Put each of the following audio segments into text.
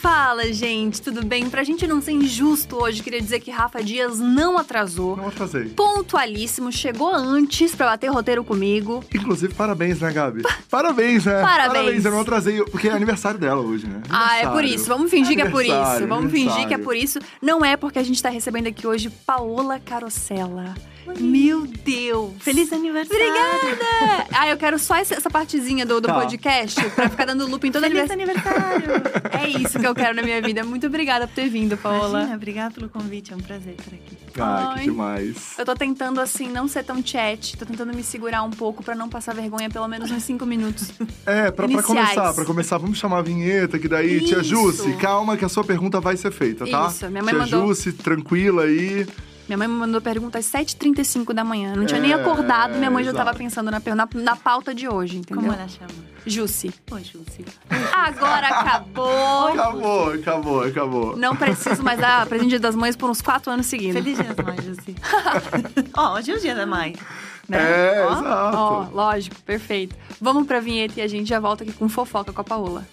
Fala, gente, tudo bem? Pra gente não ser injusto hoje, queria dizer que Rafa Dias não atrasou. Não atrasei. Pontualíssimo, chegou antes pra bater roteiro comigo. Inclusive, parabéns, né, Gabi? Parabéns, né? Parabéns. eu não atrasei, porque é aniversário dela hoje, né? Ah, é por isso. Vamos fingir que é por isso. Vamos fingir que é por isso. Não é porque a gente tá recebendo aqui hoje Paola Carosella. Meu Deus! Feliz aniversário! Obrigada! Ah, eu quero só essa, essa partezinha do, do Tá. podcast pra ficar dando loop em toda Feliz aniversário. É isso que eu quero na minha vida. Muito obrigada por ter vindo, Paola. Imagina, obrigada pelo convite, é um prazer estar aqui. Ah, Ai. que demais. Eu tô tentando, assim, não ser tão chat. Tô tentando me segurar um pouco pra não passar vergonha pelo menos uns cinco minutos. É, pra, pra começar, pra começar, vamos chamar a vinheta, que daí, tia Isso. Jússi, calma que a sua pergunta vai ser feita, tá? Isso, minha mãe tia mandou- Jússi, tranquila aí. Minha mãe me mandou pergunta às 7h35 da manhã. Não tinha nem É, acordado, minha mãe já tava exato. pensando na, na, na pauta de hoje, entendeu? Como ela chama? Jussi. Oi, Jússi. Agora acabou! Acabou, acabou, acabou. Não preciso mais dar presente Dia das Mães por uns quatro anos seguidos. Feliz dia das mães, Jússi. Ó, hoje é o dia da mãe. Né? É, Ó, exato. Ó, lógico, perfeito. Vamos pra vinheta e a gente já volta aqui com fofoca com a Paola.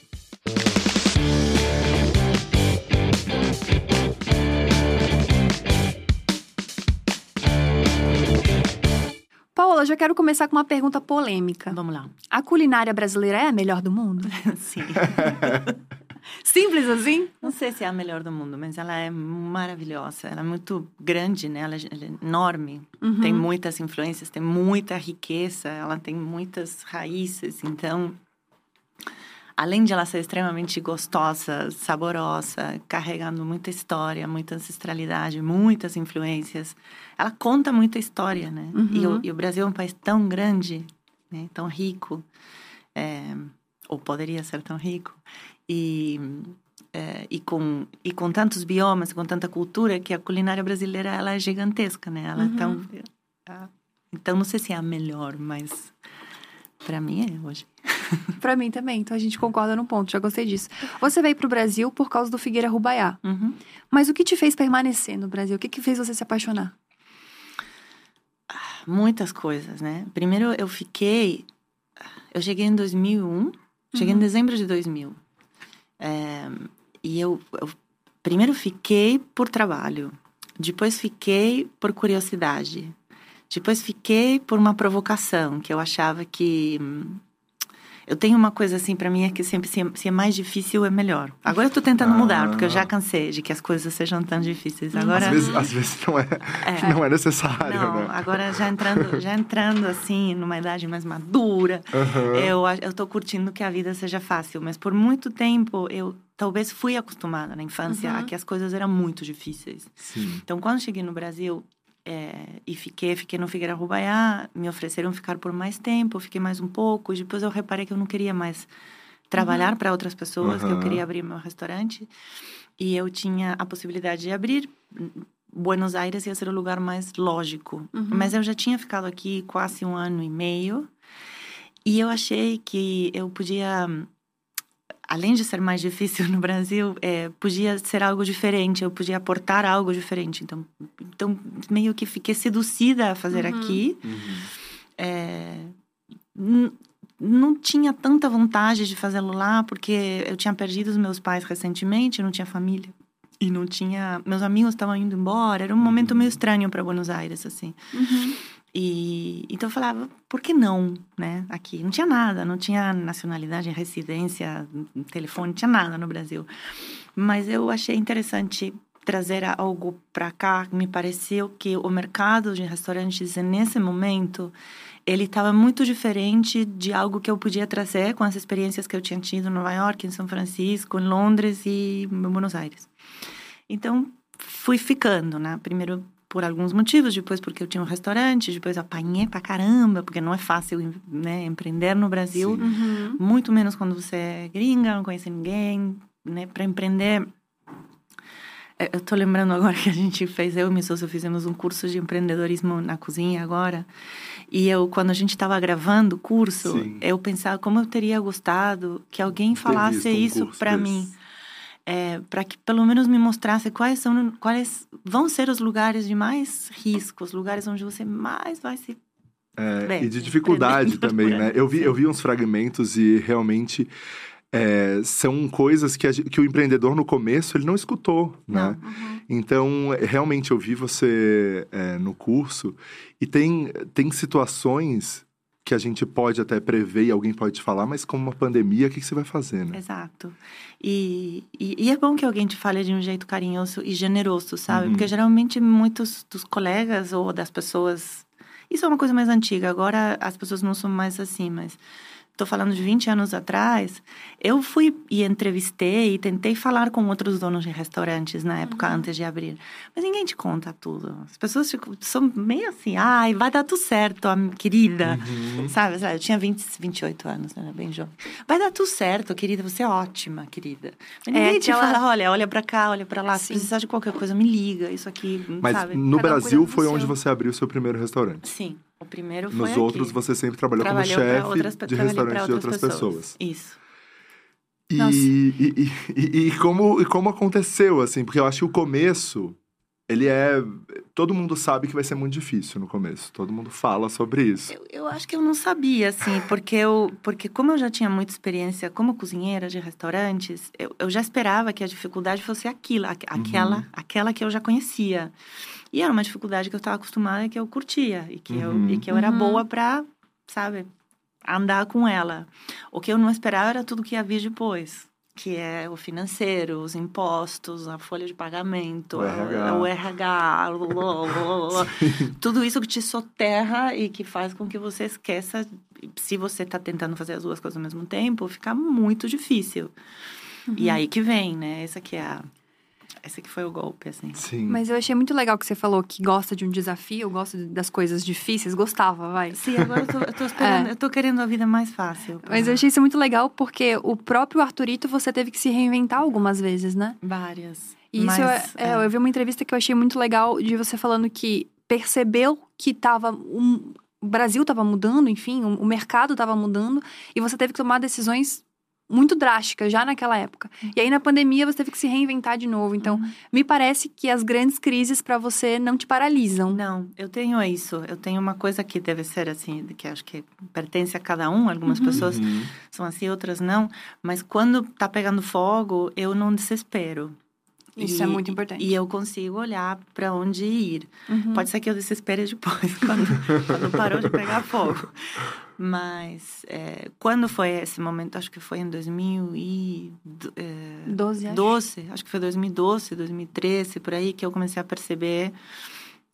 Paola, já quero começar com uma pergunta polêmica. Vamos lá. A culinária brasileira é a melhor do mundo? Sim. Simples assim? Não sei se é a melhor do mundo, mas ela é maravilhosa. Ela é muito grande, né? Ela é, é enorme. Uhum. Tem muitas influências, tem muita riqueza, ela tem muitas raízes. Então, além de ela ser extremamente gostosa, saborosa, carregando muita história, muita ancestralidade, muitas influências, ela conta muita história, né? E, o, Uhum. e o Brasil é um país tão grande, né? tão rico, é, ou poderia ser tão rico, e, é, e, com, e com tantos biomas, com tanta cultura, que a culinária brasileira ela é gigantesca, né? Ela Uhum. é tão... ah, Então, não sei se é a melhor, mas para mim é hoje. Pra mim também, então a gente concorda no ponto, já gostei disso. Você veio pro Brasil por causa do Figueira Rubaiá. Uhum. Mas o que te fez permanecer no Brasil? O que, que fez você se apaixonar? Muitas coisas, né? Primeiro, eu fiquei. Eu cheguei em 2001, cheguei Uhum. em dezembro de 2000. É, e eu, eu primeiro fiquei por trabalho, depois fiquei por curiosidade, depois fiquei por uma provocação, que eu achava que. Eu tenho uma coisa assim para mim é que sempre se, se é mais difícil é melhor. Agora eu tô tentando mudar, porque eu já cansei de que as coisas sejam tão difíceis. Agora Às vezes, às vezes não, é, É. não é necessário, não, né? agora já entrando, já entrando assim, numa idade mais madura, Aham. eu, eu tô curtindo que a vida seja fácil. Mas por muito tempo, eu talvez fui acostumada na infância Uhum. a que as coisas eram muito difíceis. Sim. Então, quando cheguei no Brasil é, e fiquei, fiquei no Figueira Rubaiá, me ofereceram ficar por mais tempo, fiquei mais um pouco. Depois eu reparei que eu não queria mais trabalhar para outras pessoas, que eu Uhum. queria abrir meu restaurante. E eu tinha a possibilidade de abrir. Buenos Aires ia ser o lugar mais lógico. Uhum. Mas eu já tinha ficado aqui quase um ano e meio. E eu achei que eu podia além de ser mais difícil no Brasil, é, podia ser algo diferente, eu podia aportar algo diferente. Então, então meio que fiquei seduzida a fazer Uhum. aqui. Uhum. É, não tinha tanta vontade de fazê-lo lá, porque eu tinha perdido os meus pais recentemente, eu não tinha família. E não tinha. Meus amigos estavam indo embora, era um momento meio estranho para Buenos Aires, assim. Uhum. E então eu falava, por que não, né? Aqui não tinha nada, não tinha nacionalidade, residência, telefone, não tinha nada no Brasil. Mas eu achei interessante trazer algo para cá. Me pareceu que o mercado de restaurantes nesse momento ele estava muito diferente de algo que eu podia trazer com as experiências que eu tinha tido em Nova York, em São Francisco, em Londres e em Buenos Aires. Então fui ficando, né? Primeiro por alguns motivos, depois porque eu tinha um restaurante, depois apanhei pra caramba, porque não é fácil né, empreender no Brasil. Uhum. muito menos quando você é gringa, não conhece ninguém, né? Para empreender. É, Eu tô lembrando agora que a gente fez, eu e meu sócio fizemos um curso de empreendedorismo na cozinha agora. E eu, quando a gente estava gravando o curso, Sim. eu pensava como eu teria gostado que alguém falasse um isso para mim é, para que pelo menos me mostrasse quais são quais vão ser os lugares de mais risco, os lugares onde você mais vai se É, Bem, e de dificuldade empreendendo também, né? Eu vi, eu vi uns fragmentos e realmente é, são coisas que, a que, o empreendedor no começo ele não escutou, né? Uhum. Então, realmente, eu vi você é, no curso e tem, tem situações que a gente pode até prever e alguém pode te falar, mas como uma pandemia, o que, que você vai fazer, né? Exato. E, e, e, é bom que alguém te fale de um jeito carinhoso e generoso, sabe? Uhum. Porque geralmente muitos dos colegas ou das pessoas. Isso é uma coisa mais antiga, agora as pessoas não são mais assim, mas estou falando de 20 anos atrás, eu fui e entrevistei e tentei falar com outros donos de restaurantes na época, uhum. antes de abrir. Mas ninguém te conta tudo. As pessoas são meio assim, ai, vai dar tudo certo, querida. Uhum. Sabe, sabe, eu tinha 20, 28 anos, né, bem jovem. Vai dar tudo certo, querida, você é ótima, querida. Mas ninguém é, te ela... fala, olha, olha para cá, olha para lá, Sim. se precisar de qualquer coisa, me liga, isso aqui, Mas sabe? no Cada Brasil foi onde você abriu o seu primeiro restaurante. Sim. O primeiro foi Nos aqui. outros, você sempre trabalhou Trabalhou como chefe outras, de restaurantes de outras pessoas. pessoas. Isso. E, e, e, e, como, e como aconteceu, assim? Porque eu acho que o começo, ele é... Todo mundo sabe que vai ser muito difícil no começo. Todo mundo fala sobre isso. Eu, eu acho que eu não sabia, assim. Porque, eu, porque como eu já tinha muita experiência como cozinheira de restaurantes, eu, eu já esperava que a dificuldade fosse aquilo, aquela, uhum. aquela que eu já conhecia. E era uma dificuldade que eu estava acostumada e que eu curtia. E que, uhum. eu, e que eu era Uhum. boa para, sabe, andar com ela. O que eu não esperava era tudo que ia vir depois. Que é o financeiro, os impostos, a folha de pagamento, O RH. a- o RH, blá, blá, blá, blá. tudo isso que te soterra e que faz com que você esqueça. Se você está tentando fazer as duas coisas ao mesmo tempo, fica muito difícil. E aí que vem, né? Essa que é a. Esse que foi o golpe, assim. Sim. Mas eu achei muito legal que você falou que gosta de um desafio, gosta das coisas difíceis, gostava, vai. Sim, agora eu tô, eu tô esperando, eu tô querendo a vida mais fácil. É. Mas eu achei isso muito legal porque o próprio Arthurito você teve que se reinventar algumas vezes, né? Várias. E isso Mas, é, é, eu vi uma entrevista que eu achei muito legal de você falando que percebeu que tava um, o Brasil estava mudando, enfim, o, o mercado estava mudando e você teve que tomar decisões muito drásticas já naquela época. E aí na pandemia você teve que se reinventar de novo. Então, me parece que as grandes crises para você não te paralisam. Não, eu tenho isso. Eu tenho uma coisa que deve ser assim, que acho que pertence a cada um. Algumas Uhum. pessoas Uhum. são assim, outras não. Mas quando tá pegando fogo, eu não desespero. Isso E- é muito importante. E eu consigo olhar para onde ir. Uhum. Pode ser que eu desespere depois, quando, quando parou de pegar fogo. Mas é, quando foi esse momento? Acho que foi em 2012, 12, acho. acho que foi 2012, 2013, por aí, que eu comecei a perceber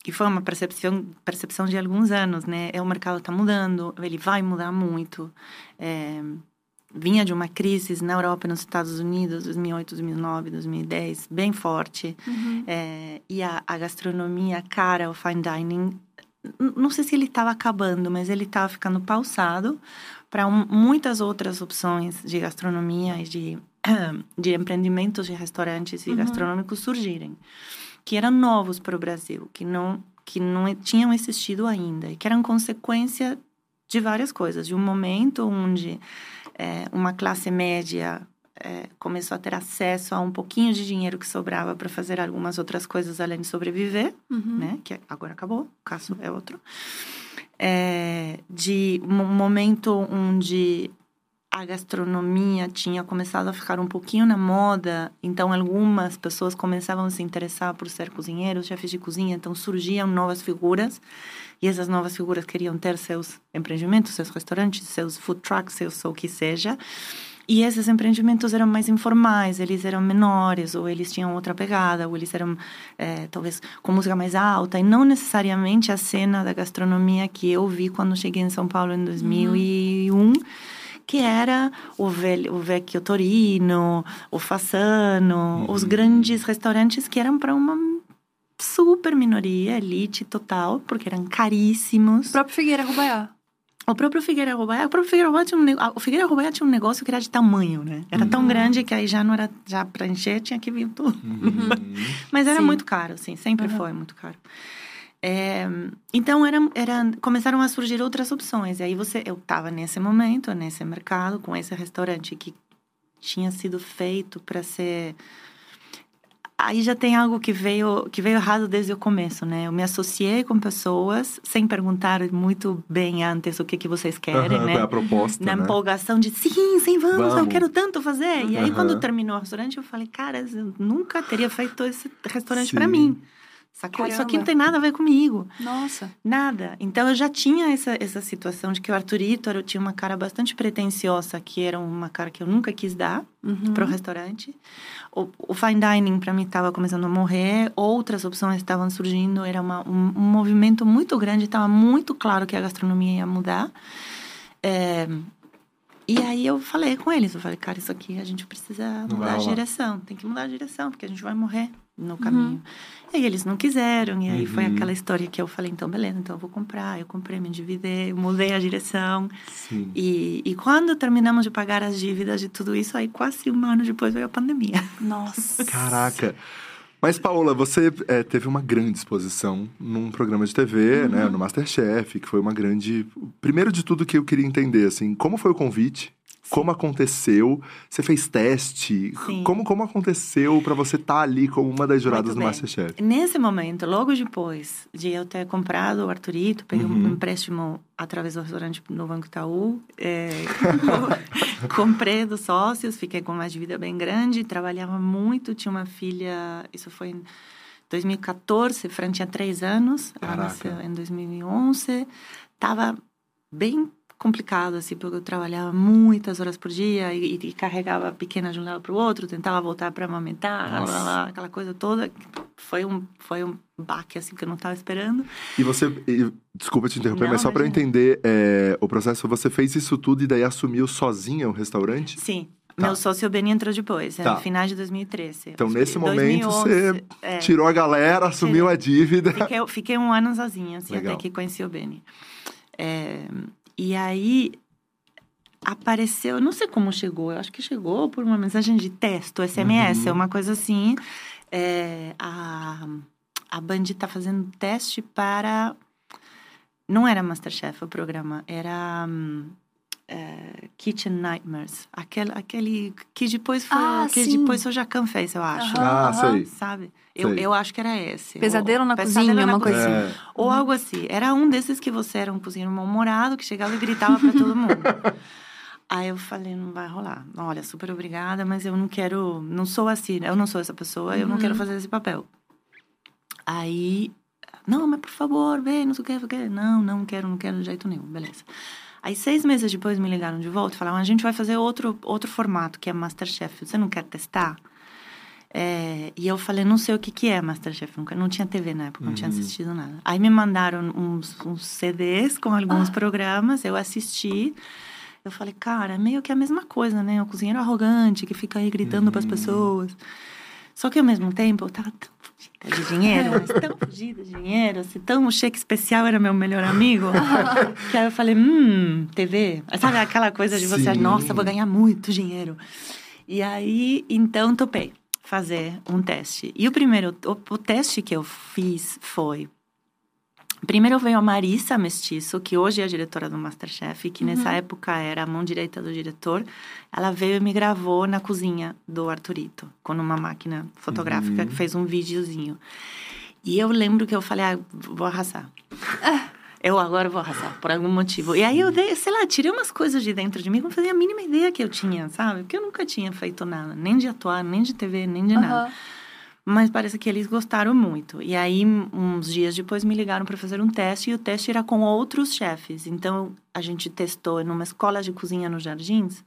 que foi uma percepção, percepção de alguns anos, né? É, o mercado está mudando, ele vai mudar muito. É, vinha de uma crise na Europa e nos Estados Unidos, 2008, 2009, 2010, bem forte. Uhum. É, e a, a gastronomia cara, o fine dining, não sei se ele estava acabando, mas ele estava ficando pausado para muitas outras opções de gastronomia e de, de empreendimentos de restaurantes e Uhum. gastronômicos surgirem, que eram novos para o Brasil, que não que não tinham existido ainda e que eram consequência de várias coisas, de um momento onde é, uma classe média é, começou a ter acesso a um pouquinho de dinheiro que sobrava para fazer algumas outras coisas além de sobreviver, Uhum. né? Que agora acabou, o caso é outro. É, de um momento onde a gastronomia tinha começado a ficar um pouquinho na moda, então algumas pessoas começavam a se interessar por ser cozinheiros, chefes de cozinha, então surgiam novas figuras e essas novas figuras queriam ter seus empreendimentos, seus restaurantes, seus food trucks, seus o que seja. E esses empreendimentos eram mais informais, eles eram menores, ou eles tinham outra pegada, ou eles eram é, talvez com música mais alta, e não necessariamente a cena da gastronomia que eu vi quando cheguei em São Paulo em 2001, que era o, velho, o Vecchio Torino, o Fassano, os grandes restaurantes que eram para uma super minoria, elite total, porque eram caríssimos. O próprio Figueira Rubaiá. O próprio Figueira Rubaiá, o próprio Figueira Rubaiá tinha um, o Figueira tinha um negócio que era de tamanho, né? Era tão grande que aí já não era, já pra encher tinha que vir tudo. Uhum. Mas era Sim. muito caro, sim, sempre Uhum. foi muito caro. É, então era, era, começaram a surgir outras opções. E aí você, eu estava nesse momento, nesse mercado, com esse restaurante que tinha sido feito para ser aí já tem algo que veio que veio errado desde o começo, né? Eu me associei com pessoas sem perguntar muito bem antes o que que vocês querem, Aham, né? é a proposta, Na né? empolgação de sim, sim, vamos, eu Vamos. quero tanto fazer. E aí, Aham. quando terminou o restaurante, eu falei, cara, eu nunca teria feito esse restaurante para mim. Sacou? Isso aqui não tem nada a ver comigo. Nossa. Nada. Então eu já tinha essa, essa situação de que o Arthurito era- tinha uma cara bastante pretensiosa, que era uma cara que eu nunca quis dar Uhum. para o restaurante. O, fine dining para mim estava começando a morrer, outras opções estavam surgindo, era uma, um, um movimento muito grande, estava muito claro que a gastronomia ia mudar. É, e aí eu falei com eles, eu falei, cara, isso aqui a gente precisa mudar a direção, tem que mudar a direção, porque a gente vai morrer no caminho. E aí eles não quiseram, e aí foi Uhum. aquela história que eu falei, então beleza, então eu vou comprar. Eu comprei, me endividei, mudei a direção. Sim. E, e quando terminamos de pagar as dívidas de tudo isso, aí quase um ano depois veio a pandemia. Nossa. Caraca. Mas, Paola, você é, teve uma grande exposição num programa de TV, Uhum. né? No Masterchef, que foi uma grande... Primeiro de tudo que eu queria entender, assim, como foi o convite? Como aconteceu? Você fez teste? Sim. Como, como aconteceu pra você estar ali como uma das juradas do. Masterchef? Nesse momento, logo depois de eu ter comprado o Arthurito, peguei Uhum. um empréstimo através do restaurante no Banco Itaú, é, comprei dos sócios, fiquei com uma dívida bem grande, trabalhava muito, tinha uma filha, isso foi em 2014, Fran tinha três anos, ela nasceu em 2011, estava bem complicado, assim, porque eu trabalhava muitas horas por dia e, e carregava a pequena de um lado para o outro, tentava voltar para amamentar, lá, lá, aquela coisa toda. Foi um, foi um baque, assim, que eu não estava esperando. E você... e- desculpa te interromper, Não, mas só pra eu entender é, o processo, você fez isso tudo e daí assumiu sozinha o restaurante? Sim. Tá. Meu sócio Beni entrou depois, Tá. no final de 2013. Então, nesse momento, 2011, você é. Tirou a galera, assumiu a dívida. Fiquei, fiquei um ano sozinha, assim, Legal. até que conheci o Beni. É, e aí apareceu, não sei como chegou, eu acho que chegou por uma mensagem de texto, SMS, Uhum. uma coisa assim. É, a, a Band tá fazendo teste para. Não era Masterchef o programa, era. é, Kitchen Nightmares. Aquele, aquele que depois foi. Ah, que sim. depois o Jacan fez, eu acho. Aham, Ah, sei. Sabe? Eu, eu acho que era esse. Pesadelo Ou- na Pesadelo cozinha, na uma coisa cozinha. É. Ou algo assim. Era um desses que você era um cozinheiro mal-humorado, que chegava e gritava para todo mundo. Aí eu falei, não vai rolar. Olha, super obrigada, mas eu não quero... Não sou assim, eu não sou essa pessoa, eu não Uhum. quero fazer esse papel. Aí... Não, mas por favor, vem, não sei o que, não sei o que. Não, não quero, não quero de jeito nenhum. Beleza. Aí, seis meses depois, me ligaram de volta e falaram, a gente vai fazer outro, outro formato, que é Masterchef. Você não quer testar? É, e eu falei, não sei o que, que é Masterchef. Nunca, não tinha TV na época, não tinha Uhum. assistido nada. Aí me mandaram uns, uns CDs com alguns programas, eu assisti. Eu falei, cara, é meio que a mesma coisa, né? O cozinheiro arrogante que fica aí gritando para as Uhum. pessoas. Só que ao mesmo tempo eu tava tão fugida de dinheiro, mas tão fugida de dinheiro, assim, tão o cheque especial era meu melhor amigo. que aí eu falei, hum, TV. Sabe aquela coisa de você, Sim. nossa, vou ganhar muito dinheiro. E aí, então, topei fazer um teste. E o primeiro, o, o teste que eu fiz foi. Primeiro veio a Marissa Mestiço, que hoje é a diretora do Masterchef, que nessa época era a mão direita do diretor. Ela veio e me gravou na cozinha do Arthurito, com uma máquina fotográfica Uhum. que fez um videozinho. E eu lembro que eu falei, ah, vou arrasar. Eu agora vou arrasar, por algum motivo. E aí eu dei, sei lá, tirei umas coisas de dentro de mim que eu não fazia a mínima ideia que eu tinha, sabe? Porque eu nunca tinha feito nada, nem de atuar, nem de TV, nem de nada. Aham. Mas parece que eles gostaram muito. E aí, uns dias depois, me ligaram para fazer um teste. E o teste era com outros chefes. Então, a gente testou numa escola de cozinha nos Jardins.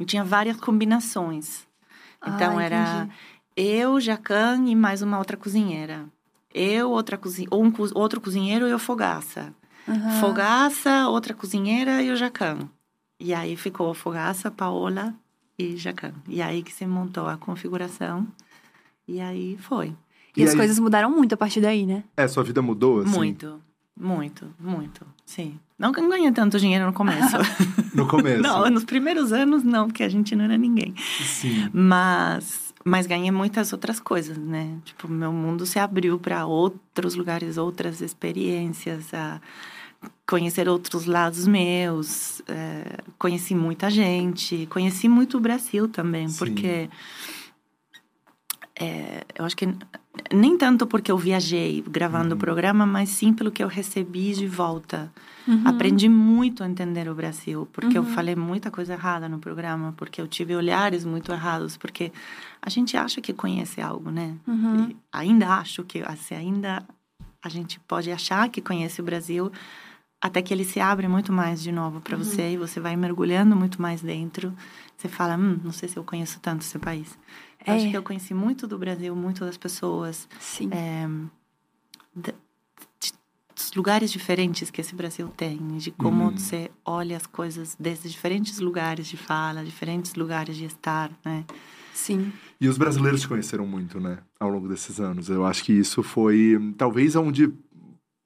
E tinha várias combinações. Então, Ah, era eu, Jacan e mais uma outra cozinheira. Eu, outra cozinha, ou um, outro cozinheiro e o Fogaça. Aham. Fogaça, outra cozinheira e o Jacan. E aí ficou a Fogaça, Paola e Jacan. E aí que se montou a configuração. E aí foi. E, E as aí- coisas mudaram muito a partir daí, né? É, sua vida mudou, assim? Muito, muito, muito. Sim. Não que eu ganhei tanto dinheiro no começo. No começo. não, nos primeiros anos não, porque a gente não era ninguém. Sim. Mas, mas ganhei muitas outras coisas, né? Tipo, meu mundo se abriu para outros lugares, outras experiências, a conhecer outros lados meus. é, conheci muita gente, conheci muito o Brasil também, Sim. porque é, eu acho que nem tanto porque eu viajei gravando uhum. o programa, mas sim pelo que eu recebi de volta. Uhum. Aprendi muito a entender o Brasil, porque uhum. eu falei muita coisa errada no programa, porque eu tive olhares muito errados, porque a gente acha que conhece algo, né? Uhum. ainda acho que assim, ainda a gente pode achar que conhece o Brasil, até que ele se abre muito mais de novo para uhum. você e você vai mergulhando muito mais dentro. Você fala, hum, não sei se eu conheço tanto esse país. É. Eu acho que eu conheci muito do Brasil, muito das pessoas. Sim. É, de, de, dos lugares diferentes que esse Brasil tem, de como uhum. você olha as coisas desses diferentes lugares de fala, diferentes lugares de estar, né? Sim. E os brasileiros te conheceram muito, né? Ao longo desses anos. Eu acho que isso foi, talvez, onde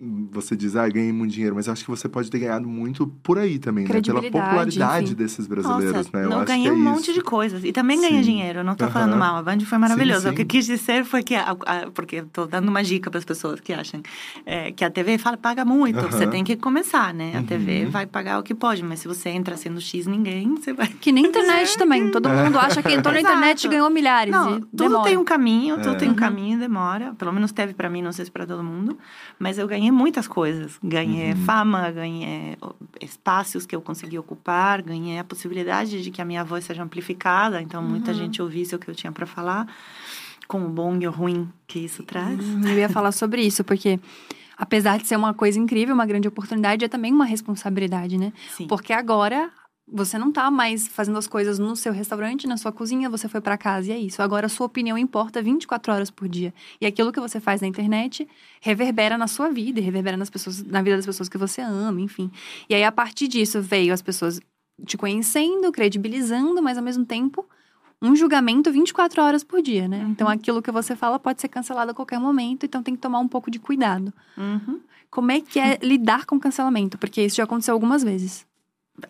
você diz, ah, ganhei muito dinheiro, mas acho que você pode ter ganhado muito por aí também, né? Pela popularidade enfim. desses brasileiros, Nossa, né? Eu não ganhei é um monte de coisas. E também ganhei dinheiro, não tô uh -huh. falando mal. A Band foi maravilhosa. Sim, sim. O que eu quis dizer foi que, a, a, porque eu tô dando uma dica para as pessoas que acham é, que a TV fala, paga muito, uh -huh. você tem que começar, né? A uh -huh. TV vai pagar o que pode, mas se você entra sendo X ninguém, você vai. Que nem internet também. Todo mundo acha que entrou na internet e ganhou milhares. Não, tudo demora. tem um caminho, tudo é. tem um caminho e demora. Pelo menos teve para mim, não sei se para todo mundo. Mas eu ganhei muitas coisas. Ganhei uhum. fama, ganhei espaços que eu consegui ocupar, ganhei a possibilidade de que a minha voz seja amplificada, então muita uhum. gente ouvisse o que eu tinha para falar, com o bom e o ruim que isso traz. Eu ia falar sobre isso, porque apesar de ser uma coisa incrível, uma grande oportunidade, é também uma responsabilidade, né? Sim. Porque agora você não tá mais fazendo as coisas no seu restaurante, na sua cozinha, você foi para casa e é isso. Agora a sua opinião importa 24 horas por dia. E aquilo que você faz na internet reverbera na sua vida, e reverbera nas pessoas, na vida das pessoas que você ama, enfim. E aí a partir disso veio as pessoas te conhecendo, credibilizando, mas ao mesmo tempo um julgamento 24 horas por dia, né? Uhum. Então aquilo que você fala pode ser cancelado a qualquer momento, então tem que tomar um pouco de cuidado. Uhum. Como é que é lidar com cancelamento? Porque isso já aconteceu algumas vezes.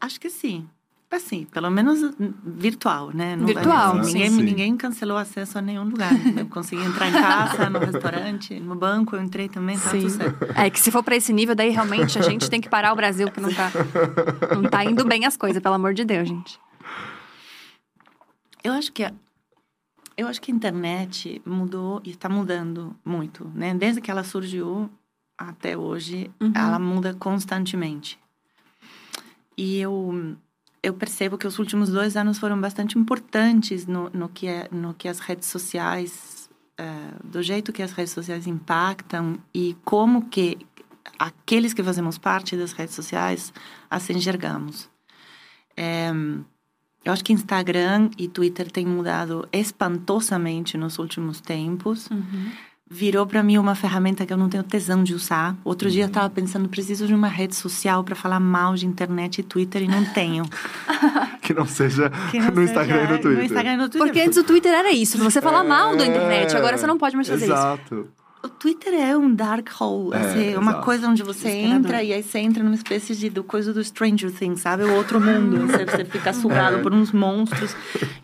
Acho que sim. Assim, pelo menos virtual, né? Não virtual, vai, ninguém, sim. ninguém cancelou acesso a nenhum lugar. Eu consegui entrar em casa, no restaurante, no banco, eu entrei também, tá sim. tudo certo. É que se for para esse nível, daí realmente a gente tem que parar o Brasil, que não tá, não tá indo bem as coisas, pelo amor de Deus, gente. Eu acho que a, eu acho que a internet mudou e está mudando muito, né? Desde que ela surgiu até hoje, uhum. ela muda constantemente. E eu eu percebo que os últimos dois anos foram bastante importantes no, no que é no que as redes sociais uh, do jeito que as redes sociais impactam e como que aqueles que fazemos parte das redes sociais as enxergamos. É, eu acho que Instagram e Twitter têm mudado espantosamente nos últimos tempos. Uhum virou para mim uma ferramenta que eu não tenho tesão de usar. Outro dia eu estava pensando, preciso de uma rede social para falar mal de internet e Twitter e não tenho. que não seja que não no, seja Instagram e no Twitter. no Instagram e no Twitter. Porque antes o Twitter era isso, você falar é... mal da internet. Agora você não pode mais fazer Exato. isso. Exato. O Twitter é um dark hole, é, assim, uma coisa onde você entra e aí você entra numa espécie de do, coisa do Stranger Things, sabe? O outro mundo. você, você fica sugado é. por uns monstros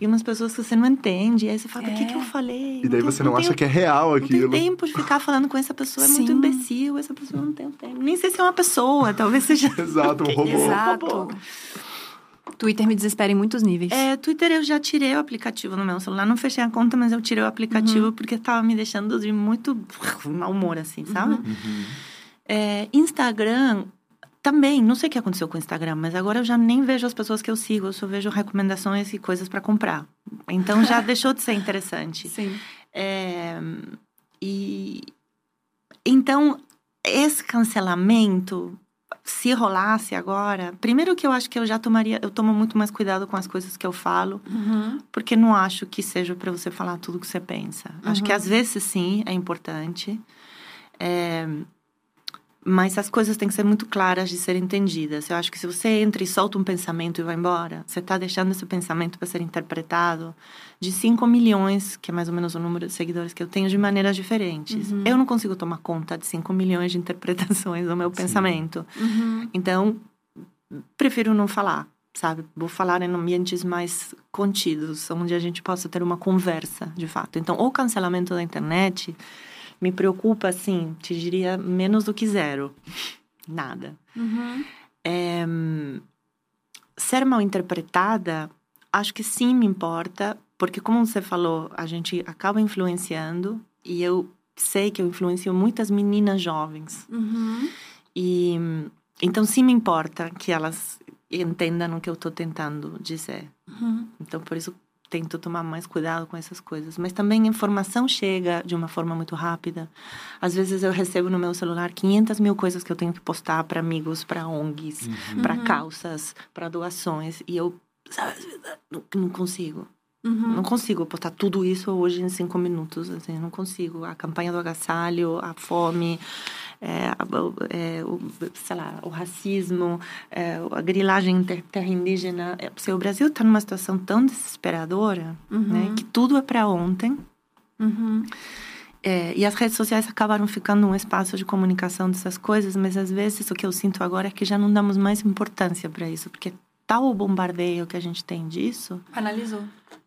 e umas pessoas que você não entende. E aí você fala, o é. que, que eu falei? E daí não você não, não acha tenho, que é real aquilo. Não tem tempo de ficar falando com essa pessoa, é Sim. muito imbecil, essa pessoa não tem tempo. Nem sei se é uma pessoa, talvez seja. Exato, um robô. Exato. Um robô. Twitter me desespera em muitos níveis. É, Twitter eu já tirei o aplicativo no meu celular. Não fechei a conta, mas eu tirei o aplicativo uhum. porque estava me deixando de muito mau humor, assim, sabe? Uhum. É, Instagram também, não sei o que aconteceu com o Instagram, mas agora eu já nem vejo as pessoas que eu sigo, eu só vejo recomendações e coisas para comprar. Então já deixou de ser interessante. Sim. É, e então esse cancelamento se rolasse agora, primeiro que eu acho que eu já tomaria, eu tomo muito mais cuidado com as coisas que eu falo, uhum. porque não acho que seja para você falar tudo que você pensa. Uhum. Acho que uhum. às vezes sim é importante. É, mas as coisas têm que ser muito claras de serem entendidas. Eu acho que se você entra e solta um pensamento e vai embora, você está deixando esse pensamento para ser interpretado de 5 milhões, que é mais ou menos o número de seguidores que eu tenho, de maneiras diferentes. Uhum. Eu não consigo tomar conta de 5 milhões de interpretações do meu Sim. pensamento. Uhum. Então, prefiro não falar, sabe? Vou falar em ambientes mais contidos, onde a gente possa ter uma conversa, de fato. Então, o cancelamento da internet me preocupa, assim, te diria menos do que zero. Nada. Uhum. É, ser mal interpretada, acho que sim me importa, porque como você falou, a gente acaba influenciando e eu sei que eu influencio muitas meninas jovens. Uhum. E então sim me importa que elas entendam o que eu estou tentando dizer. Uhum. Então por isso tento tomar mais cuidado com essas coisas. Mas também a informação chega de uma forma muito rápida. Às vezes eu recebo no meu celular 500 mil coisas que eu tenho que postar para amigos, para ONGs, Uhum. para Uhum. calças, para doações. E eu sabe, não, não consigo. Uhum. Não consigo postar tudo isso hoje em cinco minutos. Assim, não consigo. A campanha do agasalho, a fome, é, é, o, sei lá, o racismo, é, a grilagem em ter- terra indígena. É, o Brasil está numa situação tão desesperadora, né, que tudo é para ontem. Uhum. É, e as redes sociais acabaram ficando um espaço de comunicação dessas coisas, mas às vezes o que eu sinto agora é que já não damos mais importância para isso, porque tal o bombardeio que a gente tem disso, Analisou.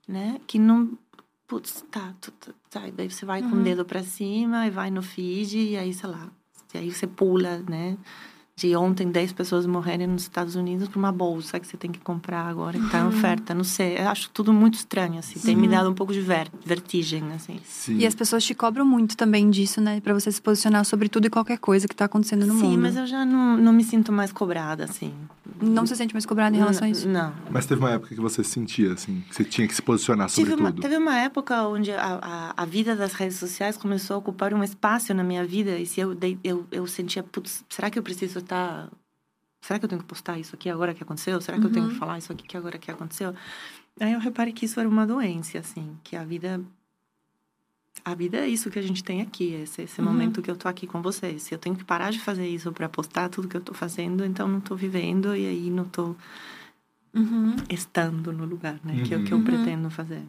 né, que não. Putz, tá, tá, e daí você vai com o dedo para cima e vai no feed, e aí, sei lá, e aí você pula, né? De ontem, 10 pessoas morrerem nos Estados Unidos por uma bolsa que você tem que comprar agora, que tá em oferta. Não sei, eu acho tudo muito estranho, assim. Tem me dado um pouco de ver, vertigem, assim. Sim. E as pessoas te cobram muito também disso, né? Pra você se posicionar sobre tudo e qualquer coisa que tá acontecendo no Sim, mundo. mas eu já não, não me sinto mais cobrada, assim. Não se sente mais cobrada em relação a isso? Não. Mas teve uma época que você sentia, assim, que você tinha que se posicionar sobre Tive uma, tudo. teve uma época onde a, a, a vida das redes sociais começou a ocupar um espaço na minha vida. E se eu, dei- eu, eu sentia, putz, será que eu preciso estar. Será que eu tenho que postar isso aqui agora que aconteceu? Será que eu tenho que falar isso aqui que agora que aconteceu? Aí eu reparei que isso era uma doença, assim, que a vida. A vida é isso que a gente tem aqui, esse, esse momento que eu tô aqui com vocês. Se eu tenho que parar de fazer isso para postar tudo que eu tô fazendo, então não tô vivendo e aí não tô Uhum. estando no lugar, né? Que é o que eu Uhum. pretendo fazer.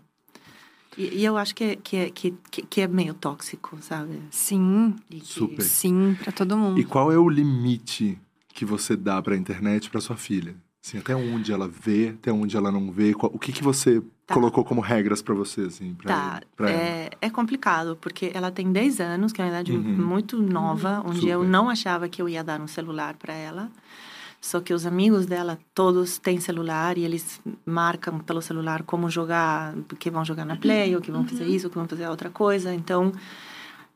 E, e eu acho que, é- que, é- que, que, é meio tóxico, sabe? Sim, E que- Super. sim, pra todo mundo. E qual é o limite que você dá pra internet pra sua filha? Assim, até onde ela vê, até onde ela não vê? Qual- o que que você Tá. colocou como regras pra você, assim, pra, Tá, pra ela? é, é complicado, porque ela tem 10 anos, que é uma idade Uhum. muito nova, onde eu Super. não achava que eu ia dar um celular para ela. Só que os amigos dela, todos têm celular e eles marcam pelo celular como jogar, que vão jogar na Play, ou que vão fazer isso, ou que vão fazer outra coisa. Então,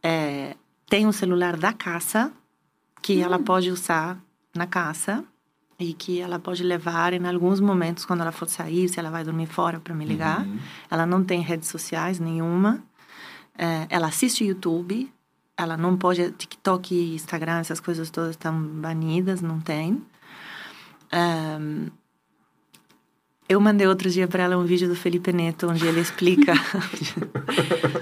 é, tem o celular da caça, que ela pode usar na caça e que ela pode levar em alguns momentos quando ela for sair, se ela vai dormir fora para me ligar. Uhum. Ela não tem redes sociais nenhuma. É, ela assiste YouTube. Ela não pode. TikTok, Instagram, essas coisas todas estão banidas, não tem. Ahn, eu mandei outro dia para ela um vídeo do Felipe Neto, onde ele explica.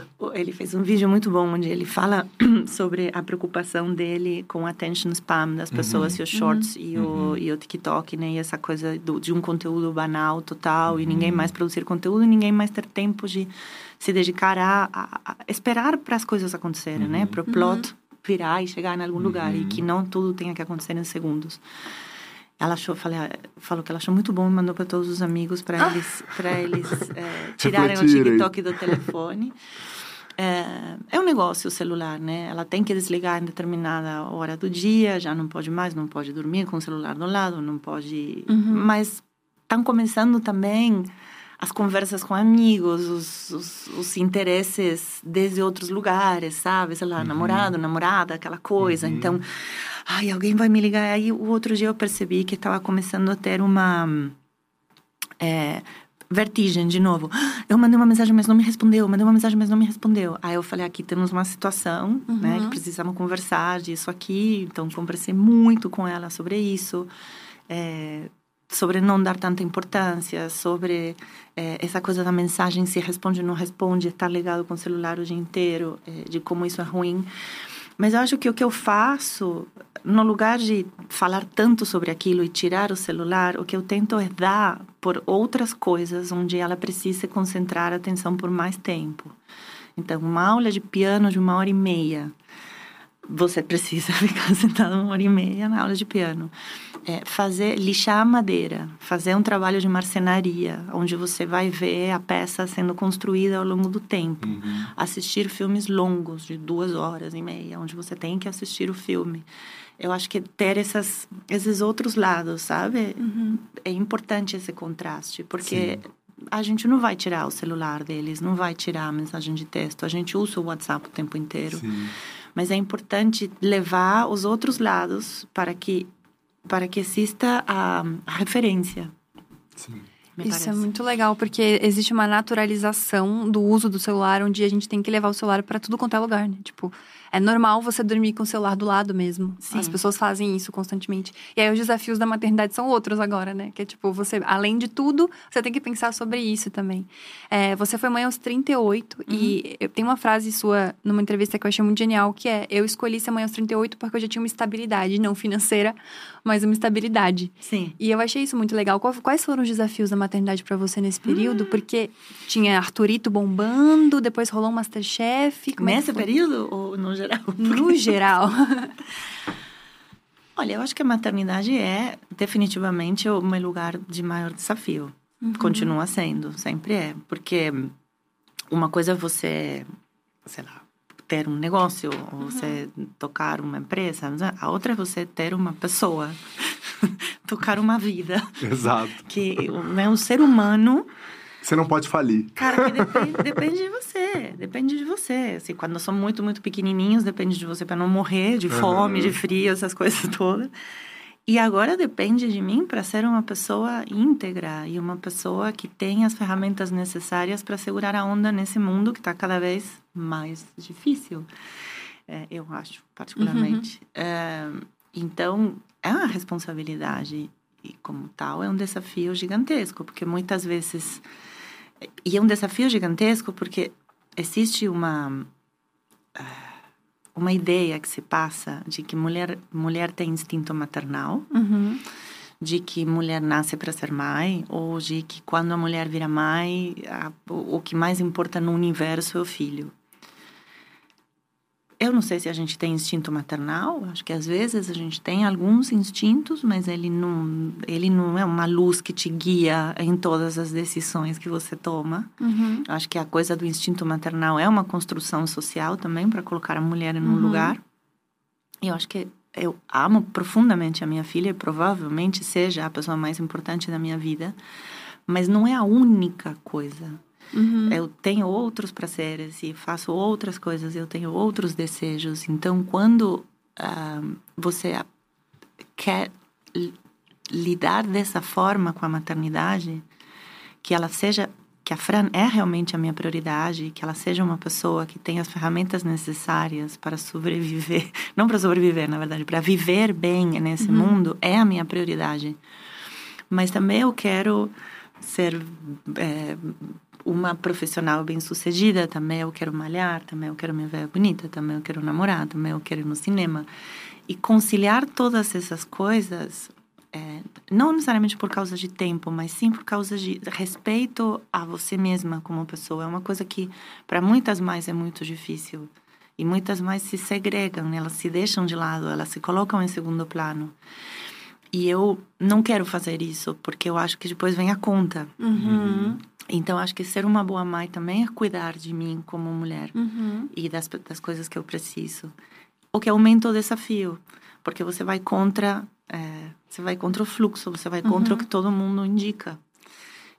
ele fez um vídeo muito bom, onde ele fala sobre a preocupação dele com attention spam das pessoas, e os shorts e, o, Uhum. e o TikTok, né? E essa coisa do, de um conteúdo banal total, e ninguém mais produzir conteúdo, e ninguém mais ter tempo de se dedicar a, a- a esperar para as coisas acontecerem, né? Para o plot virar e chegar em algum lugar, e que não tudo tenha que acontecer em segundos. Ela achou, falei, ah, falou que ela achou muito bom e mandou para todos os amigos para eles, para eles é, tirarem o. TikTok do telefone. É, é um negócio o celular, né? Ela tem que desligar em determinada hora do dia, já não pode mais, não pode dormir com o celular do lado, não pode. Mas estão começando também as conversas com amigos, os, os, os interesses desde outros lugares, sabe? Sei lá, namorado, namorada, aquela coisa. Então, ai, alguém vai me ligar. Aí o outro dia eu percebi que estava começando a ter uma é, vertigem de novo. Eu mandei uma mensagem, mas não me respondeu. Mandei uma mensagem, mas não me respondeu. Aí eu falei, aqui temos uma situação, né, que precisamos conversar disso aqui. Então conversei muito com ela sobre isso. É, sobre não dar tanta importância, sobre é, essa coisa da mensagem se responde ou não responde, estar ligado com o celular o dia inteiro, é, de como isso é ruim. Mas eu acho que o que eu faço, no lugar de falar tanto sobre aquilo e tirar o celular, o que eu tento é dar por outras coisas onde ela precisa concentrar a atenção por mais tempo. Então, uma aula de piano de uma hora e meia. Você precisa ficar sentado uma hora e meia na aula de piano. É, fazer, lixar a madeira, fazer um trabalho de marcenaria, onde você vai ver a peça sendo construída ao longo do tempo. Assistir filmes longos, de duas horas e meia, onde você tem que assistir o filme. Eu acho que ter essas, esses outros lados, sabe? É importante esse contraste, porque a gente não vai tirar o celular deles, não vai tirar a mensagem de texto. A gente usa o WhatsApp o tempo inteiro. Sim. Mas é importante levar os outros lados para que para que exista a, a referência. Sim. Isso é parece. é muito legal, porque existe uma naturalização do uso do celular, onde a gente tem que levar o celular para tudo quanto é lugar, né? Tipo, é normal você dormir com o celular do lado mesmo. Sim. As pessoas fazem isso constantemente. E aí os desafios da maternidade são outros agora, né? Que é tipo, você, além de tudo, você tem que pensar sobre isso também. É, você foi mãe aos 38 uhum. e eu tenho uma frase sua numa entrevista que eu achei muito genial, que é: Eu escolhi ser mãe aos 38 porque eu já tinha uma estabilidade, não financeira, mas uma estabilidade. Sim. E eu achei isso muito legal. Quais foram os desafios da maternidade para você nesse período? Uhum. Porque tinha Arthurito bombando, depois rolou um Masterchef. Como é Nesse é período ou no geral? No geral. Olha, eu acho que a maternidade é definitivamente o meu lugar de maior desafio. Uhum. Continua sendo, sempre é. Porque uma coisa é você, sei lá, ter um negócio, ou uhum. você tocar uma empresa, a outra é você ter uma pessoa, tocar uma vida. Exato. Que é um ser humano você não pode falir. Cara, depende, depende, de você. Depende de você. Assim, quando são muito, muito pequenininhos, depende de você para não morrer de fome, uhum. de frio, essas coisas todas. E agora depende de mim para ser uma pessoa íntegra e uma pessoa que tem as ferramentas necessárias para segurar a onda nesse mundo que está cada vez mais difícil. É, eu acho, particularmente. Uhum. É, então, é uma responsabilidade e, como tal, é um desafio gigantesco, porque muitas vezes e é um desafio gigantesco porque existe uma ah, uma ideia que se passa de que mulher mulher tem instinto maternal, uhum. de que mulher nasce para ser mãe ou de que quando a mulher vira mãe, a, o, o que mais importa no universo é o filho. Eu não sei se a gente tem instinto maternal, acho que às vezes a gente tem alguns instintos, mas ele não, ele não é uma luz que te guia em todas as decisões que você toma. Uhum. Acho que a coisa do instinto maternal é uma construção social também para colocar a mulher em um uhum. lugar. E eu acho que eu amo profundamente a minha filha e provavelmente seja a pessoa mais importante da minha vida, mas não é a única coisa Uhum. Eu tenho outros prazeres e faço outras coisas, eu tenho outros desejos. Então, quando uh, você quer lidar dessa forma com a maternidade, que ela seja que a Fran é realmente a minha prioridade, que ela seja uma pessoa que tenha as ferramentas necessárias para sobreviver, não para sobreviver, na verdade, para viver bem nesse uhum. mundo, é a minha prioridade. Mas também eu quero ser é, uma profissional bem-sucedida, também eu quero malhar, também eu quero me ver bonita, também eu quero namorar, também eu quero ir no cinema. E conciliar todas essas coisas, é, não necessariamente por causa de tempo, mas sim por causa de respeito a você mesma como pessoa. É uma coisa que para muitas mães é muito difícil. E muitas mães se segregam, né? elas se deixam de lado, elas se colocam em segundo plano. E eu não quero fazer isso, porque eu acho que depois vem a conta. Uhum. Então, acho que ser uma boa mãe também é cuidar de mim como mulher uhum. e das, das coisas que eu preciso. O que aumenta o desafio, porque você vai contra, é, você vai contra o fluxo, você vai contra uhum. o que todo mundo indica.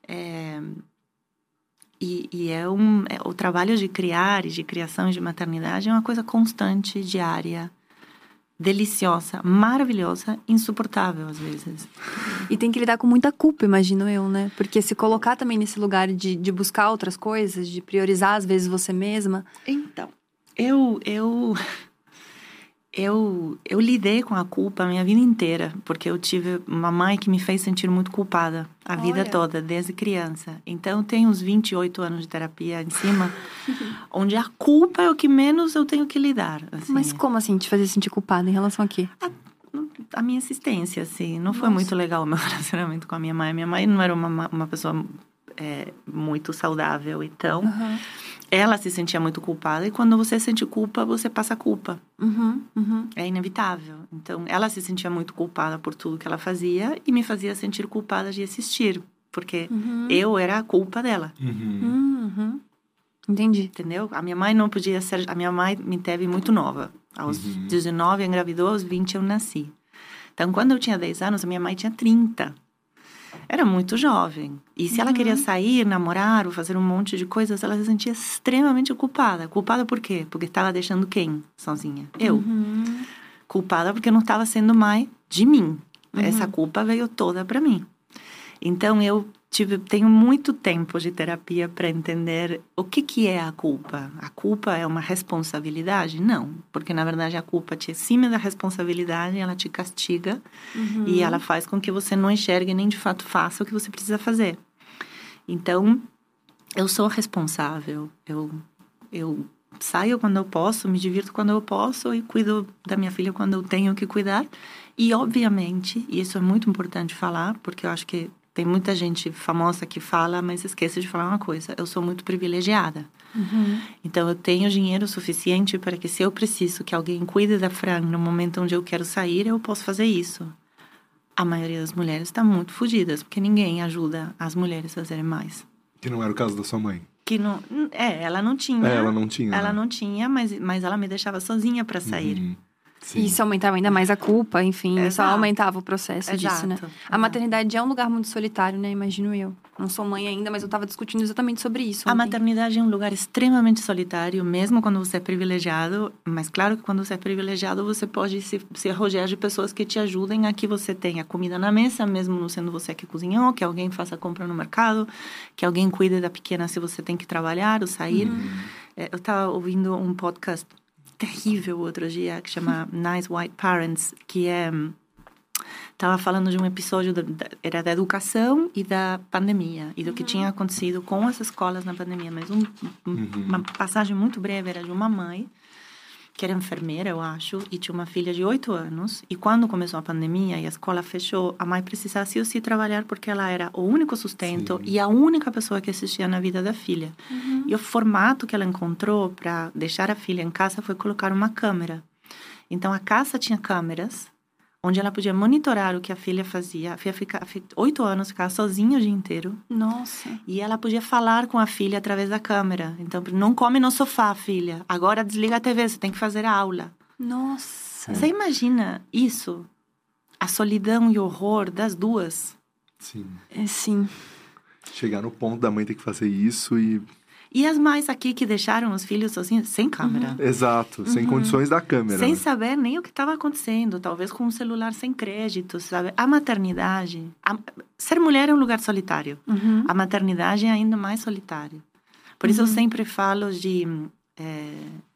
É, e, e, é um, é, o trabalho de criar e de criação e de maternidade é uma coisa constante, diária deliciosa, maravilhosa, insuportável às vezes. E tem que lidar com muita culpa, imagino eu, né? Porque se colocar também nesse lugar de, de buscar outras coisas, de priorizar às vezes você mesma. Então, eu, eu eu, eu lidei com a culpa a minha vida inteira, porque eu tive uma mãe que me fez sentir muito culpada a Olha. vida toda, desde criança. Então, eu tenho uns 28 anos de terapia em cima, onde a culpa é o que menos eu tenho que lidar. Assim. Mas como assim, te fazer sentir culpada em relação a quê? A, a minha assistência, assim. Não Nossa. foi muito legal o meu relacionamento com a minha mãe. Minha mãe não era uma, uma pessoa é, muito saudável, então... Uhum ela se sentia muito culpada e quando você sente culpa, você passa culpa. Uhum, uhum. É inevitável. Então, ela se sentia muito culpada por tudo que ela fazia e me fazia sentir culpada de assistir, porque uhum. eu era a culpa dela. Uhum. Uhum. Entendi. Entendeu? A minha mãe não podia ser. A minha mãe me teve muito nova. Aos 19 engravidou, aos 20 eu nasci. Então, quando eu tinha 10 anos, a minha mãe tinha 30. Era muito jovem. E se uhum. ela queria sair, namorar ou fazer um monte de coisas, ela se sentia extremamente culpada. Culpada por quê? Porque estava deixando quem sozinha? Eu. Uhum. Culpada porque não estava sendo mãe de mim. Uhum. Essa culpa veio toda para mim. Então eu tive, tenho muito tempo de terapia para entender o que, que é a culpa. A culpa é uma responsabilidade? Não, porque na verdade a culpa te acima da responsabilidade, ela te castiga uhum. e ela faz com que você não enxergue nem de fato faça o que você precisa fazer. Então, eu sou responsável. Eu, eu saio quando eu posso, me divirto quando eu posso e cuido da minha filha quando eu tenho que cuidar. E, obviamente, e isso é muito importante falar, porque eu acho que tem muita gente famosa que fala, mas esquece de falar uma coisa. Eu sou muito privilegiada. Uhum. Então, eu tenho dinheiro suficiente para que, se eu preciso que alguém cuide da Fran no momento onde eu quero sair, eu posso fazer isso. A maioria das mulheres está muito fodidas, porque ninguém ajuda as mulheres a fazerem mais. Que não era o caso da sua mãe. Que não, é, ela não tinha. É, ela não tinha. Ela né? não tinha, mas, mas ela me deixava sozinha para sair. Uhum. Sim. Isso aumentava ainda mais a culpa, enfim, Exato. isso aumentava o processo Exato. disso, né? A maternidade é um lugar muito solitário, né? Imagino eu. Não sou mãe ainda, mas eu estava discutindo exatamente sobre isso. Ontem. A maternidade é um lugar extremamente solitário, mesmo quando você é privilegiado. Mas claro que quando você é privilegiado, você pode se, se arrojar de pessoas que te ajudem a que você tenha comida na mesa, mesmo não sendo você que cozinhou, que alguém faça compra no mercado, que alguém cuide da pequena se você tem que trabalhar ou sair. Hum. Eu estava ouvindo um podcast terrível outro dia que chama Nice White Parents, que é estava falando de um episódio da, da, era da educação e da pandemia e do que uhum. tinha acontecido com as escolas na pandemia, mas um, um, uhum. uma passagem muito breve era de uma mãe que era enfermeira, eu acho, e tinha uma filha de oito anos. E quando começou a pandemia e a escola fechou, a mãe precisava se ou se trabalhar porque ela era o único sustento Sim. e a única pessoa que existia na vida da filha. Uhum. E o formato que ela encontrou para deixar a filha em casa foi colocar uma câmera. Então a casa tinha câmeras onde ela podia monitorar o que a filha fazia. A filha ficava oito anos, ficava sozinha o dia inteiro. Nossa. E ela podia falar com a filha através da câmera. Então, não come no sofá, filha. Agora desliga a TV, você tem que fazer a aula. Nossa. Você imagina isso? A solidão e o horror das duas. Sim. É, sim. Chegar no ponto da mãe ter que fazer isso e e as mães aqui que deixaram os filhos sozinhos, sem câmera. Uhum. Exato, sem uhum. condições da câmera. Sem né? saber nem o que estava acontecendo, talvez com um celular sem crédito, sabe? A maternidade. A... Ser mulher é um lugar solitário. Uhum. A maternidade é ainda mais solitário. Por isso eu uhum. sempre falo de. É,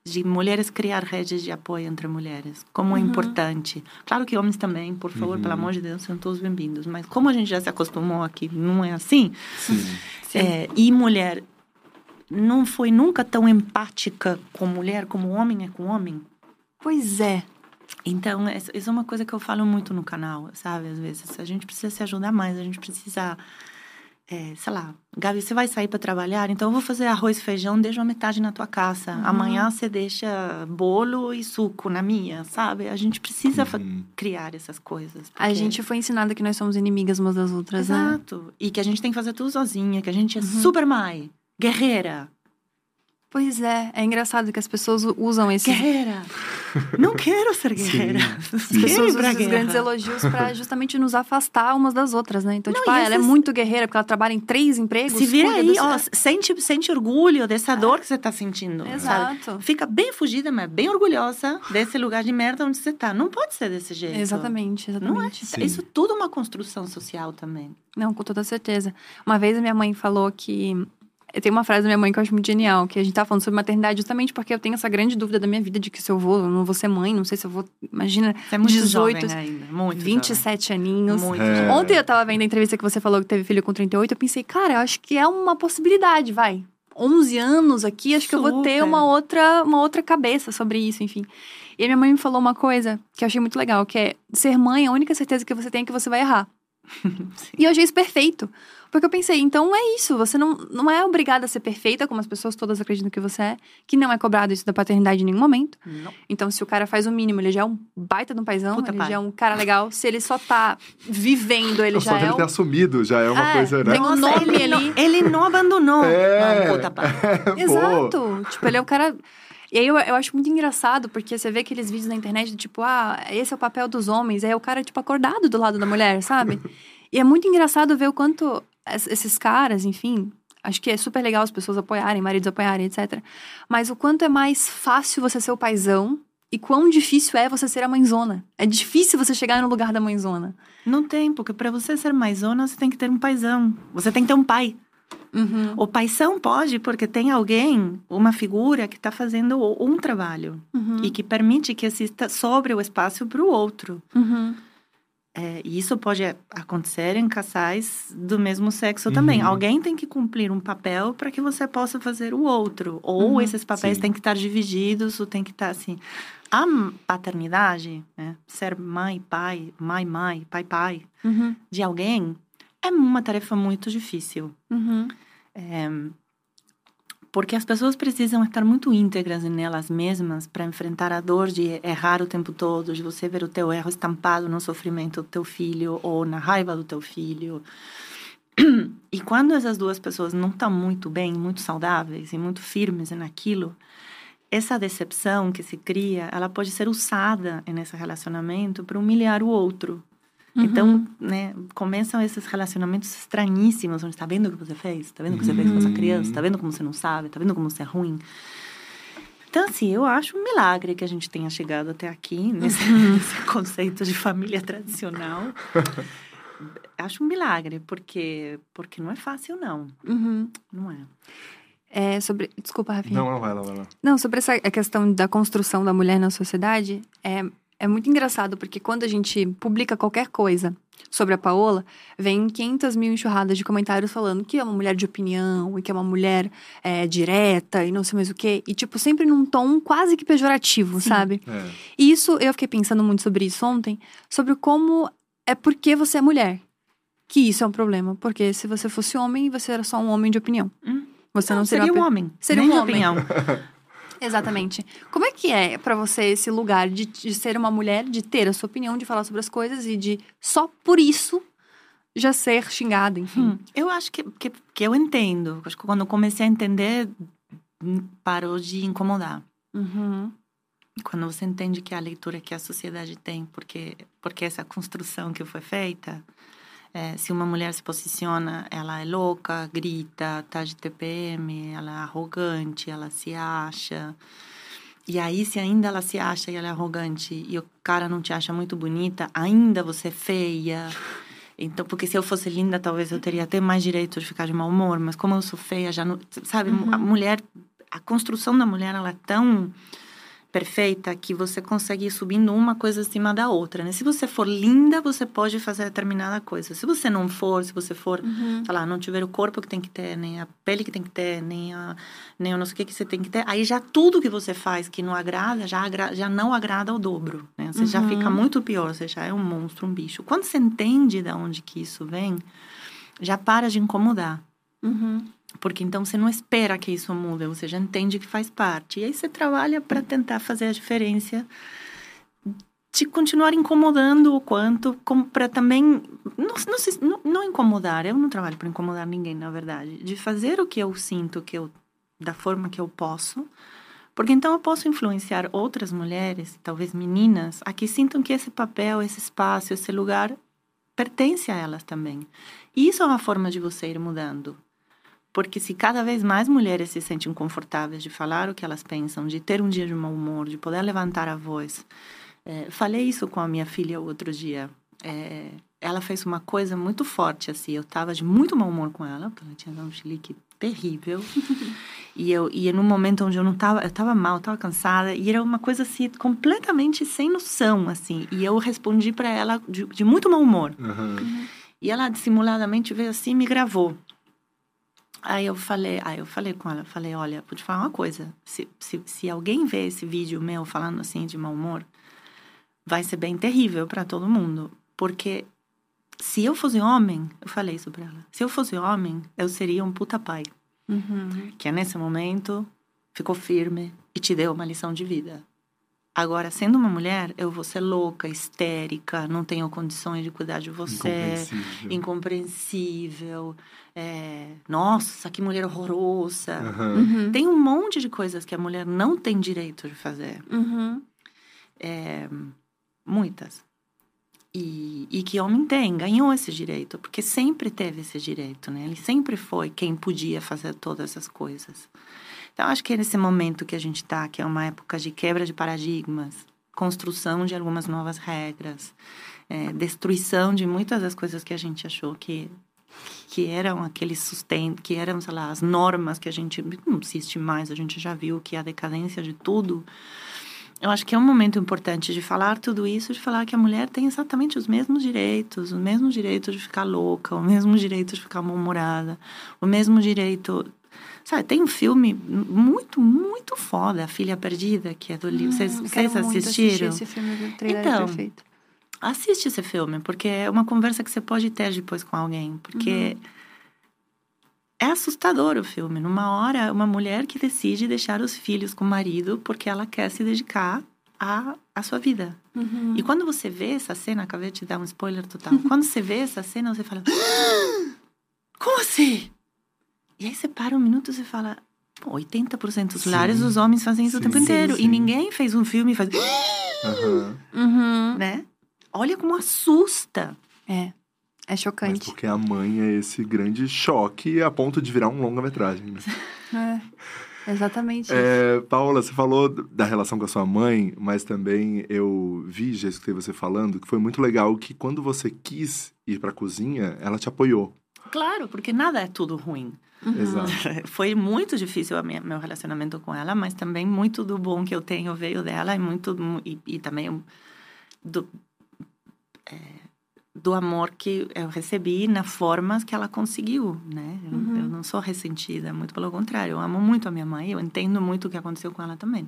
de mulheres criar redes de apoio entre mulheres, como é uhum. importante. Claro que homens também, por favor, pelo uhum. amor de Deus, são todos bem-vindos. Mas como a gente já se acostumou aqui, não é assim. Sim. É, e mulher não foi nunca tão empática com mulher como homem é com homem? Pois é. Então, isso é uma coisa que eu falo muito no canal, sabe? Às vezes, a gente precisa se ajudar mais, a gente precisa, é, sei lá, Gabi, você vai sair para trabalhar, então eu vou fazer arroz e feijão, deixa a metade na tua casa. Uhum. Amanhã você deixa bolo e suco na minha, sabe? A gente precisa uhum. criar essas coisas. Porque... A gente foi ensinada que nós somos inimigas umas das outras, Exato. né? Exato. E que a gente tem que fazer tudo sozinha, que a gente é uhum. super mãe guerreira. Pois é, é engraçado que as pessoas usam esse. Guerreira! Não quero ser guerreira. Sim, sim. As pessoas usam esses grandes elogios para justamente nos afastar umas das outras, né? Então, Não, tipo, ah, ela é muito guerreira porque ela trabalha em três empregos. Se vira aí, ó, sente, sente orgulho dessa é. dor que você tá sentindo. Exato. Sabe? Fica bem fugida, mas bem orgulhosa desse lugar de merda onde você tá. Não pode ser desse jeito. Exatamente, exatamente. Não é? Isso tudo é uma construção social também. Não, com toda certeza. Uma vez a minha mãe falou que tem uma frase da minha mãe que eu acho muito genial, que a gente tá falando sobre maternidade justamente porque eu tenho essa grande dúvida da minha vida de que se eu vou, eu não vou ser mãe, não sei se eu vou. Imagina, você é muito 18, ainda, muito 27 jovem. aninhos. Muito é. Ontem eu tava vendo a entrevista que você falou que teve filho com 38, eu pensei, cara, eu acho que é uma possibilidade, vai. 11 anos aqui, acho Super. que eu vou ter uma outra, uma outra cabeça sobre isso, enfim. E a minha mãe me falou uma coisa que eu achei muito legal, que é ser mãe, a única certeza que você tem é que você vai errar. e eu achei isso perfeito. Porque eu pensei, então é isso, você não, não é obrigada a ser perfeita, como as pessoas todas acreditam que você é, que não é cobrado isso da paternidade em nenhum momento. Não. Então, se o cara faz o mínimo, ele já é um baita de um paizão, Puta ele pai. já é um cara legal. Se ele só tá vivendo, ele já só é. Só ele ter assumido já é uma é, coisa, né? Tem um nome ele, ali. Não, ele não abandonou. É, não, puta pai. É, Exato. tipo, ele é o cara. E aí eu, eu acho muito engraçado, porque você vê aqueles vídeos na internet, tipo, ah, esse é o papel dos homens. Aí é o cara, tipo, acordado do lado da mulher, sabe? e é muito engraçado ver o quanto esses caras, enfim, acho que é super legal as pessoas apoiarem, maridos apoiarem, etc. Mas o quanto é mais fácil você ser o paizão e quão difícil é você ser a mãezona. É difícil você chegar no lugar da mãezona. Não tem, porque para você ser mãezona, você tem que ter um paizão. Você tem que ter um pai. Uhum. O paisão pode, porque tem alguém, uma figura que está fazendo um trabalho uhum. e que permite que exista sobre o espaço para o outro. Uhum. É, e isso pode acontecer em casais do mesmo sexo também. Uhum. Alguém tem que cumprir um papel para que você possa fazer o outro. Ou uhum. esses papéis Sim. têm que estar divididos, ou tem que estar assim. A paternidade, né? ser mãe, pai, mãe, mãe, pai, pai, uhum. de alguém, é uma tarefa muito difícil. Uhum. É, porque as pessoas precisam estar muito íntegras nelas mesmas para enfrentar a dor de errar o tempo todo, de você ver o teu erro estampado no sofrimento do teu filho ou na raiva do teu filho. E quando essas duas pessoas não estão muito bem, muito saudáveis e muito firmes naquilo, essa decepção que se cria, ela pode ser usada nesse relacionamento para humilhar o outro, Uhum. Então, né, começam esses relacionamentos estranhíssimos, onde está vendo o que você fez? Está vendo o que você fez com essa criança? Está vendo como você não sabe? Está vendo como você é ruim? Então, assim, eu acho um milagre que a gente tenha chegado até aqui, nesse, uhum. nesse conceito de família tradicional. acho um milagre, porque, porque não é fácil, não. Uhum. Não é. É, sobre. Desculpa, Rafinha. Não, não, vai lá, vai lá. Não, sobre essa questão da construção da mulher na sociedade, é, é muito engraçado, porque quando a gente publica qualquer coisa sobre a Paola, vem 500 mil enxurradas de comentários falando que é uma mulher de opinião e que é uma mulher é, direta e não sei mais o quê. E, tipo, sempre num tom quase que pejorativo, Sim. sabe? É. E isso, eu fiquei pensando muito sobre isso ontem, sobre como é porque você é mulher. Que isso é um problema. Porque se você fosse homem, você era só um homem de opinião. Hum. Você não, não seria, seria um homem. Seria Nem um homem. opinião. Exatamente. Como é que é para você esse lugar de, de ser uma mulher, de ter a sua opinião, de falar sobre as coisas e de só por isso já ser xingada, enfim? Hum, eu acho que, que, que, eu entendo. Acho que quando eu comecei a entender, parou de incomodar. Uhum. Quando você entende que a leitura que a sociedade tem, porque, porque essa construção que foi feita, é, se uma mulher se posiciona, ela é louca, grita, tá de TPM, ela é arrogante, ela se acha. E aí, se ainda ela se acha e ela é arrogante e o cara não te acha muito bonita, ainda você é feia. Então, porque se eu fosse linda, talvez eu teria até mais direito de ficar de mau humor, mas como eu sou feia, já não. Sabe, uhum. a mulher. A construção da mulher, ela é tão perfeita que você consegue ir subindo uma coisa acima da outra, né? Se você for linda, você pode fazer determinada coisa. Se você não for, se você for, uhum. sei lá, não tiver o corpo que tem que ter, nem a pele que tem que ter, nem a, nem o não sei o que que você tem que ter, aí já tudo que você faz que não agrada, já, agra, já não agrada ao dobro, né? Você uhum. já fica muito pior, você já é um monstro, um bicho. Quando você entende de onde que isso vem, já para de incomodar. Uhum. Porque então você não espera que isso mude, você já entende que faz parte. E aí você trabalha para tentar fazer a diferença de continuar incomodando o quanto, para também não, não, não, incomodar. Eu não trabalho para incomodar ninguém, na verdade. De fazer o que eu sinto, que eu, da forma que eu posso. Porque então eu posso influenciar outras mulheres, talvez meninas, a que sintam que esse papel, esse espaço, esse lugar pertence a elas também. E isso é uma forma de você ir mudando. Porque se cada vez mais mulheres se sentem confortáveis de falar o que elas pensam, de ter um dia de mau humor, de poder levantar a voz. É, falei isso com a minha filha outro dia. É, ela fez uma coisa muito forte, assim. Eu estava de muito mau humor com ela, porque ela tinha dado um chilique terrível. e eu e num momento onde eu não estava, eu estava mal, estava cansada, e era uma coisa assim completamente sem noção, assim. E eu respondi para ela de, de, muito mau humor. Uhum. Uhum. E ela dissimuladamente veio assim e me gravou. Aí eu falei, aí eu falei com ela, falei, olha, vou te falar uma coisa. Se, se, se alguém vê esse vídeo meu falando assim de mau humor, vai ser bem terrível para todo mundo. Porque se eu fosse homem, eu falei isso pra ela. Se eu fosse homem, eu seria um puta pai. Uhum. Que nesse momento ficou firme e te deu uma lição de vida. Agora, sendo uma mulher, eu vou ser louca, histérica, não tenho condições de cuidar de você, incompreensível. incompreensível é, nossa, que mulher horrorosa. Uhum. Uhum. Tem um monte de coisas que a mulher não tem direito de fazer. Uhum. É, muitas. E, e que homem tem, ganhou esse direito, porque sempre teve esse direito, né? Ele sempre foi quem podia fazer todas essas coisas. Então, acho que é nesse momento que a gente está, que é uma época de quebra de paradigmas, construção de algumas novas regras, é, destruição de muitas das coisas que a gente achou que que eram aqueles sustento, que eram, sei lá, as normas que a gente não existe mais, a gente já viu que a decadência de tudo. Eu acho que é um momento importante de falar tudo isso, de falar que a mulher tem exatamente os mesmos direitos, o mesmo direito de ficar louca, o mesmo direito de ficar mal-humorada, o mesmo direito Sabe, tem um filme muito, muito foda, A Filha Perdida, que é do livro. Hum, vocês, vocês assistiram? Esse filme, o trailer então, é perfeito. Assiste esse filme, porque é uma conversa que você pode ter depois com alguém. Porque uhum. é assustador o filme. Numa hora, uma mulher que decide deixar os filhos com o marido porque ela quer se dedicar à, à sua vida. Uhum. E quando você vê essa cena, acabei de te dar um spoiler total. quando você vê essa cena, você fala: ah, Como assim? E aí você para um minuto e você fala: 80% dos sim. lares os homens fazem isso sim, o tempo inteiro. Sim, e ninguém fez um filme e faz. Uhum. Uhum. Né? Olha como assusta. É. É chocante. Mas porque a mãe é esse grande choque a ponto de virar um longa-metragem. Né? É, exatamente é, Paola, você falou da relação com a sua mãe, mas também eu vi, já escutei você falando, que foi muito legal que quando você quis ir para a cozinha, ela te apoiou. Claro, porque nada é tudo ruim. Uhum. Exato. Foi muito difícil minha, meu relacionamento com ela, mas também muito do bom que eu tenho veio dela e muito e, e também do, é, do amor que eu recebi na formas que ela conseguiu, né? Eu, Uhum. eu não sou ressentida, muito pelo contrário. Eu amo muito a minha mãe, eu entendo muito o que aconteceu com ela também.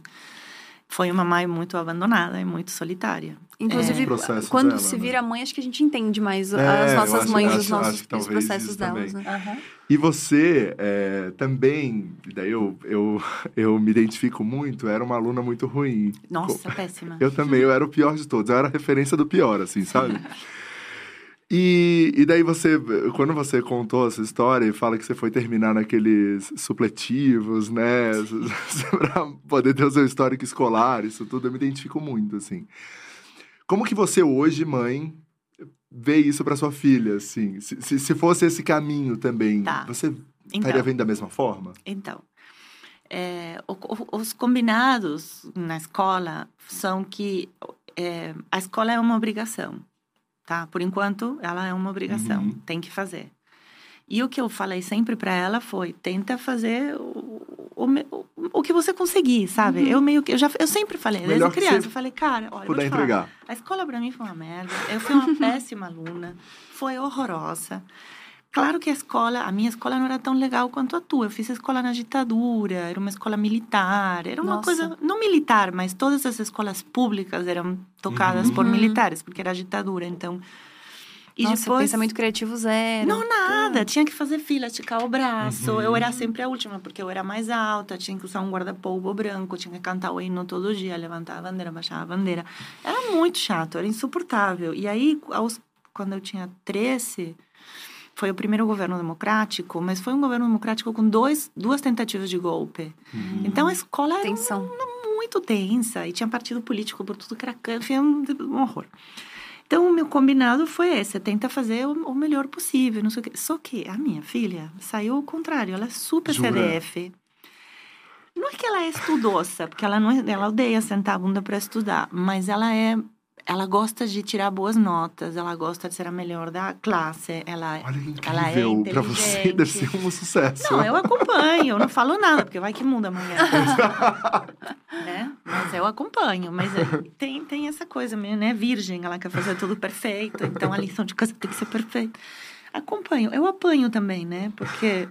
Foi uma mãe muito abandonada e muito solitária. Inclusive, processos quando dela, se né? vira mãe, acho que a gente entende mais É, as nossas acho- mães, acho- os nossos acho os processos delas, né? E você é, também, daí eu, eu, eu me identifico muito, era uma aluna muito ruim. Nossa, péssima. Eu também, eu era o pior de todos. Eu era a referência do pior, assim, sabe? E, e daí você, quando você contou essa história e fala que você foi terminar naqueles supletivos, né? pra poder ter o seu histórico escolar, isso tudo, eu me identifico muito, assim. Como que você hoje, mãe, vê isso pra sua filha, assim? Se, se, se fosse esse caminho também, Tá. você Então, estaria vendo da mesma forma? Então, é, o- o- os combinados na escola são que é, a escola é uma obrigação, tá? Por enquanto, ela é uma obrigação, Uhum. tem que fazer. E o que eu falei sempre para ela foi: tenta fazer o, o, o, que você conseguir, sabe? Eu meio que eu já eu sempre falei, desde Melhor que criança, eu falei, cara, olha, Puder te falar, entregar. a escola para mim foi uma merda. Eu fui uma péssima aluna. Foi horrorosa. Claro que a escola, a minha escola não era tão legal quanto a tua. Eu fiz escola na ditadura, era uma escola militar, era uma Nossa. coisa não militar, mas todas as escolas públicas eram tocadas Uhum. por Uhum. militares, porque era ditadura, então. E Nossa, depois pensamento criativo zero. não, nada. Tinha que fazer fila, esticar o braço. Uhum. Eu era sempre a última, porque eu era mais alta. Tinha que usar um guarda-polvo branco. Tinha que cantar o hino todo dia, levantar a bandeira, baixar a bandeira. Era muito chato, era insuportável. E aí, aos, quando eu tinha 13, foi o primeiro governo democrático, mas foi um governo democrático com dois, duas tentativas de golpe. Uhum. Então, a escola era Tensão. muito tensa e tinha partido político por tudo que era canto, foi um, um horror. Então, o meu combinado foi esse, tenta fazer o, o melhor possível, não sei o quê. Só que a minha filha saiu ao contrário, ela é super Jura? CDF. Não é que ela é estudosa, porque ela não é- ela odeia sentar a bunda para estudar, mas ela é ela gosta de tirar boas notas, ela gosta de ser a melhor da classe, ela Olha que ela é pra você deve ser um sucesso. Não, eu acompanho, eu não falo nada, porque vai que muda amanhã. né? Mas eu acompanho. Mas é, tem, tem essa coisa meio, né? Virgem, ela quer fazer tudo perfeito, então a lição de casa tem que ser perfeita. Acompanho. Eu apanho também, né? Porque.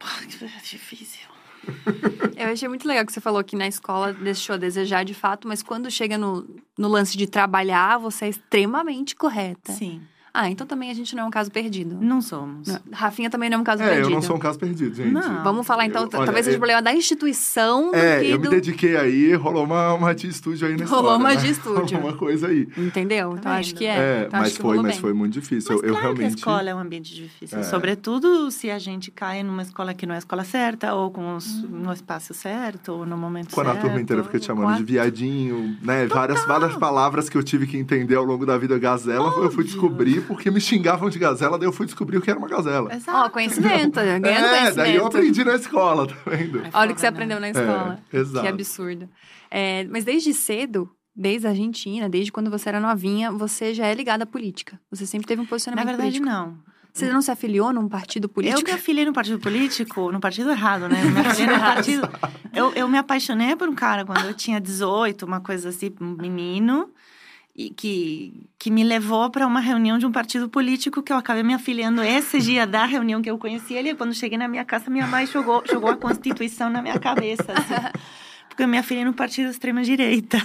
Pô, é difícil. Eu achei muito legal que você falou que na escola deixou a desejar de fato, mas quando chega no, no lance de trabalhar, você é extremamente correta. Sim. Ah, então também a gente não é um caso perdido. Não somos. Não. Rafinha também não é um caso é, perdido. eu não sou um caso perdido, gente. Não. Vamos falar então, eu, olha, talvez seja o problema da instituição do É, que eu do... me dediquei aí, rolou uma, uma de estúdio aí nessa Rolou hora, uma né? de estúdio. Rolou uma coisa aí. Entendeu? Então Tá acho que vendo? é. É, Então, mas foi, mas bem. foi muito difícil. Mas eu, eu claro que a realmente. escola é um ambiente difícil. É. Sobretudo se a gente cai numa escola que não é a escola certa, ou com os, no espaço certo, ou no momento Quando certo. a turma inteira fica te chamando a- de viadinho, né? Várias, várias palavras que eu tive que entender ao longo da vida gazela, eu fui descobrir porque me xingavam de gazela, daí eu fui descobrir o que era uma gazela. Ó, conhecimento, ganhando é, conhecimento. daí eu aprendi na escola, tá vendo? Olha o que você né? aprendeu na escola. É, exato. Que absurdo. É, mas desde cedo, desde a Argentina, desde quando você era novinha, você já é ligada à política. Você sempre teve um Na posicionamento verdade, político. não. Você não se afiliou num partido Eu político? me afiliei no partido político, no partido errado, né? Me afiliei no partido. Eu, eu me apaixonei por um cara quando eu tinha 18, uma coisa assim, um menino, e que, que me levou para uma reunião de um partido político que eu acabei me afiliando esse dia da reunião que eu conheci ele. Quando cheguei na minha casa, minha mãe jogou, jogou a Constituição na minha cabeça, assim. Porque eu me afiliei no partido extrema-direita.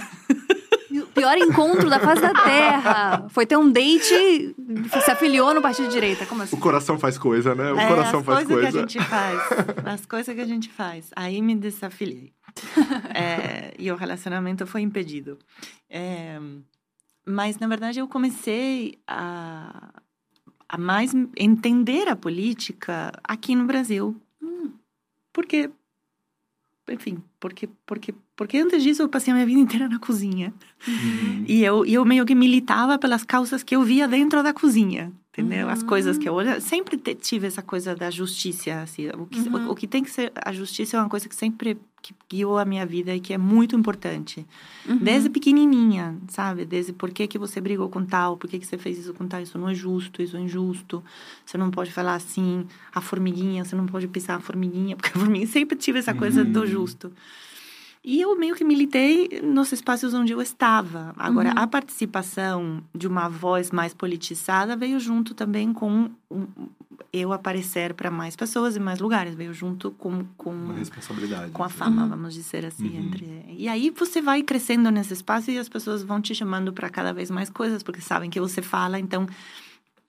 O pior encontro da face da Terra. Foi ter um date, se afiliou no partido de direita. Como assim? O coração faz coisa, né? O É, coração as faz coisas coisa. que a gente faz. As coisas que a gente faz. Aí me desafiliei. É, e o relacionamento foi impedido. É, mas, na verdade, eu comecei a, a mais entender a política aqui no Brasil. Porque, enfim, porque, porque, porque antes disso eu passei a minha vida inteira na cozinha. Uhum. E eu, eu meio que militava pelas causas que eu via dentro da cozinha, entendeu? As Uhum. coisas que eu olho- sempre tive essa coisa da justiça, assim, o que, Uhum. o, o que tem que ser a justiça é uma coisa que sempre que guiou a minha vida e que é muito importante. Uhum. Desde pequenininha, sabe? Desde por que que você brigou com tal, por que que você fez isso com tal, isso não é justo, isso é injusto. Você não pode falar assim, a formiguinha, você não pode pisar a formiguinha, porque a formiguinha sempre tive essa coisa do Uhum. justo. E eu meio que militei nos espaços onde eu estava. Agora, Uhum. a participação de uma voz mais politizada veio junto também com um- eu aparecer para mais pessoas em mais lugares. Veio junto com, com, Uma responsabilidade. com a fama, Uhum. vamos dizer assim. Uhum. entre E aí você vai crescendo nesse espaço e as pessoas vão te chamando para cada vez mais coisas, porque sabem que você fala, então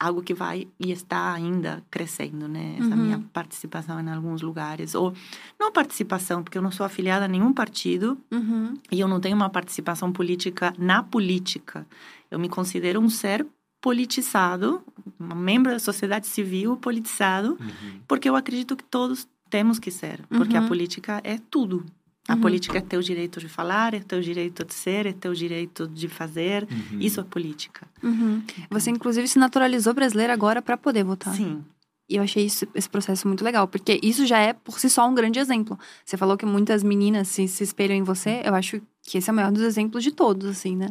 algo que vai e está ainda crescendo, né? Essa Uhum. minha participação em alguns lugares. Ou não participação, porque eu não sou afiliada a nenhum partido Uhum. e eu não tenho uma participação política na política. Eu me considero um ser politizado, um membro da sociedade civil politizado, Uhum. porque eu acredito que todos temos que ser, porque Uhum. a política é tudo. A Uhum. política é teu direito de falar, é teu direito de ser, é teu direito de fazer. Uhum. Isso é política. Uhum. Você, inclusive, se naturalizou brasileira agora para poder votar. Sim. E eu achei isso- esse processo muito legal, porque isso já é, por si só, um grande exemplo. Você falou que muitas meninas se, se espelham em você. Eu acho que esse é o maior dos exemplos de todos, assim, né?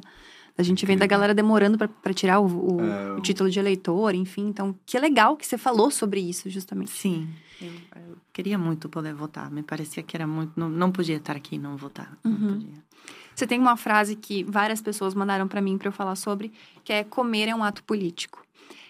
A gente vem da galera demorando pra tirar o, o- É, o título de eleitor, enfim. Então, que legal que você falou sobre isso, justamente. Sim. Eu, eu queria muito poder votar. Me parecia que era muito. Não, não podia estar aqui e não votar. Uhum. Não podia. Você tem uma frase que várias pessoas mandaram pra mim pra eu falar sobre, que é comer é um ato político.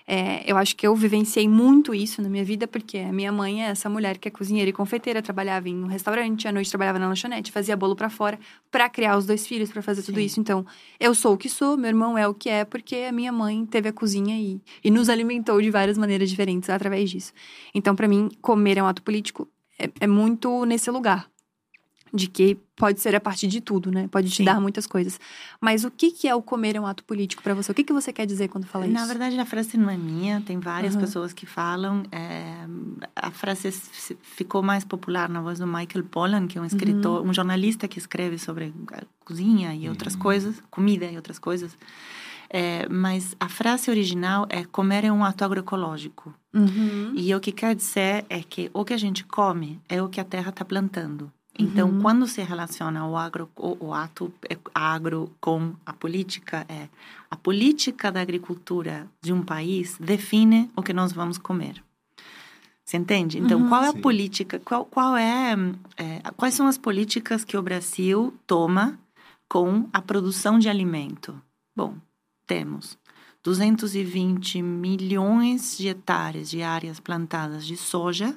É, eu acho que eu vivenciei muito isso na minha vida, porque a minha mãe é essa mulher que é cozinheira e confeiteira, trabalhava em um restaurante, à noite trabalhava na lanchonete, fazia bolo pra fora, pra criar os dois filhos, pra fazer tudo Sim. isso. Então, eu sou o que sou, meu irmão é o que é, porque a minha mãe teve a cozinha e, e nos alimentou de várias maneiras diferentes através disso. Então, pra mim, comer é um ato político é, é muito nesse lugar. De que pode ser a partir de tudo, né? Pode te Sim. dar muitas coisas. Mas o que, que é o comer é um ato político pra você? O que, que você quer dizer quando fala Na isso? verdade, a frase não é minha, tem várias Uhum. pessoas que falam. é, a frase ficou mais popular na voz do Michael Pollan, que é um escritor, um jornalista que escreve sobre cozinha e outras Uhum. coisas, comida e outras coisas. É, mas a frase original é comer é um ato agroecológico. Uhum. E o que quer dizer é que o que a gente come é o que a terra está plantando. Então, Uhum. quando se relaciona o, agro, o, o ato é- agro com a política, é a política da agricultura de um país define o que nós vamos comer. Você entende? Então, Uhum. qual é a Sim. política? Qual, qual é, é, quais são as políticas que o Brasil toma com a produção de alimento? Bom, temos 220 milhões de hectares de áreas plantadas de soja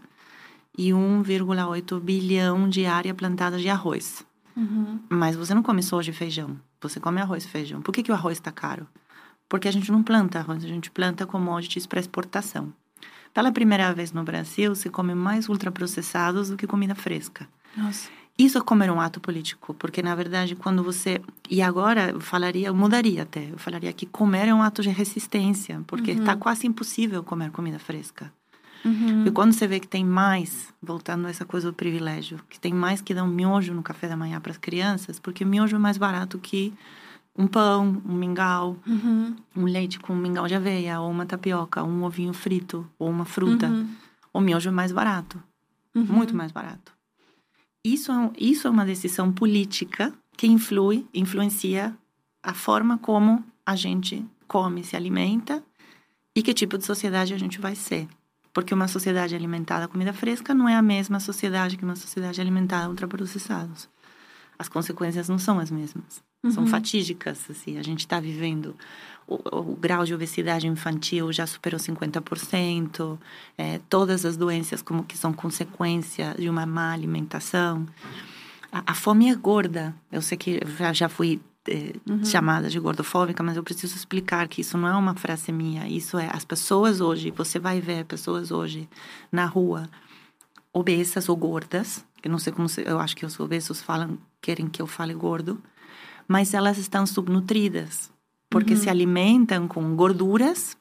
e 1,8 bilhão de área plantada de arroz. Uhum. Mas você não come soja e feijão, você come arroz e feijão. Por que, que o arroz está caro? porque a gente não planta arroz, a gente planta commodities para exportação. Pela primeira vez no Brasil, se come mais ultraprocessados do que comida fresca. Nossa. Isso é comer um ato político, porque na verdade quando você e agora eu falaria, eu mudaria até, eu falaria que comer é um ato de resistência, porque está uhum. quase impossível comer comida fresca. Uhum. E quando você vê que tem mais, voltando a essa coisa do privilégio, que tem mais que dar um miojo no café da manhã para as crianças, porque miojo é mais barato que um pão, um mingau, uhum. um leite com um mingau de aveia, ou uma tapioca, um ovinho frito, ou uma fruta. Uhum. O miojo é mais barato, uhum. muito mais barato. Isso é, isso é uma decisão política que influi, influencia a forma como a gente come, se alimenta e que tipo de sociedade a gente vai ser. Porque uma sociedade alimentada a comida fresca não é a mesma sociedade que uma sociedade alimentada a ultraprocessados. As consequências não são as mesmas. Uhum. São fatídicas, assim. A gente está vivendo... O, o, grau de obesidade infantil já superou 50%. É, todas as doenças como que são consequência de uma má alimentação. A, a fome é gorda. Eu sei que já, já fui é, uhum. chamada de gordofóbica, mas eu preciso explicar que isso não é uma frase minha. Isso é as pessoas hoje. Você vai ver pessoas hoje na rua obesas ou gordas. Eu não sei como se, eu acho que os obesos falam querem que eu fale gordo mas elas estão subnutridas, porque uhum. se alimentam com gorduras,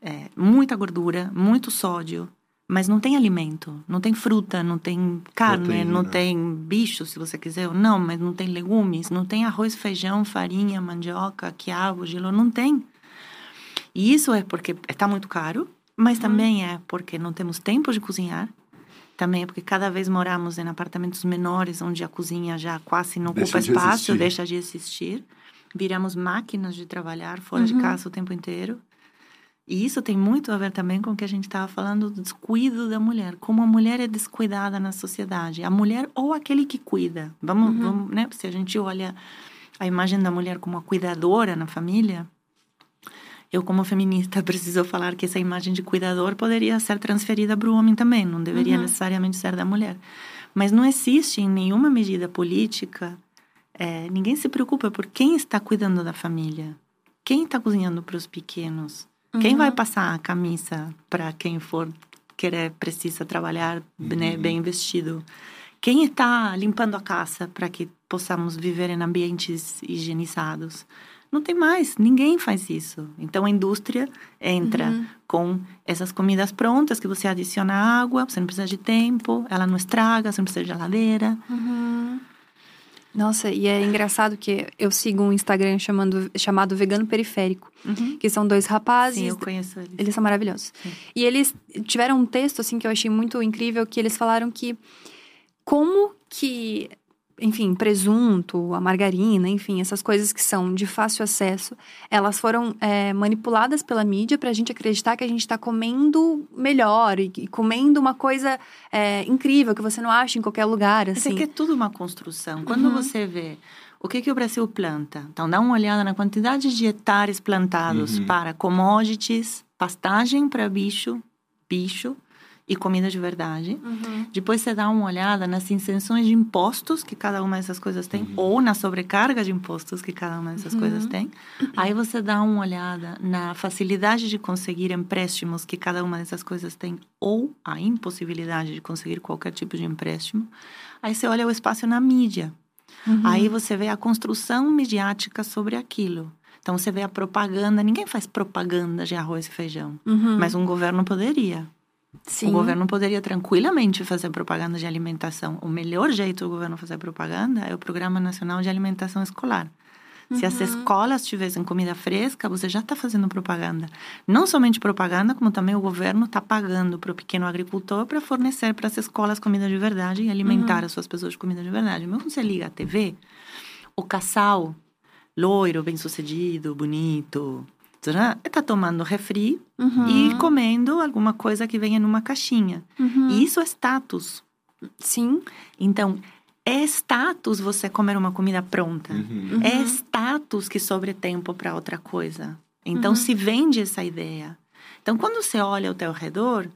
é, muita gordura, muito sódio, mas não tem alimento, não tem fruta, não tem carne, Proteína. não tem bicho, se você quiser, não, mas não tem legumes, não tem arroz, feijão, farinha, mandioca, quiabo, gelo, não tem. E isso é porque está muito caro, mas também é porque não temos tempo de cozinhar, também porque cada vez moramos em apartamentos menores, onde a cozinha já quase não ocupa deixa espaço, de deixa de existir. Viramos máquinas de trabalhar fora uhum. de casa o tempo inteiro. E isso tem muito a ver também com o que a gente estava falando do descuido da mulher. Como a mulher é descuidada na sociedade. A mulher ou aquele que cuida. Vamos, uhum. vamos né? Se a gente olha a imagem da mulher como a cuidadora na família, eu, como feminista, preciso falar que essa imagem de cuidador poderia ser transferida para o homem também, não deveria uhum. necessariamente ser da mulher. Mas não existe em nenhuma medida política, é, ninguém se preocupa por quem está cuidando da família, quem está cozinhando para os pequenos, uhum. quem vai passar a camisa para quem for querer, precisa trabalhar né, uhum. bem vestido. Quem está limpando a casa para que possamos viver em ambientes higienizados? Não tem mais, ninguém faz isso. Então a indústria entra uhum. com essas comidas prontas que você adiciona água, você não precisa de tempo, ela não estraga, você não precisa de geladeira. Uhum. Nossa, e é engraçado que eu sigo um Instagram chamando, chamado Vegano Periférico, uhum. que são dois rapazes. Sim, eu conheço eles. Eles são maravilhosos. Sim. E eles tiveram um texto, assim, que eu achei muito incrível, que eles falaram que como que enfim, presunto, a margarina, enfim, essas coisas que são de fácil acesso, elas foram é, manipuladas pela mídia para a gente acreditar que a gente está comendo melhor e, e, comendo uma coisa é, incrível que você não acha em qualquer lugar. Assim. Isso aqui é tudo uma construção. Quando uhum. você vê o que, que o Brasil planta, então dá uma olhada na quantidade de hectares plantados uhum. para commodities, pastagem para bicho, bicho, e comida de verdade. Uhum. Depois você dá uma olhada nas isenções de impostos que cada uma dessas coisas tem, uhum. ou na sobrecarga de impostos que cada uma dessas uhum. coisas tem. Aí você dá uma olhada na facilidade de conseguir empréstimos que cada uma dessas coisas tem, ou a impossibilidade de conseguir qualquer tipo de empréstimo. Aí você olha o espaço na mídia. Uhum. Aí você vê a construção midiática sobre aquilo. Então você vê a propaganda. Ninguém faz propaganda de arroz e feijão, uhum. mas um governo poderia. Sim. O governo poderia tranquilamente fazer propaganda de alimentação. O melhor jeito do governo fazer propaganda é o Programa Nacional de Alimentação Escolar. Se as uhum. escolas tivessem comida fresca, você já está fazendo propaganda. Não somente propaganda, como também o governo está pagando para o pequeno agricultor para fornecer para as escolas comida de verdade e alimentar uhum. as suas pessoas de comida de verdade. Mesmo quando você liga a TV, o casal loiro, bem-sucedido, bonito, está tomando refri uhum. e comendo alguma coisa que venha numa caixinha. Uhum. E isso é status. Sim. Então, é status você comer uma comida pronta. Uhum. É status que sobre tempo para outra coisa. Então, uhum. se vende essa ideia. Então, quando você olha ao teu redor,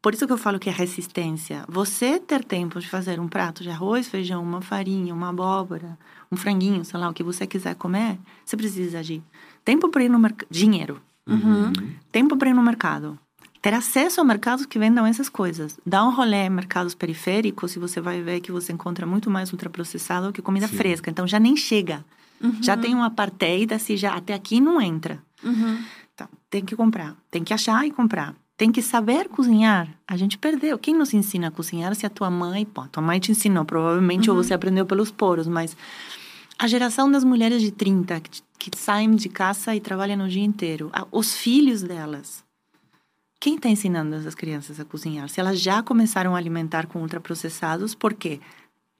por isso que eu falo que é resistência. Você ter tempo de fazer um prato de arroz, feijão, uma farinha, uma abóbora, um franguinho, sei lá, o que você quiser comer, você precisa de tempo para ir no mercado, dinheiro, uhum. tempo para ir no mercado, ter acesso a mercados que vendam essas coisas. Dá um rolê em mercados periféricos e você vai ver que você encontra muito mais ultraprocessado que comida Sim. fresca. Então já nem chega. Uhum. Já tem um apartheid, assim, já até aqui não entra. Uhum. Então, tem que comprar. Tem que achar e comprar. Tem que saber cozinhar. A gente perdeu. Quem nos ensina a cozinhar se a tua mãe... Pô, tua mãe te ensinou, provavelmente, uhum. ou você aprendeu pelos poros, mas... A geração das mulheres de 30 que, que saem de casa e trabalham o dia inteiro. Os filhos delas quem está ensinando essas crianças a cozinhar? Se elas já começaram a alimentar com ultraprocessados, por quê?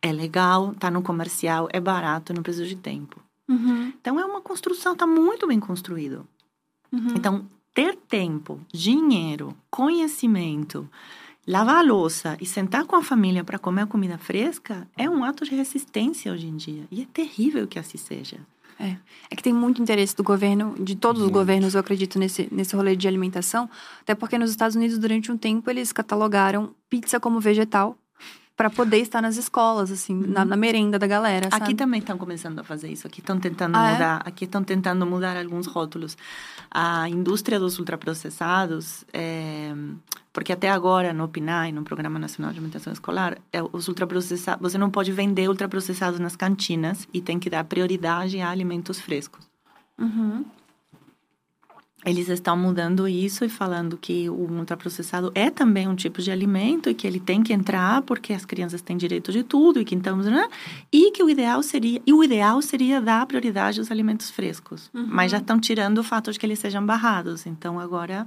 É legal, está no comercial, é barato, não precisa de tempo. Uhum. Então, é uma construção, está muito bem construído. Uhum. Então, ter tempo, dinheiro, conhecimento, lavar a louça e sentar com a família para comer a comida fresca é um ato de resistência hoje em dia. E é terrível que assim seja. É. é que tem muito interesse do governo, de todos os governos, eu acredito, nesse, nesse rolê de alimentação. Até porque nos Estados Unidos, durante um tempo, eles catalogaram pizza como vegetal para poder estar nas escolas, assim, uhum. na, na, merenda da galera. Sabe? Aqui também estão começando a fazer isso. Aqui estão tentando ah, é? mudar. É? Aqui estão tentando mudar alguns rótulos. A indústria dos ultraprocessados, é, porque até agora no PNAE, no Programa Nacional de Alimentação Escolar, é, os ultraprocessados, você não pode vender ultraprocessados nas cantinas e tem que dar prioridade a alimentos frescos. Uhum eles estão mudando isso e falando que o ultraprocessado é também um tipo de alimento e que ele tem que entrar porque as crianças têm direito de tudo e que então né? e que o ideal seria e o ideal seria dar prioridade aos alimentos frescos uhum. mas já estão tirando o fato de que eles sejam barrados então agora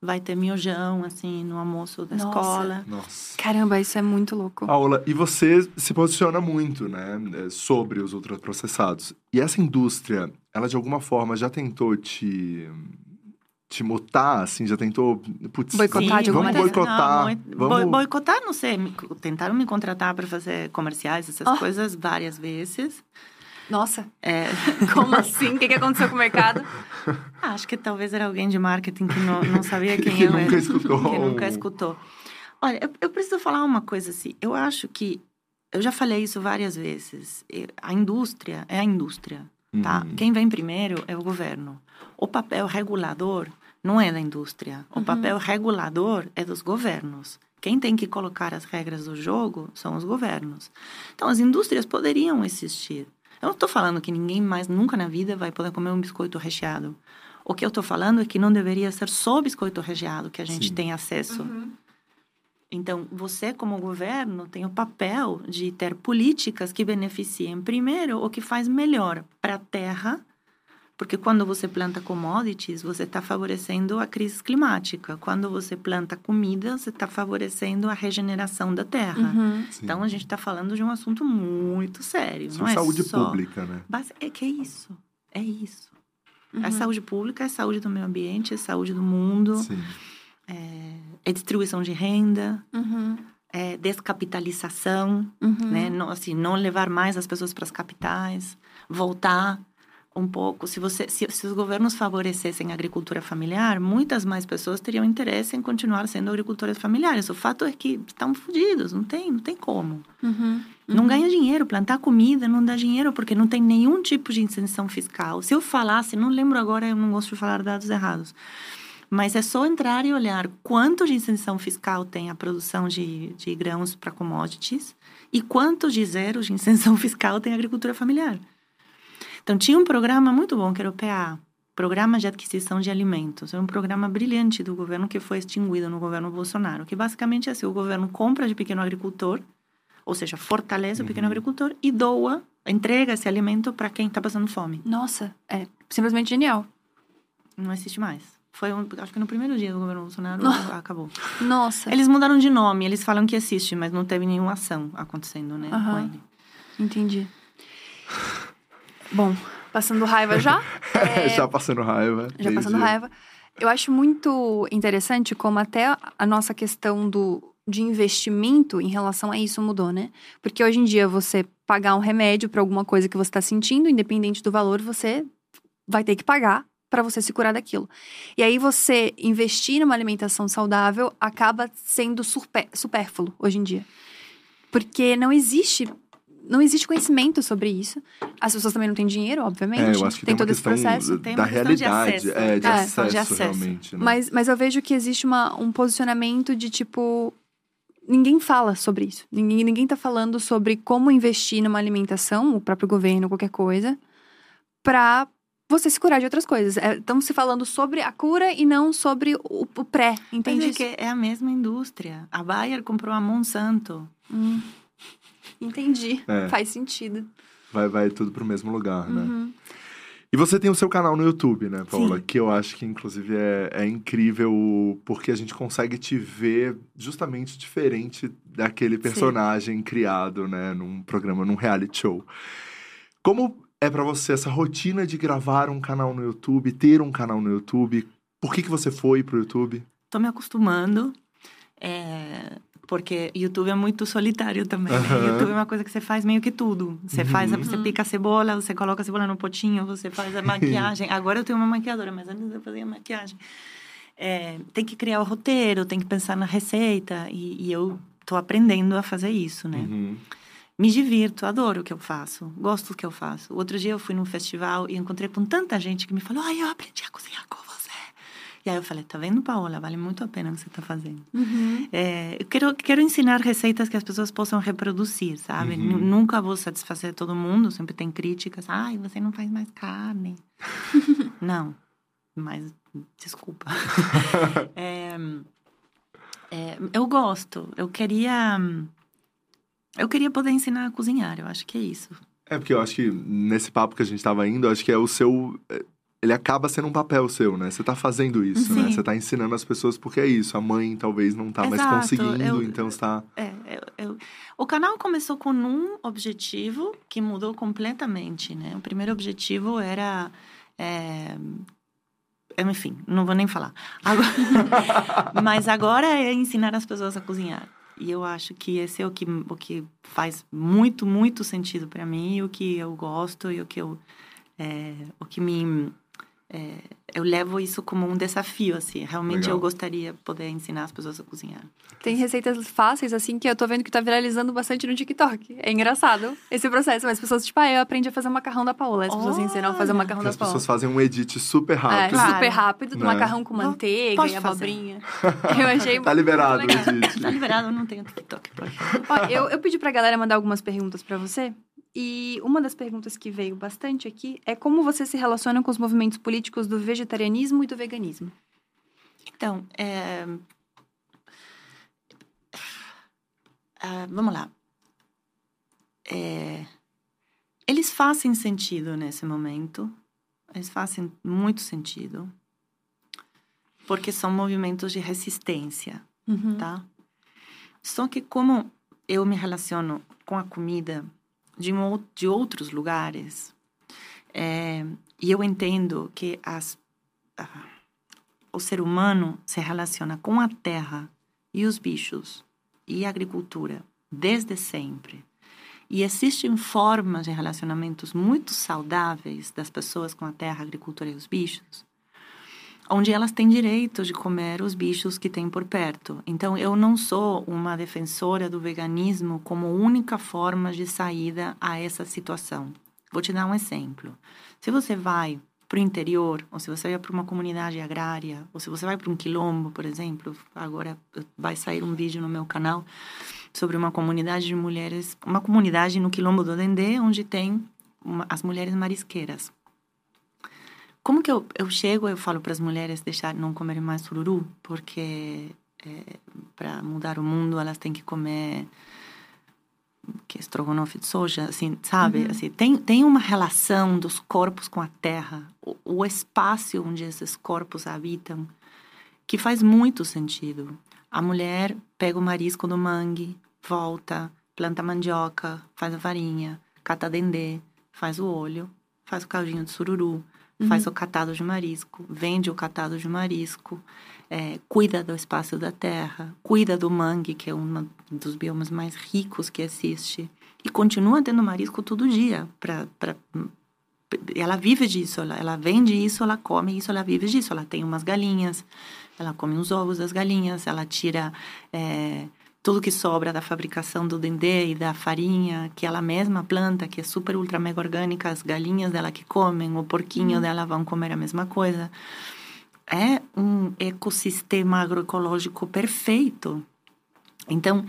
vai ter miojão assim no almoço da Nossa. escola Nossa. caramba isso é muito louco Paula e você se posiciona muito né sobre os ultraprocessados e essa indústria ela de alguma forma já tentou te te mutar, assim, já tentou. Putz, boicotar de alguma vamos boicotar. Não, vamos... Boicotar, não sei. Tentaram me contratar para fazer comerciais, essas oh. coisas, várias vezes. Nossa, é... como assim? O que, que aconteceu com o mercado? Ah, acho que talvez era alguém de marketing que não, não sabia quem que eu nunca era. Escutou. Que nunca escutou. Olha, eu, eu preciso falar uma coisa assim. Eu acho que. Eu já falei isso várias vezes. A indústria é a indústria, tá? Uhum. Quem vem primeiro é o governo. O papel regulador não é da indústria. O uhum. papel regulador é dos governos. Quem tem que colocar as regras do jogo são os governos. Então, as indústrias poderiam existir. Eu não estou falando que ninguém mais, nunca na vida, vai poder comer um biscoito recheado. O que eu estou falando é que não deveria ser só biscoito recheado que a gente Sim. tem acesso. Uhum. Então, você, como governo, tem o papel de ter políticas que beneficiem, primeiro, o que faz melhor para a terra porque quando você planta commodities, você está favorecendo a crise climática. Quando você planta comida, você está favorecendo a regeneração da terra. Uhum. Então, a gente está falando de um assunto muito sério. Isso não é saúde só... pública, né? É que é isso. É isso. Uhum. É saúde pública, é saúde do meio ambiente, é saúde do mundo. Sim. É, é distribuição de renda. Uhum. É descapitalização, uhum. né? Não, assim, não levar mais as pessoas para as capitais, voltar um pouco, se, você, se, se, os governos favorecessem a agricultura familiar, muitas mais pessoas teriam interesse em continuar sendo agricultores familiares. O fato é que estão fodidos, não tem, não tem como. Uhum, uhum. Não ganha dinheiro, plantar comida não dá dinheiro porque não tem nenhum tipo de isenção fiscal. Se eu falasse, não lembro agora, eu não gosto de falar dados errados, mas é só entrar e olhar quanto de isenção fiscal tem a produção de, de grãos para commodities e quanto de zero de isenção fiscal tem a agricultura familiar. Então, tinha um programa muito bom, que era o PA, Programa de Aquisição de Alimentos. É um programa brilhante do governo que foi extinguido no governo Bolsonaro, que basicamente é assim, o governo compra de pequeno agricultor, ou seja, fortalece uhum. o pequeno agricultor e doa, entrega esse alimento para quem está passando fome. Nossa, é simplesmente genial. Não existe mais. Foi, um, acho que no primeiro dia do governo Bolsonaro oh. acabou. Nossa. Eles mudaram de nome, eles falam que existe, mas não teve nenhuma ação acontecendo, né, uhum. com ele. Entendi. Bom, passando raiva já? É... já passando raiva. Já passando raiva. Eu acho muito interessante como até a nossa questão do, de investimento em relação a isso mudou, né? Porque hoje em dia você pagar um remédio para alguma coisa que você está sentindo, independente do valor, você vai ter que pagar para você se curar daquilo. E aí você investir numa alimentação saudável acaba sendo supérfluo hoje em dia. Porque não existe não existe conhecimento sobre isso. As pessoas também não têm dinheiro, obviamente. É, eu acho que tem, tem todo esse processo. Da realidade, de é, de, é, acesso, de acesso, realmente. Né? Mas, mas eu vejo que existe uma, um posicionamento de tipo. Ninguém fala sobre isso. Ninguém, ninguém tá falando sobre como investir numa alimentação, o próprio governo, qualquer coisa, pra você se curar de outras coisas. É, estamos se falando sobre a cura e não sobre o, o pré, entende? Mas é que é a mesma indústria. A Bayer comprou a Monsanto. Hum. Entendi. É. Faz sentido. Vai, vai tudo pro mesmo lugar, né? Uhum. E você tem o seu canal no YouTube, né, Paula? Sim. Que eu acho que, inclusive, é, é incrível porque a gente consegue te ver justamente diferente daquele personagem Sim. criado, né, num programa, num reality show. Como é para você essa rotina de gravar um canal no YouTube, ter um canal no YouTube? Por que, que você foi pro YouTube? Tô me acostumando. É, porque YouTube é muito solitário também. Né? YouTube é uma coisa que você faz meio que tudo. Você uhum. faz, você pica a cebola, você coloca a cebola no potinho, você faz a maquiagem. Agora eu tenho uma maquiadora, mas antes eu fazia maquiagem. É, tem que criar o roteiro, tem que pensar na receita e, e eu tô aprendendo a fazer isso, né? Uhum. Me divirto, adoro o que eu faço, gosto do que eu faço. Outro dia eu fui num festival e encontrei com tanta gente que me falou: "Ai, eu aprendi a cozinhar com e aí eu falei, tá vendo, Paola? Vale muito a pena o que você está fazendo. Uhum. É, eu quero, quero ensinar receitas que as pessoas possam reproduzir, sabe? Uhum. Nunca vou satisfazer todo mundo, sempre tem críticas. Ai, você não faz mais carne. não, mas desculpa. é, é, eu gosto, eu queria... Eu queria poder ensinar a cozinhar, eu acho que é isso. É, porque eu acho que nesse papo que a gente estava indo, acho que é o seu ele acaba sendo um papel seu, né? Você tá fazendo isso, né? Sim. né? Você tá ensinando as pessoas porque é isso. A mãe talvez não tá Exato. mais conseguindo, eu, então está. É, eu, eu, o canal começou com um objetivo que mudou completamente, né? O primeiro objetivo era. É... Enfim, não vou nem falar. Agora... Mas agora é ensinar as pessoas a cozinhar. E eu acho que esse é o que, o que faz muito, muito sentido para mim, o que eu gosto e o que eu. É, o que me é, eu levo isso como um desafio, assim. Realmente Legal. eu gostaria de poder ensinar as pessoas a cozinhar. Tem receitas fáceis, assim, que eu tô vendo que tá viralizando bastante no TikTok. É engraçado esse processo. Mas as pessoas, tipo, ah, eu aprendi a fazer o macarrão da Paola. As pessoas ensinam a fazer o macarrão da Paola. As pessoas fazem um edit super é, rápido. É, claro. super rápido, do né? macarrão com manteiga Posso e abobrinha. eu achei Tá liberado o edit. Tá liberado, eu não tenho TikTok. Ó, eu, eu pedi pra galera mandar algumas perguntas pra você. E uma das perguntas que veio bastante aqui é como você se relaciona com os movimentos políticos do vegetarianismo e do veganismo? Então, é... Ah, vamos lá. É... Eles fazem sentido nesse momento. Eles fazem muito sentido. Porque são movimentos de resistência, uhum. tá? Só que como eu me relaciono com a comida de, um, de outros lugares. É, e eu entendo que as, o ser humano se relaciona com a terra e os bichos e a agricultura desde sempre. E existem formas de relacionamentos muito saudáveis das pessoas com a terra, a agricultura e os bichos, onde elas têm direito de comer os bichos que têm por perto. Então, eu não sou uma defensora do veganismo como única forma de saída a essa situação. Vou te dar um exemplo. Se você vai para o interior, ou se você vai para uma comunidade agrária, ou se você vai para um quilombo, por exemplo, agora vai sair um vídeo no meu canal sobre uma comunidade de mulheres, uma comunidade no quilombo do Dendê, onde tem uma, as mulheres marisqueiras. Como que eu, eu chego eu falo para as mulheres deixar não comerem mais sururu? Porque é, para mudar o mundo elas têm que comer que é estrogonofe de soja, assim, sabe? Uhum. Assim, tem, tem uma relação dos corpos com a terra, o, o espaço onde esses corpos habitam, que faz muito sentido. A mulher pega o marisco do mangue, volta, planta mandioca, faz a farinha, cata dendê, faz o olho, faz o caldinho de sururu, uhum. faz o catado de marisco, vende o catado de marisco, é, cuida do espaço da terra, cuida do mangue, que é um dos biomas mais ricos que existe, e continua tendo marisco todo dia para ela vive disso, ela, ela vende isso, ela come isso, ela vive disso. Ela tem umas galinhas, ela come os ovos das galinhas, ela tira é, tudo que sobra da fabricação do dendê e da farinha que ela mesma planta, que é super ultra mega orgânica, as galinhas dela que comem, o porquinho uhum. dela vão comer a mesma coisa. É um ecossistema agroecológico perfeito. Então,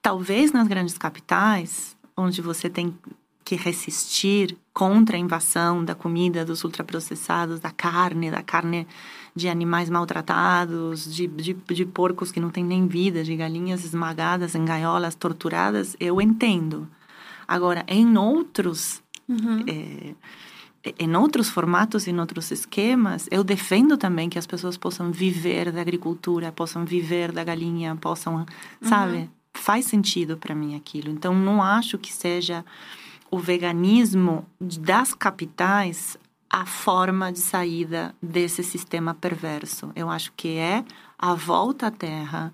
talvez nas grandes capitais, onde você tem que resistir contra a invasão da comida dos ultraprocessados, da carne, da carne de animais maltratados, de, de, de porcos que não têm nem vida, de galinhas esmagadas em gaiolas, torturadas, eu entendo. Agora, em outros. Uhum. É, em outros formatos, em outros esquemas, eu defendo também que as pessoas possam viver da agricultura, possam viver da galinha, possam, uhum. sabe? Faz sentido para mim aquilo. Então, não acho que seja o veganismo das capitais a forma de saída desse sistema perverso. Eu acho que é a volta à terra,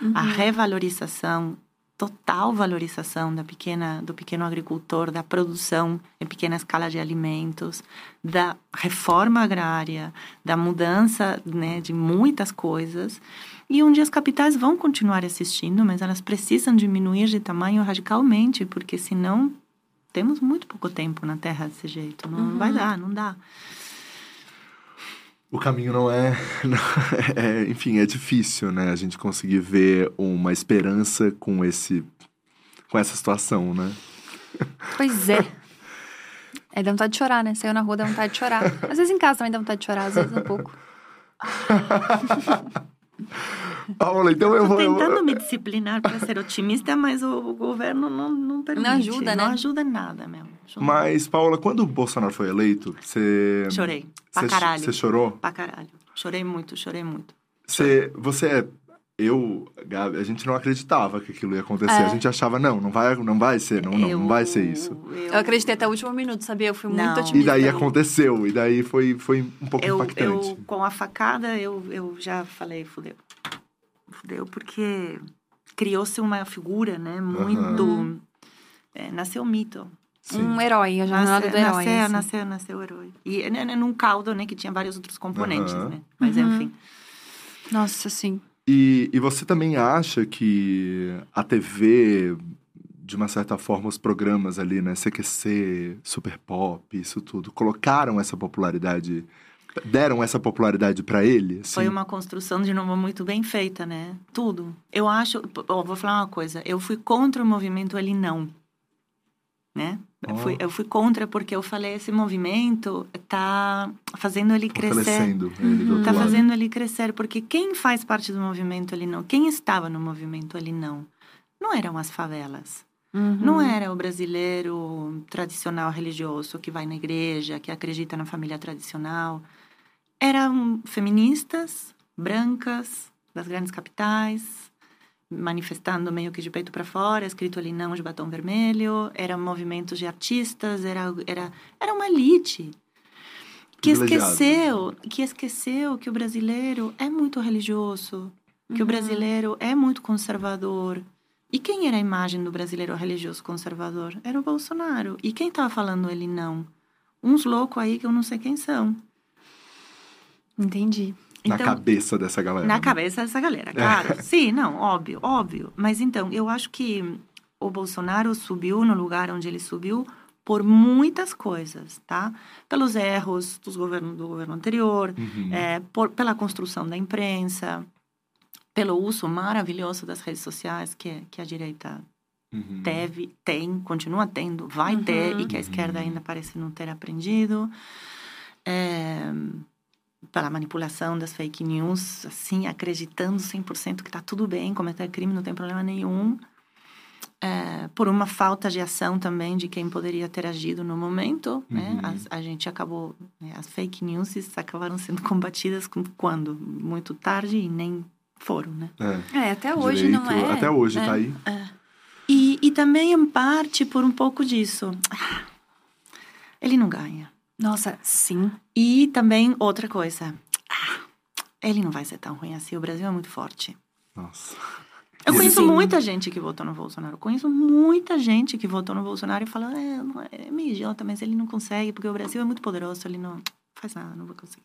uhum. a revalorização, total valorização da pequena, do pequeno agricultor, da produção em pequena escala de alimentos, da reforma agrária, da mudança né, de muitas coisas. E onde as capitais vão continuar assistindo, mas elas precisam diminuir de tamanho radicalmente, porque senão temos muito pouco tempo na Terra desse jeito. Não uhum. vai dar, não dá. O caminho não é, não é, Enfim, é difícil, né? A gente conseguir ver uma esperança com esse. com essa situação, né? Pois é. É, dá vontade de chorar, né? Saiu na rua, dá vontade de chorar. Às vezes em casa também dá vontade de chorar, às vezes um pouco. Paula, então eu vou. Tô tentando eu... me disciplinar para ser otimista, mas o, o, governo não, não permite. Não ajuda, né? Não ajuda nada mesmo. Ajuda. Mas, Paula, quando o Bolsonaro foi eleito, você. Chorei. Pra caralho. Você chorou? Pra caralho. Chorei muito, chorei muito. Você, você é eu, Gabi, a gente não acreditava que aquilo ia acontecer. É. A gente achava, não, não vai, não vai ser, não, eu, não, vai ser isso. Eu, eu, acreditei até o último minuto, sabia? Eu fui não. muito otimista. E daí aconteceu, e daí foi, foi um pouco eu, impactante. Eu, com a facada, eu, eu já falei, fudeu. Fudeu, porque criou-se uma figura, né, muito... Uhum. É, nasceu um mito. Sim. Um herói, a jornada do herói. Nasceu, assim. nasceu, nasceu o herói. E né, né, num caldo, né, que tinha vários outros componentes, uhum. né? Mas, uhum. enfim. Nossa, sim. E, e você também acha que a TV, de uma certa forma, os programas ali, né? CQC, Super Pop, isso tudo, colocaram essa popularidade deram essa popularidade para ele? Assim? Foi uma construção, de novo, muito bem feita, né? Tudo. Eu acho... Oh, vou falar uma coisa. Eu fui contra o movimento Ele Não. Né? Eu, fui, eu fui contra porque eu falei esse movimento tá fazendo ele crescer. Ele uhum. tá fazendo ele crescer porque quem faz parte do movimento ele não, quem estava no movimento ele não, não eram as favelas. Uhum. Não era o brasileiro tradicional religioso que vai na igreja, que acredita na família tradicional. Eram feministas, brancas, das grandes capitais, manifestando meio que de peito para fora, escrito ali não de batom vermelho, eram movimentos de artistas, era era era uma elite que esqueceu, que esqueceu que o brasileiro é muito religioso, que uhum. o brasileiro é muito conservador. E quem era a imagem do brasileiro religioso conservador? Era o Bolsonaro. E quem estava falando ele não? Uns loucos aí que eu não sei quem são. Entendi. Na então, cabeça dessa galera. Na né? cabeça dessa galera, é. claro. É. Sim, não, óbvio, óbvio. Mas então, eu acho que o Bolsonaro subiu no lugar onde ele subiu por muitas coisas, tá? Pelos erros dos governo, do governo anterior, uhum. é, por, pela construção da imprensa, pelo uso maravilhoso das redes sociais que, que a direita uhum. teve, tem, continua tendo, vai uhum. ter, e que a esquerda uhum. ainda parece não ter aprendido. É, pela manipulação das fake news, assim, acreditando 100% que está tudo bem, cometer crime não tem problema nenhum. É, por uma falta de ação também de quem poderia ter agido no momento, né? uhum. né? A, a, gente acabou, né? as fake news acabaram sendo combatidas quando? Muito tarde e nem foram, né? É, é até hoje Direito, não é. Até hoje é, tá aí. É. E, e também, em parte, por um pouco disso. Ah, ele não ganha. Nossa, sim. E também outra coisa. Ah, ele não vai ser tão ruim assim. O Brasil é muito forte. Nossa. Eu conheço Sim. muita gente que votou no Bolsonaro. Eu conheço muita gente que votou no Bolsonaro e fala, é, é meio idiota, mas ele não consegue, porque o Brasil é muito poderoso, ele não faz nada, não vai conseguir.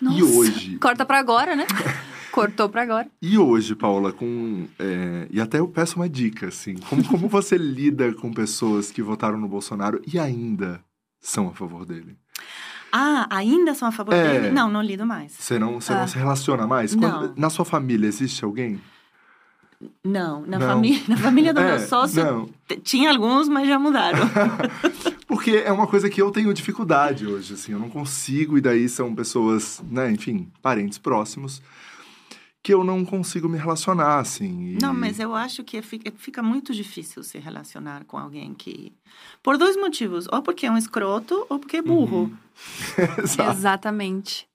Nossa, e hoje? Corta para agora, né? Cortou para agora. E hoje, Paula, com. É, e até eu peço uma dica, assim. Como, como você lida com pessoas que votaram no Bolsonaro e ainda são a favor dele? Ah, ainda são a favor é, dele? Não, não lido mais. Você não, você ah. não se relaciona mais? Quando, na sua família existe alguém? Não, na, não. Família, na família do é, meu sócio não. tinha alguns, mas já mudaram. Porque é uma coisa que eu tenho dificuldade hoje, assim, eu não consigo, e daí são pessoas, né, enfim, parentes próximos, que eu não consigo me relacionar, assim. E... Não, mas eu acho que fica, fica muito difícil se relacionar com alguém que. Por dois motivos. Ou porque é um escroto, ou porque é burro. Uhum. Exatamente.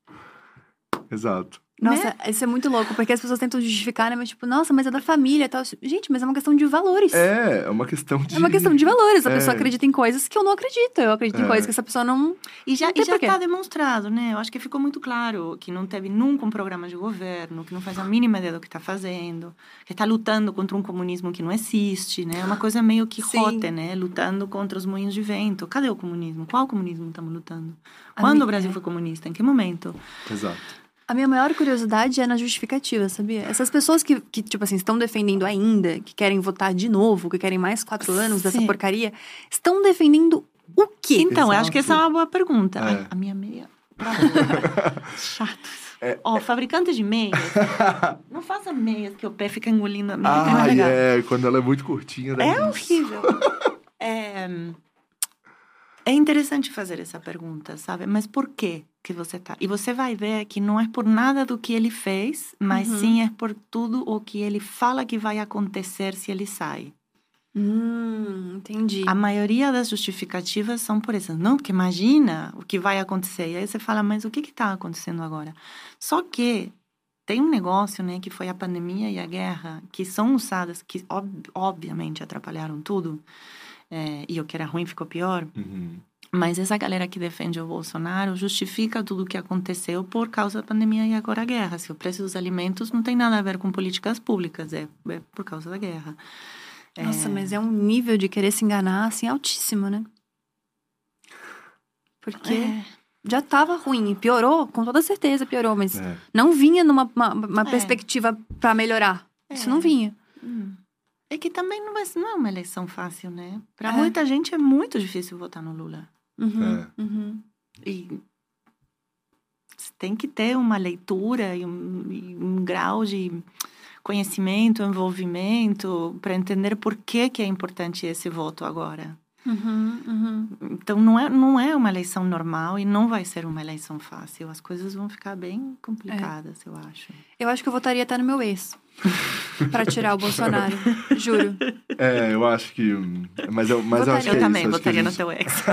Exato. Nossa, né? isso é muito louco, porque as pessoas tentam justificar, né? Mas tipo, nossa, mas é da família e tal. Gente, mas é uma questão de valores. É, é uma questão de. É uma questão de valores. A é. pessoa acredita em coisas que eu não acredito. Eu acredito é. em coisas que essa pessoa não. E já, e já tá demonstrado, né? Eu acho que ficou muito claro que não teve nunca um programa de governo, que não faz a mínima ideia do que tá fazendo, que tá lutando contra um comunismo que não existe, né? É uma coisa meio que rote, né? Lutando contra os moinhos de vento. Cadê o comunismo? Qual comunismo estamos lutando? Quando o Brasil é. foi comunista? Em que momento? Exato. A minha maior curiosidade é na justificativa, sabia? Essas pessoas que, que tipo assim, estão defendendo ainda, que querem votar de novo, que querem mais quatro anos Sim. dessa porcaria, estão defendendo o quê? Então, Exato. eu acho que essa é uma boa pergunta. É. Ai, a minha meia. Chato. É, Ó, oh, fabricante de meias. não faça meias que o pé fica engolindo a meia. Ah, é, quando ela é muito curtinha. É isso. horrível. é, é interessante fazer essa pergunta, sabe? Mas por quê? que você tá. E você vai ver que não é por nada do que ele fez, mas uhum. sim é por tudo o que ele fala que vai acontecer se ele sai. Hum, entendi. A maioria das justificativas são por isso. Não, porque imagina o que vai acontecer. E aí você fala, mas o que está acontecendo agora? Só que tem um negócio, né, que foi a pandemia e a guerra, que são usadas, que ob obviamente atrapalharam tudo. É, e o que era ruim ficou pior. Uhum. Mas essa galera que defende o Bolsonaro justifica tudo o que aconteceu por causa da pandemia e agora a guerra. Se o preço dos alimentos não tem nada a ver com políticas públicas, é, é por causa da guerra. Nossa, é... mas é um nível de querer se enganar assim altíssimo, né? Porque é. já estava ruim, piorou, com toda certeza piorou, mas é. não vinha numa uma, uma é. perspectiva para melhorar. Isso não vinha. Hum. É que também não, vai, não é uma eleição fácil, né? Para muita gente é muito difícil votar no Lula. Uhum, é. uhum. E você tem que ter uma leitura e um, e um grau de conhecimento, envolvimento, para entender por que, que é importante esse voto agora. Uhum, uhum. Então não é, não é uma eleição normal e não vai ser uma eleição fácil. As coisas vão ficar bem complicadas, é. eu acho. Eu acho que eu votaria até no meu ex. para tirar o Bolsonaro, juro. É, eu acho que. Mas eu, mas eu acho que. Eu é também isso. votaria gente... no teu ex.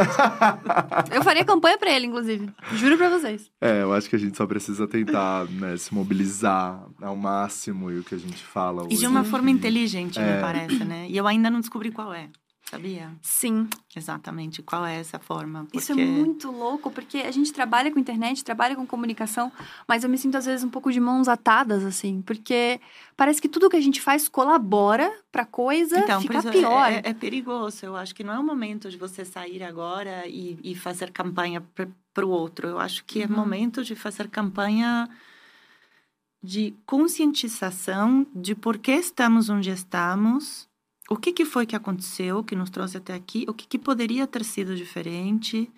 eu faria campanha para ele, inclusive. Juro para vocês. É, eu acho que a gente só precisa tentar né, se mobilizar ao máximo e o que a gente fala. E de uma forma inteligente, é. me parece, né? E eu ainda não descobri qual é sabia? Sim. Exatamente. Qual é essa forma? Porque... Isso é muito louco, porque a gente trabalha com internet, trabalha com comunicação, mas eu me sinto às vezes um pouco de mãos atadas, assim, porque parece que tudo que a gente faz colabora pra coisa então, ficar pior. É, é, perigoso. Eu acho que não é o momento de você sair agora e, e fazer campanha para o outro. Eu acho que é uhum. é momento de fazer campanha de conscientização de por que estamos onde estamos o que, que foi que aconteceu que nos trouxe até aqui, o que, que poderia ter sido diferente.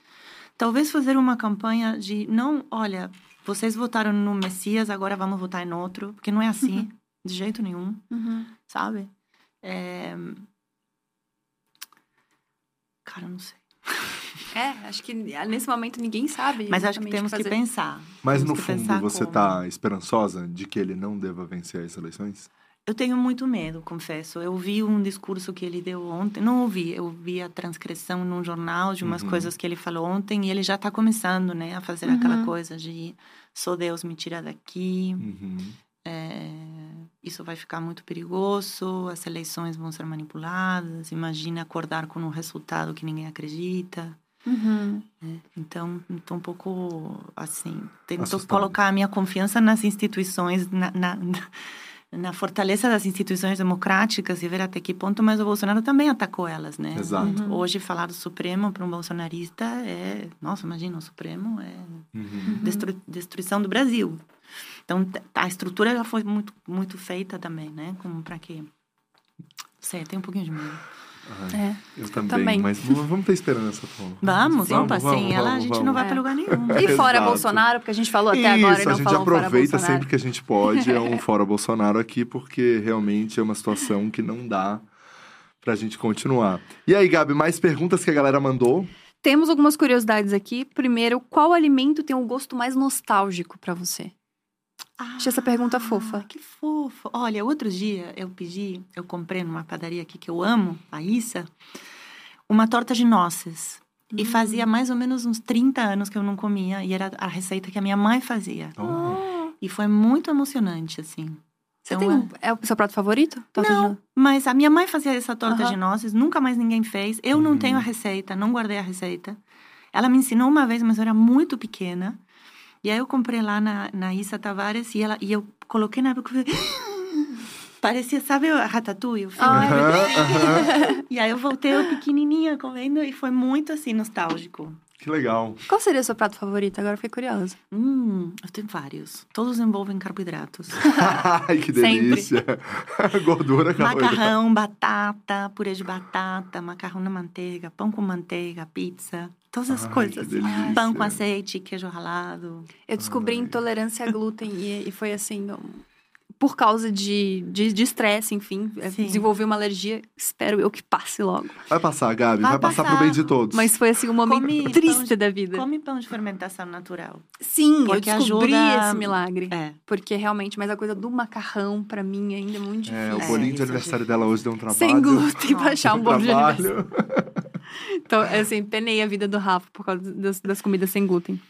Talvez fazer uma campanha de não, olha, vocês votaram no Messias, agora vamos votar em outro, porque não é assim, uhum. de jeito nenhum, uhum. sabe? É... Cara, não sei. É, acho que nesse momento ninguém sabe. Mas acho que temos que, que pensar. Mas temos no fundo, você está esperançosa de que ele não deva vencer as eleições? Eu tenho muito medo, confesso. Eu vi um discurso que ele deu ontem. Não ouvi, eu vi a transcrição num jornal de umas uhum. coisas que ele falou ontem e ele já está começando, né, a fazer uhum. aquela coisa de só Deus me tira daqui. Uhum. É, isso vai ficar muito perigoso. As eleições vão ser manipuladas. Imagina acordar com um resultado que ninguém acredita. Uhum. É, então, estou um pouco assim, tento colocar a minha confiança nas instituições, na, na na fortaleza das instituições democráticas e ver até que ponto, mas o Bolsonaro também atacou elas, né? Exato. Uhum. Hoje falar do Supremo para um bolsonarista é, nossa, imagina, o Supremo é uhum. destru, destruição do Brasil. Então a estrutura já foi muito muito feita também, né? Como para que sei, tem um pouquinho de medo. Ai, é, eu também, também, mas vamos ter esperança, Paula. Vamos, vamos, vamos, vamos, ela a gente vamos. não vai é. para lugar nenhum. E fora Bolsonaro, porque a gente falou até Isso, agora e não a gente aproveita sempre que a gente pode, é um fora Bolsonaro aqui, porque realmente é uma situação que não dá pra gente continuar. E aí, Gabi, mais perguntas que a galera mandou? Temos algumas curiosidades aqui. Primeiro, qual alimento tem o um gosto mais nostálgico para você? Ah, Achei essa pergunta fofa. Que fofo. Olha, outro dia eu pedi, eu comprei numa padaria aqui que eu amo, a Issa, uma torta de noces. Hum. E fazia mais ou menos uns 30 anos que eu não comia. E era a receita que a minha mãe fazia. Oh. E foi muito emocionante, assim. Você então, tem, é... é o seu prato favorito? Torta não, de... mas a minha mãe fazia essa torta de noces. Nunca mais ninguém fez. Eu não tenho a hum. receita, não guardei a receita. Ela me ensinou uma vez, mas eu era muito pequena. E aí eu comprei lá na, na Issa Tavares e, ela, e eu coloquei na boca Parecia, sabe a Ratatouille? O filme? Uhum, E aí eu voltei eu pequenininha comendo e foi muito assim, nostálgico. Que legal. Qual seria o seu prato favorito? Agora fiquei curiosa. Hum, eu tenho vários. Todos envolvem carboidratos. Ai, que delícia. Gordura, carboidrato. Macarrão, batata, purê de batata, macarrão na manteiga, pão com manteiga, pizza. Todas as Ai, coisas. Pão com azeite, queijo ralado. Eu descobri Ai. intolerância a glúten e, e foi assim, por causa de estresse, de, de enfim, é, Sim. desenvolvi uma alergia. Espero eu que passe logo. Vai passar, Gabi, vai, vai passar. passar pro bem de todos. Mas foi assim um momento come triste de, da vida. Come pão de fermentação natural. Sim, porque eu descobri ajuda... esse milagre. É. Porque realmente, mas a coisa do macarrão, para mim, ainda é muito difícil. É, o bolinho é, de aniversário dela hoje deu um trabalho. Sem glúten, pra achar um bolo de aniversário. Então, assim, penei a vida do Rafa por causa das, das comidas sem glúten.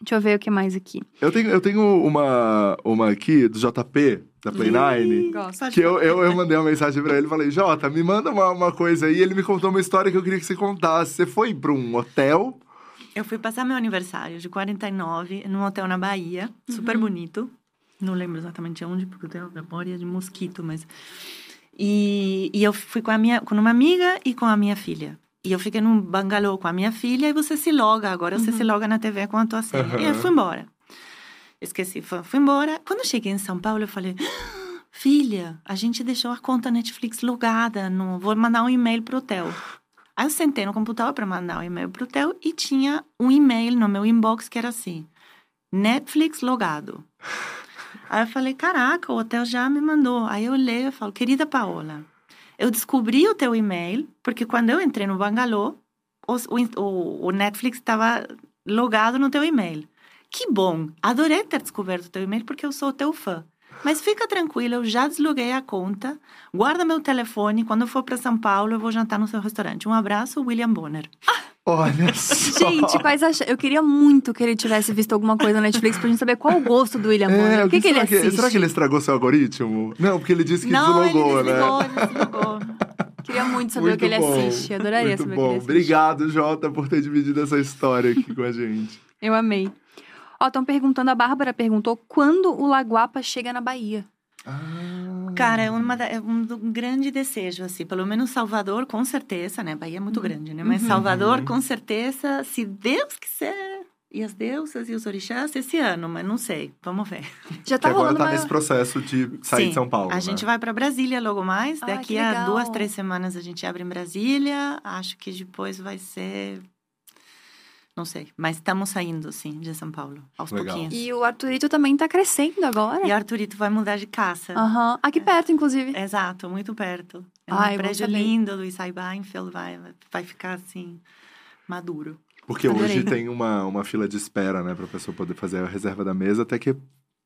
Deixa eu ver o que mais aqui. Eu tenho, eu tenho uma, uma aqui do JP, da Play Nine. Que eu, eu, eu mandei uma mensagem pra ele e falei, Jota, me manda uma, uma coisa aí. Ele me contou uma história que eu queria que você contasse. Você foi pra um hotel. Eu fui passar meu aniversário de 49 num hotel na Bahia, super uhum. bonito. Não lembro exatamente onde, porque eu tenho memória de mosquito, mas. E, e eu fui com, a minha, com uma amiga e com a minha filha. E eu fiquei num bangalô com a minha filha e você se loga. Agora você uhum. se loga na TV com a tua série. Uhum. E eu fui embora. Esqueci, fui, fui embora. Quando eu cheguei em São Paulo, eu falei: ah, Filha, a gente deixou a conta Netflix logada. No, vou mandar um e-mail pro hotel. Aí eu sentei no computador para mandar um e-mail pro hotel e tinha um e-mail no meu inbox que era assim: Netflix logado. Aí eu falei: Caraca, o hotel já me mandou. Aí eu olhei e falo: Querida Paola eu descobri o teu e-mail, porque quando eu entrei no Bangalô, o, o, o Netflix estava logado no teu e-mail. Que bom! Adorei ter descoberto o teu e-mail, porque eu sou teu fã. Mas fica tranquila, eu já desloguei a conta. Guarda meu telefone. Quando eu for para São Paulo, eu vou jantar no seu restaurante. Um abraço, William Bonner. Ah! Olha só. Gente, quais ach... Eu queria muito que ele tivesse visto alguma coisa na Netflix pra gente saber qual o gosto do William Bonner. É, o que, que ele assiste? Que, será que ele estragou seu algoritmo? Não, porque ele disse que Não, deslogou, ele deslogou, né? Ele deslogou. Queria muito saber muito o que ele bom, assiste. Adoraria muito saber bom. o que ele assiste. Obrigado, Jota, por ter dividido essa história aqui com a gente. Eu amei. Ó, estão perguntando, a Bárbara perguntou quando o Lagoapa chega na Bahia. Ah. Cara, é, uma, é um, grande desejo, assim. Pelo menos Salvador, com certeza, né? Bahia é muito uhum. grande, né? Mas uhum. Salvador, com certeza, se Deus quiser, e as deusas e os orixás esse ano, mas não sei. Vamos ver. Já tá agora tá uma... nesse processo de sair Sim, de São Paulo. A né? gente vai para Brasília logo mais. Ah, Daqui a duas, três semanas a gente abre em Brasília. Acho que depois vai ser não sei. Mas estamos saindo, sim, de São Paulo, aos Legal. pouquinhos. E o Arthurito também está crescendo agora. E o Arthurito vai mudar de casa. Aham. Uhum. Aqui é. perto, inclusive. Exato, muito perto. É um Ai, prédio lindo do Isai Beinfeld, vai, vai ficar assim, maduro. Porque Adorei. hoje tem uma, uma fila de espera, né, pra pessoa poder fazer a reserva da mesa, até que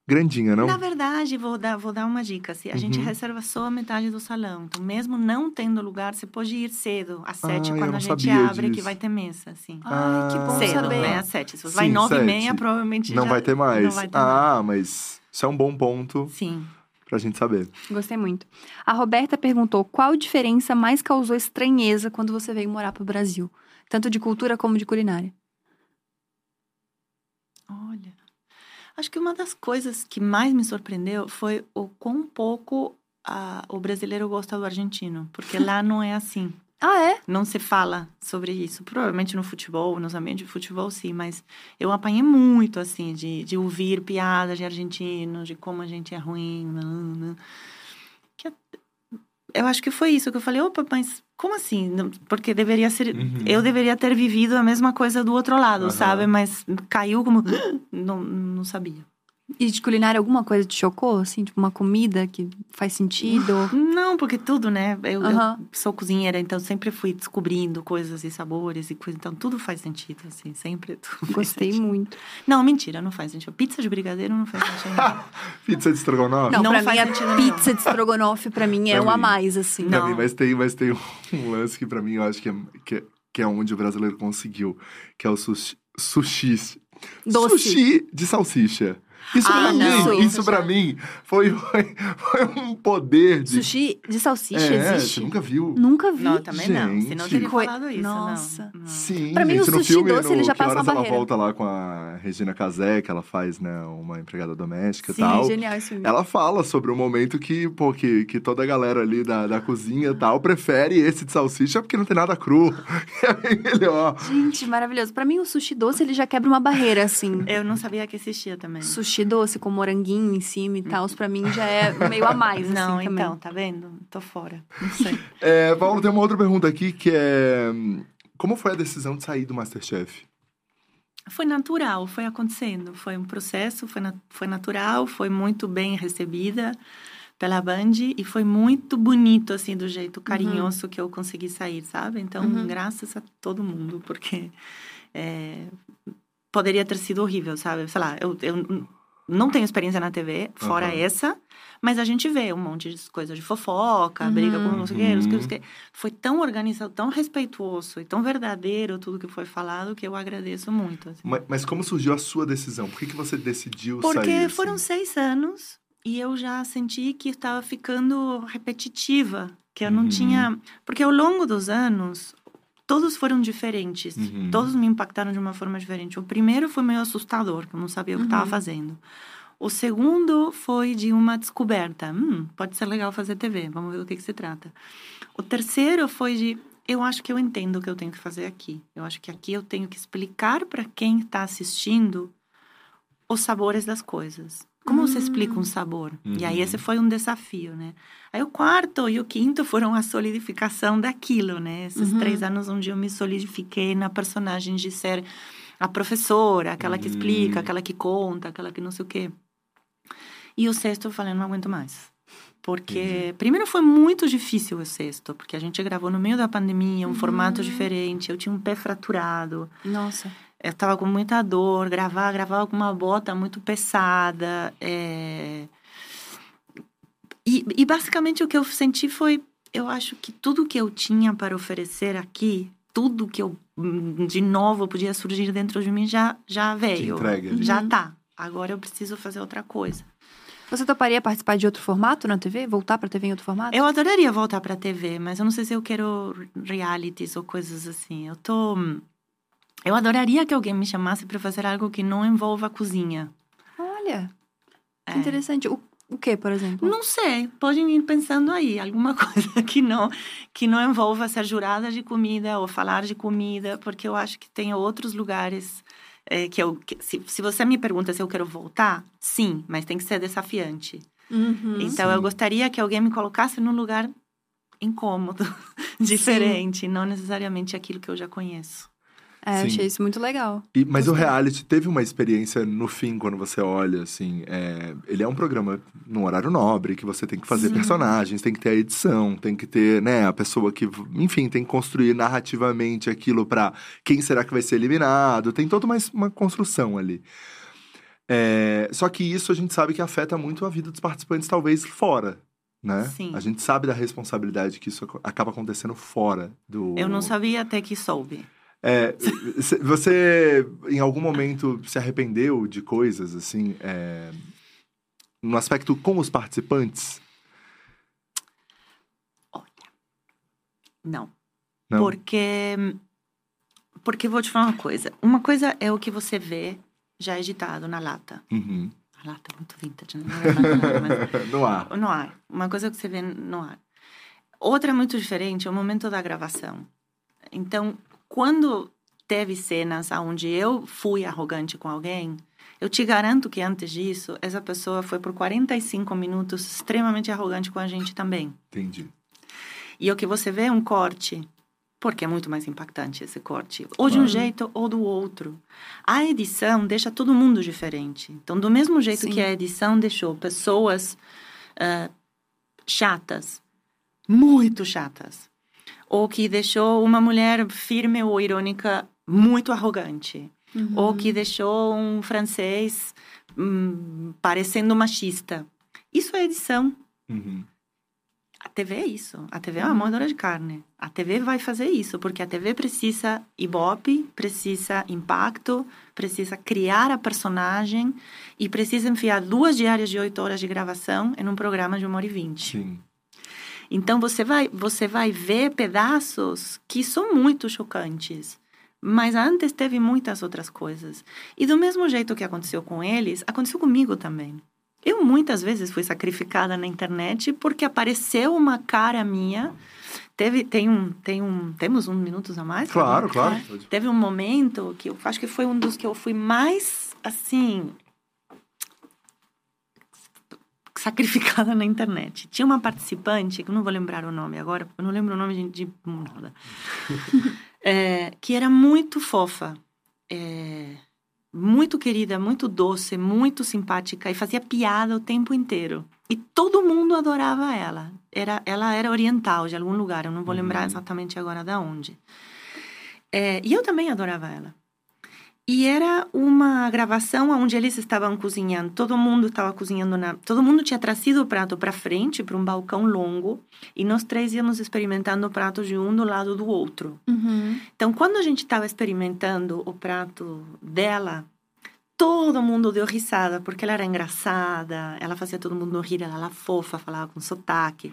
grandinha, não? Na verdade, vou dar, vou dar uma dica. Se a uhum. gente reserva só a metade do salão. Então, mesmo não tendo lugar, você pode ir cedo, às sete, ah, quando a gente abre, disso. que vai ter mesa, assim. Ah, que bom cedo, saber. né? Às sete. Se você Sim, vai nove sete. e meia, provavelmente não já... vai ter mais. Não vai ter ah, mais. mas isso é um bom ponto. Sim. Pra gente saber. Gostei muito. A Roberta perguntou qual diferença mais causou estranheza quando você veio morar pro Brasil? Tanto de cultura como de culinária. Olha... Acho que uma das coisas que mais me surpreendeu foi o quão pouco a, o brasileiro gosta do argentino, porque lá não é assim. Ah, é? Não se fala sobre isso. Provavelmente no futebol, nos ambientes de futebol, sim. Mas eu apanhei muito, assim, de, de ouvir piadas de argentinos, de como a gente é ruim. Que eu acho que foi isso que eu falei. Opa, mas como assim? Porque deveria ser... Uhum. Eu deveria ter vivido a mesma coisa do outro lado, uhum. sabe? Mas caiu como... Não, não sabia. E de culinária, alguma coisa te chocou? Assim, tipo uma comida que faz sentido? Não, porque tudo, né? Eu, uhum. eu, sou cozinheira, então sempre fui descobrindo coisas e sabores e coisas. Então tudo faz sentido, assim, sempre tudo Gostei muito. Não, mentira, não faz sentido. Pizza de brigadeiro não faz sentido. pizza de estrogonofe? Não, não pra faz mim, sentido pizza de estrogonofe pra mim é pra um mim, a mais, assim. Pra não. mim, mas tem, mas tem um lance que pra mim eu acho que é, que é, que é onde o brasileiro conseguiu, que é o sushi. sushi Doce. Sushi de salsicha. Isso ah, pra não. mim, isso pra mim foi, foi, foi, um poder de. Sushi de salsicha é, existe? Você nunca viu? Nunca vi. Não, também gente. não. Se não teria falado isso. Nossa. Não. Sim, pra gente, mim, o sushi filme, doce no, ele já passa uma barreira. ela volta lá com a Regina Casé, que ela faz, né, uma empregada doméstica Sim, e tal. genial esse filme. Ela fala sobre o momento que, pô, que, que toda a galera ali da, da cozinha e tal prefere esse de salsicha porque não tem nada cru. é bem melhor. Gente, maravilhoso. Pra mim, o sushi doce, ele já quebra uma barreira, assim. Eu não sabia que existia também. Sushi doce com moranguinho em cima e tal, pra mim já é meio a mais, assim, Não, também. então, tá vendo? Tô fora. Não sei. é, Paulo, tem uma outra pergunta aqui que é... Como foi a decisão de sair do Masterchef? Foi natural, foi acontecendo. Foi um processo, foi, na, foi natural, foi muito bem recebida pela Band e foi muito bonito, assim, do jeito carinhoso uhum. que eu consegui sair, sabe? Então, uhum. graças a todo mundo, porque é, poderia ter sido horrível, sabe? Sei lá, eu, eu não tenho experiência na TV, fora uhum. essa, mas a gente vê um monte de coisa de fofoca, uhum. briga com não sei o que, não sei o que. Foi tão organizado, tão respeituoso e tão verdadeiro tudo que foi falado que eu agradeço muito. Assim. Mas, mas, como surgiu a sua decisão? Por que, que você decidiu Porque sair? Porque foram assim? seis anos e eu já senti que estava ficando repetitiva, que eu não uhum. tinha. Porque ao longo dos anos, todos foram diferentes. Uhum. Todos me impactaram de uma forma diferente. O primeiro foi meio assustador, que eu não sabia uhum. o que estava uhum. fazendo. O segundo foi de uma descoberta. Hum, pode ser legal fazer TV, vamos ver do que, que se trata. O terceiro foi de eu acho que eu entendo o que eu tenho que fazer aqui. Eu acho que aqui eu tenho que explicar para quem está assistindo os sabores das coisas. Como você explica um hum. sabor? Uhum. E aí esse uhum. foi um desafio, né? Aí o quarto e o quinto foram a solidificação daquilo, né? Esses uhum. três anos onde eu me solidifiquei na personagem de ser a professora, aquela que explica, uhum. aquela que conta, aquela que não sei o quê. E o sexto eu falei, não aguento mais. Porque, primeiro, foi muito difícil o sexto, porque a gente gravou no meio da pandemia, um formato uhum. diferente, eu tinha um pé fraturado. Nossa eu tava com muita dor, gravar, gravava com uma bota muito pesada. É... E, e basicamente o que eu senti foi, eu acho que tudo que eu tinha para oferecer aqui, tudo que eu de novo podia surgir dentro de mim já já veio, entregue, já tá. Agora eu preciso fazer outra coisa. Você toparia participar de outro formato na TV? Voltar para TV em outro formato? Eu adoraria voltar para TV, mas eu não sei se eu quero realities ou coisas assim. Eu tô eu adoraria que alguém me chamasse para fazer algo que não envolva a cozinha. Olha, que é. interessante. O, o que, por exemplo? Não sei. Podem ir pensando aí. Alguma coisa que não, que não envolva ser jurada de comida ou falar de comida, porque eu acho que tem outros lugares é, que eu... Que, se, se você me pergunta se eu quero voltar, sim, mas tem que ser desafiante. Uhum, então, sim. eu gostaria que alguém me colocasse num lugar incômodo, diferente, sim. não necessariamente aquilo que eu já conheço. É, Sim. achei isso muito legal. E, mas Gostei. o reality teve uma experiência no fim, quando você olha, assim. É, ele é um programa no horário nobre, que você tem que fazer Sim. personagens, tem que ter a edição, tem que ter, né, a pessoa que, enfim, tem que construir narrativamente aquilo para quem será que vai ser eliminado. Tem toda uma, uma construção ali. É, só que isso a gente sabe que afeta muito a vida dos participantes, talvez fora, né? Sim. A gente sabe da responsabilidade que isso acaba acontecendo fora do. Eu não sabia até que soube. É, você, em algum momento, se arrependeu de coisas, assim, é, no aspecto com os participantes? Olha, não. não. Porque, porque vou te falar uma coisa. Uma coisa é o que você vê já editado na lata. Uhum. A lata é muito vintage, né? Mas... no ar. No ar. Uma coisa que você vê no ar. Outra muito diferente é o momento da gravação. Então, quando teve cenas onde eu fui arrogante com alguém, eu te garanto que antes disso, essa pessoa foi por 45 minutos extremamente arrogante com a gente também. Entendi. E o que você vê é um corte, porque é muito mais impactante esse corte, ou de um jeito ou do outro. A edição deixa todo mundo diferente. Então, do mesmo jeito Sim. que a edição deixou pessoas uh, chatas, muito chatas. Ou que deixou uma mulher firme ou irônica muito arrogante. Uhum. Ou que deixou um francês hum, parecendo machista. Isso é edição. Uhum. A TV é isso. A TV é uma moedora de carne. A TV vai fazer isso, porque a TV precisa ibope, precisa impacto, precisa criar a personagem e precisa enfiar duas diárias de oito horas de gravação em um programa de uma hora e vinte. Sim. Então você vai, você vai ver pedaços que são muito chocantes. Mas antes teve muitas outras coisas. E do mesmo jeito que aconteceu com eles, aconteceu comigo também. Eu muitas vezes fui sacrificada na internet porque apareceu uma cara minha. Teve, tem um, tem um, temos uns minutos a mais? Claro, claro. Teve um momento que eu acho que foi um dos que eu fui mais, assim, sacrificada na internet. Tinha uma participante, que eu não vou lembrar o nome agora, eu não lembro o nome de, de nada, é, que era muito fofa, é, muito querida, muito doce, muito simpática e fazia piada o tempo inteiro. E todo mundo adorava ela. Era, ela era oriental de algum lugar, eu não vou lembrar uhum. exatamente agora de onde. É, e eu também adorava ela. E era uma gravação onde eles estavam cozinhando, todo mundo estava cozinhando na, todo mundo tinha trazido o prato para frente, para um balcão longo, e nós três íamos experimentando o prato de um do lado do outro. Uhum. Então, quando a gente estava experimentando o prato dela, todo mundo deu risada, porque ela era engraçada, ela fazia todo mundo rir, ela era fofa, falava com sotaque.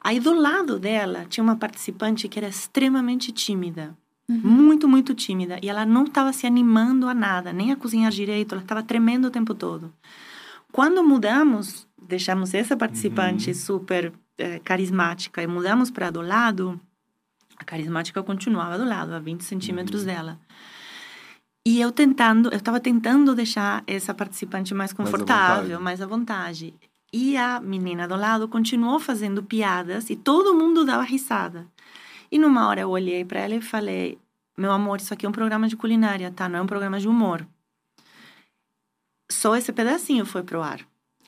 Aí do lado dela tinha uma participante que era extremamente tímida. Uhum. Muito, muito tímida. E ela não estava se animando a nada, nem a cozinhar direito, ela estava tremendo o tempo todo. Quando mudamos, deixamos essa participante uhum. super é, carismática e mudamos para do lado, a carismática continuava do lado, a 20 centímetros uhum. dela. E eu tentando, eu estava tentando deixar essa participante mais confortável, mais à vontade. E a menina do lado continuou fazendo piadas e todo mundo dava risada. E numa hora eu olhei para ela e falei: Meu amor, isso aqui é um programa de culinária, tá? Não é um programa de humor. Só esse pedacinho foi pro ar.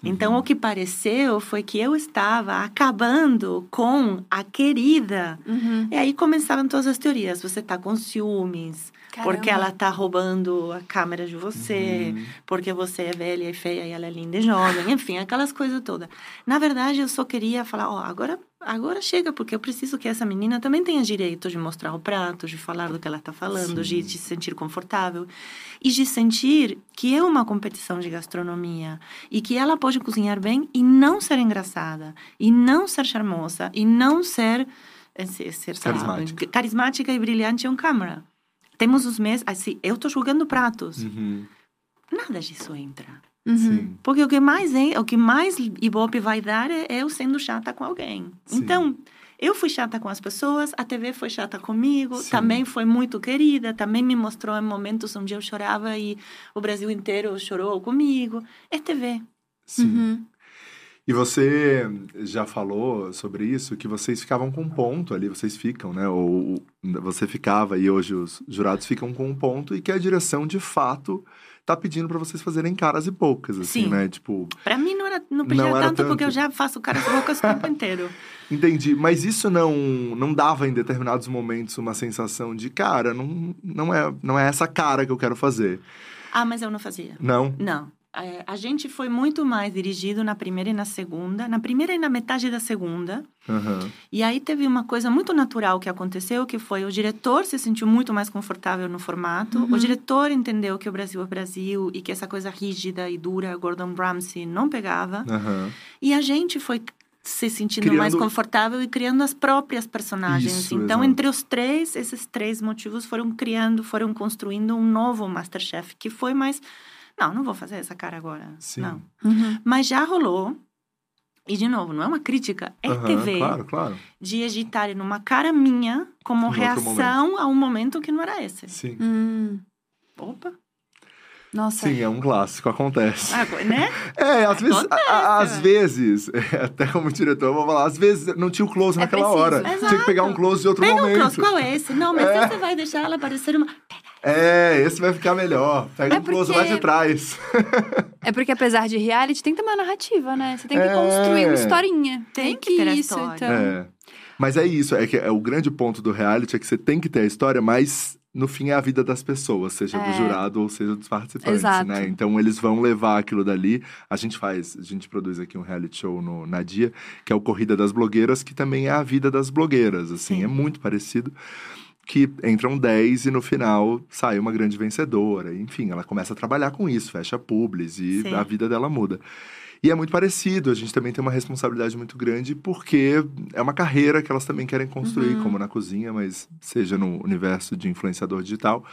Então, uhum. o que pareceu foi que eu estava acabando com a querida. Uhum. E aí começavam todas as teorias. Você está com ciúmes, Caramba. porque ela está roubando a câmera de você, uhum. porque você é velha e feia e ela é linda e jovem. Enfim, aquelas coisas todas. Na verdade, eu só queria falar: ó, oh, agora agora chega, porque eu preciso que essa menina também tenha direito de mostrar o prato, de falar do que ela está falando, de, de se sentir confortável e de sentir que é uma competição de gastronomia e que ela pode cozinhar bem e não ser engraçada, e não ser charmosa, e não ser, eh, ser, ser carismática. carismática e brilhante em câmera. Temos os meses, assim, eu estou julgando pratos. Uhum. Nada disso entra. Uhum. Porque o que mais é, o que mais Ibope vai dar é eu sendo chata com alguém. Sim. Então, eu fui chata com as pessoas, a TV foi chata comigo, Sim. também foi muito querida, também me mostrou em momentos onde eu chorava e o Brasil inteiro chorou comigo. É TV. Sim. Uhum. E você já falou sobre isso, que vocês ficavam com um ponto ali, vocês ficam, né? Ou você ficava e hoje os jurados ficam com um ponto e que a direção, de fato, tá pedindo para vocês fazerem caras e bocas, assim, Sim. né? Tipo. Pra mim não, era, não pedia não tanto, tanto, porque eu já faço caras e bocas o tempo inteiro. Entendi. Mas isso não, não dava em determinados momentos uma sensação de, cara, não, não, é, não é essa cara que eu quero fazer. Ah, mas eu não fazia. Não? Não. É, a gente foi muito mais dirigido na primeira e na segunda, na primeira e na metade da segunda. Uhum. E aí teve uma coisa muito natural que aconteceu, que foi o diretor se sentiu muito mais confortável no formato, uhum. o diretor entendeu que o Brasil é Brasil e que essa coisa rígida e dura Gordon Ramsay não pegava. Uhum. E a gente foi se sentindo criando... mais confortável e criando as próprias personagens. Isso, então, exatamente. entre os três, esses três motivos foram criando, foram construindo um novo Masterchef que foi mais. Não, não vou fazer essa cara agora. Sim. Não. Uhum. Mas já rolou. E, de novo, não é uma crítica, é uhum, TV. Claro, claro. De editarem numa cara minha como reação a um momento que não era esse. Sim. Hum. Opa. Nossa. Sim, é um clássico, acontece. Ah, né? É, às vezes, a, às vezes, até como diretor, eu vou falar, às vezes não tinha o close é naquela preciso. hora. Exato. Tinha que pegar um close de outro Pega momento. Um close, qual é esse? Não, mas é. você vai deixar ela parecer uma... É, esse vai ficar melhor. Pega é um close porque... lá de trás. é porque apesar de reality, tem que ter uma narrativa, né? Você tem que é... construir uma historinha. Tem, tem que, ter isso, então. É. Mas é isso, é que é, o grande ponto do reality é que você tem que ter a história, mas no fim é a vida das pessoas, seja é. do jurado ou seja dos participantes, Exato. né? Então eles vão levar aquilo dali. A gente faz, a gente produz aqui um reality show no Nadia, que é o Corrida das Blogueiras, que também é a vida das blogueiras, assim, Sim. é muito parecido. Que entram 10 e no final sai uma grande vencedora. Enfim, ela começa a trabalhar com isso, fecha publis e Sim. a vida dela muda. E é muito parecido, a gente também tem uma responsabilidade muito grande, porque é uma carreira que elas também querem construir, uhum. como na cozinha, mas seja no universo de influenciador digital.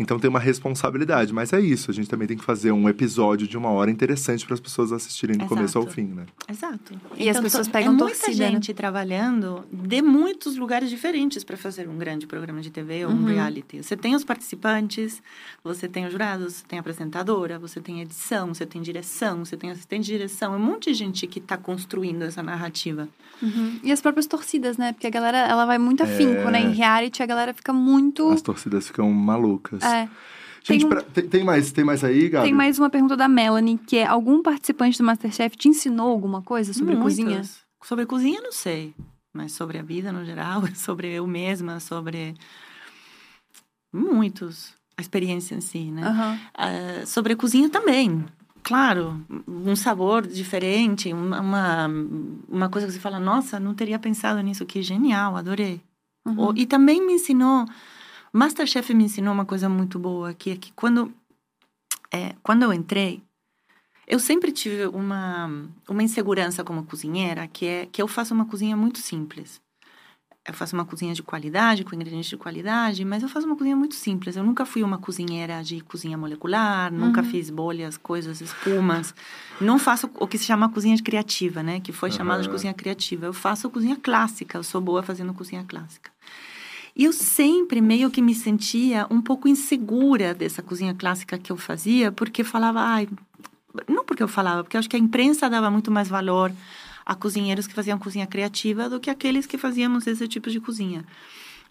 Então tem uma responsabilidade, mas é isso. A gente também tem que fazer um episódio de uma hora interessante para as pessoas assistirem do Exato. começo ao fim, né? Exato. E então, as pessoas pegam é torcida, muita né? gente né? trabalhando de muitos lugares diferentes para fazer um grande programa de TV ou um uhum. reality. Você tem os participantes, você tem os jurados, você tem a apresentadora, você tem edição, você tem direção, você tem assistente de direção. É um monte de gente que está construindo essa narrativa. Uhum. E as próprias torcidas, né? Porque a galera, ela vai muito afinco, é... né? Em reality, a galera fica muito... As torcidas ficam malucas. É. Gente, tem, um... pra... tem, tem, mais, tem mais aí, Gabi? Tem mais uma pergunta da Melanie, que é: algum participante do Masterchef te ensinou alguma coisa sobre Muitos. cozinha? Sobre cozinha, não sei. Mas sobre a vida no geral, sobre eu mesma, sobre. Muitos. A experiência em si, né? Uhum. Uh, sobre a cozinha também. Claro, um sabor diferente, uma, uma coisa que você fala, nossa, não teria pensado nisso, que genial, adorei. Uhum. E também me ensinou Masterchef me ensinou uma coisa muito boa, que é que quando, é, quando eu entrei, eu sempre tive uma, uma insegurança como cozinheira, que é que eu faço uma cozinha muito simples. Eu faço uma cozinha de qualidade, com ingredientes de qualidade, mas eu faço uma cozinha muito simples. Eu nunca fui uma cozinheira de cozinha molecular, uhum. nunca fiz bolhas, coisas, espumas. Não faço o que se chama cozinha criativa, né? Que foi uhum. chamada de cozinha criativa. Eu faço cozinha clássica, eu sou boa fazendo cozinha clássica. E eu sempre meio que me sentia um pouco insegura dessa cozinha clássica que eu fazia, porque falava, ai, não porque eu falava, porque eu acho que a imprensa dava muito mais valor a cozinheiros que faziam cozinha criativa do que aqueles que fazíamos esse tipo de cozinha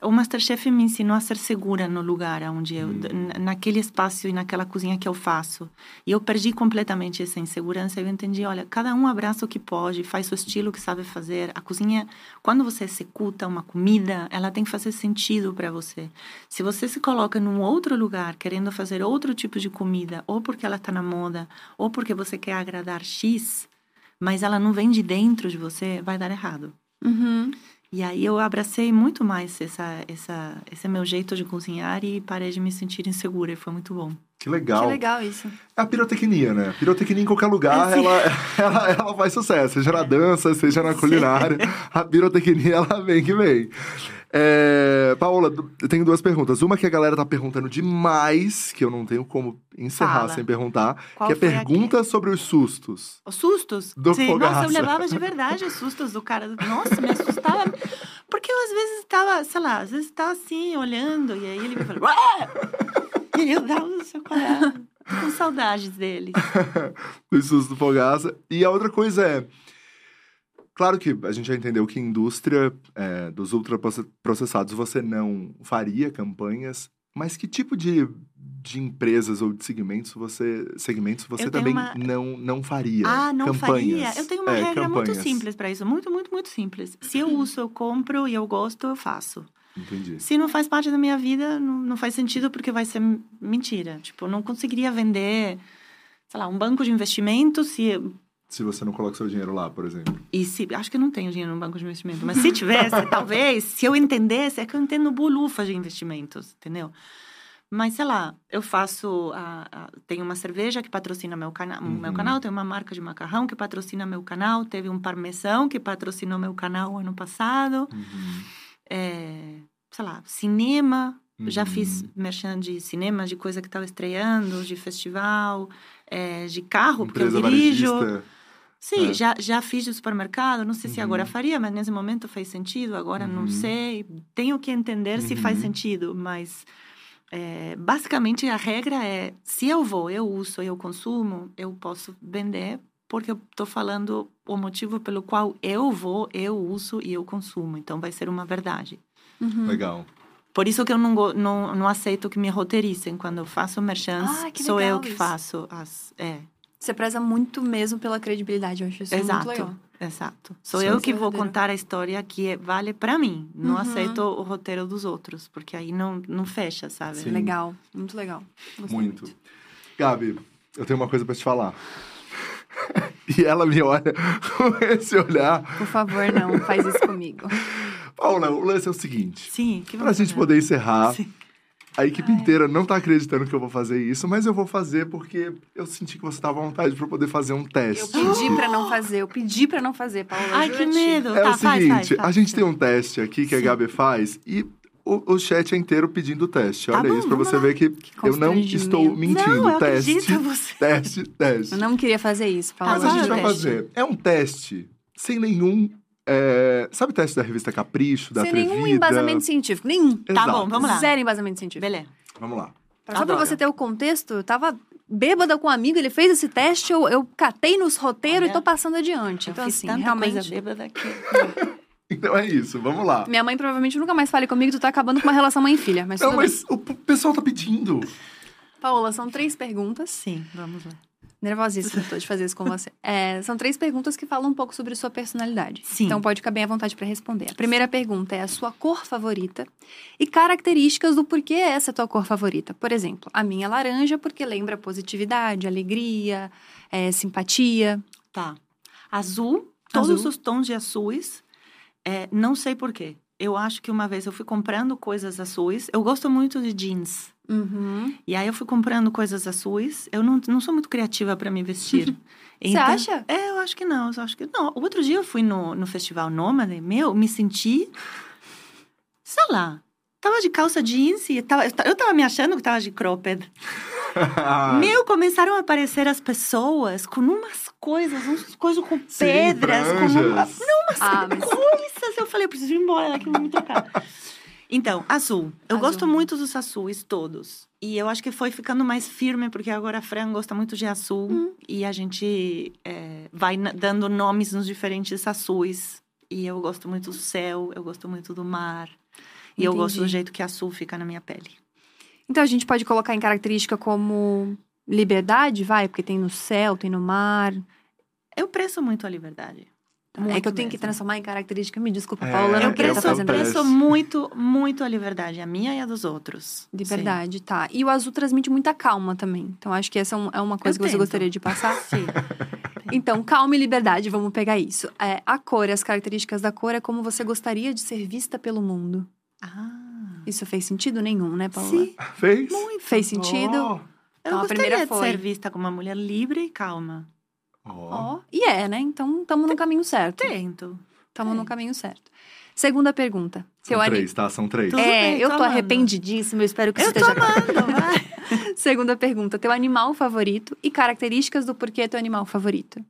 o Masterchef me ensinou a ser segura no lugar onde eu, hum. naquele espaço e naquela cozinha que eu faço. E eu perdi completamente essa insegurança. Eu entendi, olha, cada um abraça o que pode, faz o estilo que sabe fazer. A cozinha, quando você executa uma comida, ela tem que fazer sentido para você. Se você se coloca num outro lugar, querendo fazer outro tipo de comida, ou porque ela está na moda, ou porque você quer agradar X, mas ela não vem de dentro de você, vai dar errado. Uhum. E aí eu abracei muito mais essa, essa, esse meu jeito de cozinhar e parei de me sentir insegura. E foi muito bom. Que legal. Que legal isso. É a pirotecnia, né? Pirotecnia em qualquer lugar, é, ela, ela, ela faz sucesso. Seja na dança, seja na culinária. Sim. A pirotecnia, ela vem que vem. É, Paola, eu tenho duas perguntas. Uma que a galera tá perguntando demais, que eu não tenho como encerrar Fala. sem perguntar, Qual que é pergunta sobre os sustos. Os sustos? Do Sim, Fogaça. nossa, eu levava de verdade os sustos do cara. Nossa, me assustava. Porque eu às vezes estava, sei lá, às vezes estava assim, olhando, e aí ele me falou. e eu dava no seu quadrado. Com saudades dele. os sustos do Fogaça. E a outra coisa é Claro que a gente já entendeu que indústria é, dos ultraprocessados você não faria campanhas, mas que tipo de, de empresas ou de segmentos você, segmentos você também uma... não, não faria? Ah, não campanhas. faria? Eu tenho uma é, regra campanhas. muito simples para isso, muito, muito, muito simples. Se eu uso, eu compro e eu gosto, eu faço. Entendi. Se não faz parte da minha vida, não, não faz sentido porque vai ser mentira. Tipo, eu não conseguiria vender, sei lá, um banco de investimento se se você não coloca seu dinheiro lá, por exemplo. E se, acho que eu não tenho dinheiro no banco de investimento, mas se tivesse, talvez, se eu entendesse, é que eu entendo bolufas de investimentos, entendeu? Mas, sei lá, eu faço. A, a, tem uma cerveja que patrocina meu, cana uhum. meu canal, tem uma marca de macarrão que patrocina meu canal, teve um parmesão que patrocinou meu canal ano passado. Uhum. É, sei lá, cinema. Uhum. Já fiz merchan de cinema, de coisa que estava estreando, de festival, é, de carro, Empresa porque eu dirijo. Varejista. Sim, é. já, já fiz de supermercado, não sei se agora uhum. faria, mas nesse momento faz sentido, agora não uhum. sei. Tenho que entender se faz uhum. sentido, mas é, basicamente a regra é: se eu vou, eu uso, eu consumo, eu posso vender, porque eu estou falando o motivo pelo qual eu vou, eu uso e eu consumo. Então vai ser uma verdade. Uhum. Legal. Por isso que eu não, não, não aceito que me roteirizem. Quando eu faço merchants, ah, sou eu que faço as. É. Você preza muito mesmo pela credibilidade, eu acho isso Exato. muito legal. Exato. Sou Sim, eu que vou contar a história que vale para mim. Não uhum. aceito o roteiro dos outros, porque aí não, não fecha, sabe? Sim. Legal, muito legal. Muito. muito. Gabi, eu tenho uma coisa para te falar. e ela me olha com esse olhar. Por favor, não faz isso comigo. Paula, o lance é o seguinte. Sim, que Pra gente poder encerrar. Sim. A equipe Ai. inteira não tá acreditando que eu vou fazer isso, mas eu vou fazer porque eu senti que você tava à vontade para poder fazer um teste. Eu pedi para não fazer, eu pedi para não fazer, Paula. Ai, que medo. É tá, o seguinte, faz, faz, faz, a gente tem um teste aqui que Sim. a Gabi faz e o, o chat é inteiro pedindo teste. Tá Olha tá isso, para você ver que, que eu não estou mentindo. Não, eu teste, você. teste, teste. Eu não queria fazer isso, Paula. Mas a gente vai fazer. É um teste sem nenhum é, sabe o teste da revista Capricho, da Sem Atrevida? nenhum embasamento científico, nenhum. Exato. Tá bom, vamos lá. Zero embasamento científico. Beleza. Vamos lá. Só pra você ter o contexto, eu tava bêbada com um amigo, ele fez esse teste, eu, eu catei nos roteiros Olha, e tô passando adiante. então, assim, realmente. Coisa bêbada aqui. então é isso, vamos lá. Minha mãe provavelmente nunca mais fale comigo, tu tá acabando com uma relação mãe filha. Mas Não, mas bem. o pessoal tá pedindo. Paola, são três perguntas. Sim, vamos lá. Nervosíssima tô de fazer isso com você. É, são três perguntas que falam um pouco sobre sua personalidade. Sim. Então pode ficar bem à vontade para responder. A primeira pergunta é a sua cor favorita e características do porquê é essa tua cor favorita. Por exemplo, a minha é laranja porque lembra positividade, alegria, é, simpatia. Tá. Azul, todos Azul. os tons de azuis. É, não sei porquê. Eu acho que uma vez eu fui comprando coisas azuis. Eu gosto muito de jeans. Uhum. E aí eu fui comprando coisas azuis. Eu não, não sou muito criativa para me vestir. Você então, acha? É, eu acho que não. Eu acho que não. O outro dia eu fui no, no festival Nômade, meu, me senti. Sei lá. Tava de calça jeans e tava, eu tava me achando que tava de cropped. meu, começaram a aparecer as pessoas com umas coisas, umas coisas com Sim, pedras, com uma, não, umas ah, coisas. Eu falei, eu preciso ir embora daqui, vou me trocar. Então, azul. Eu azul. gosto muito dos azuis todos. E eu acho que foi ficando mais firme, porque agora a Fran gosta muito de azul. Hum. E a gente é, vai dando nomes nos diferentes azuis. E eu gosto muito do céu, eu gosto muito do mar. E Entendi. eu gosto do jeito que azul fica na minha pele. Então a gente pode colocar em característica como liberdade, vai? Porque tem no céu, tem no mar. Eu preço muito a liberdade. Muito é que eu tenho mesmo. que transformar em característica. Me desculpa, é, Paula. Eu preço, tá preço muito, muito a liberdade. A minha e a dos outros. Liberdade, Sim. tá. E o azul transmite muita calma também. Então, acho que essa é uma coisa eu que tento. você gostaria de passar. Sim. então, calma e liberdade. Vamos pegar isso. É, a cor, as características da cor é como você gostaria de ser vista pelo mundo. Ah. Isso fez sentido nenhum, né, Paula? Sim. Fez? Muito. Fez sentido? Oh. Então, eu a primeira foi... de ser vista como uma mulher livre e calma. Ó. Oh. E é, né? Então, estamos no caminho certo. Tento. Estamos no caminho certo. Segunda pergunta. São três, tá? São três. Tudo é, bem, eu tô, tô arrependidíssima. Eu espero que eu você esteja... amando, vai. Segunda pergunta. Teu animal favorito e características do porquê teu animal favorito.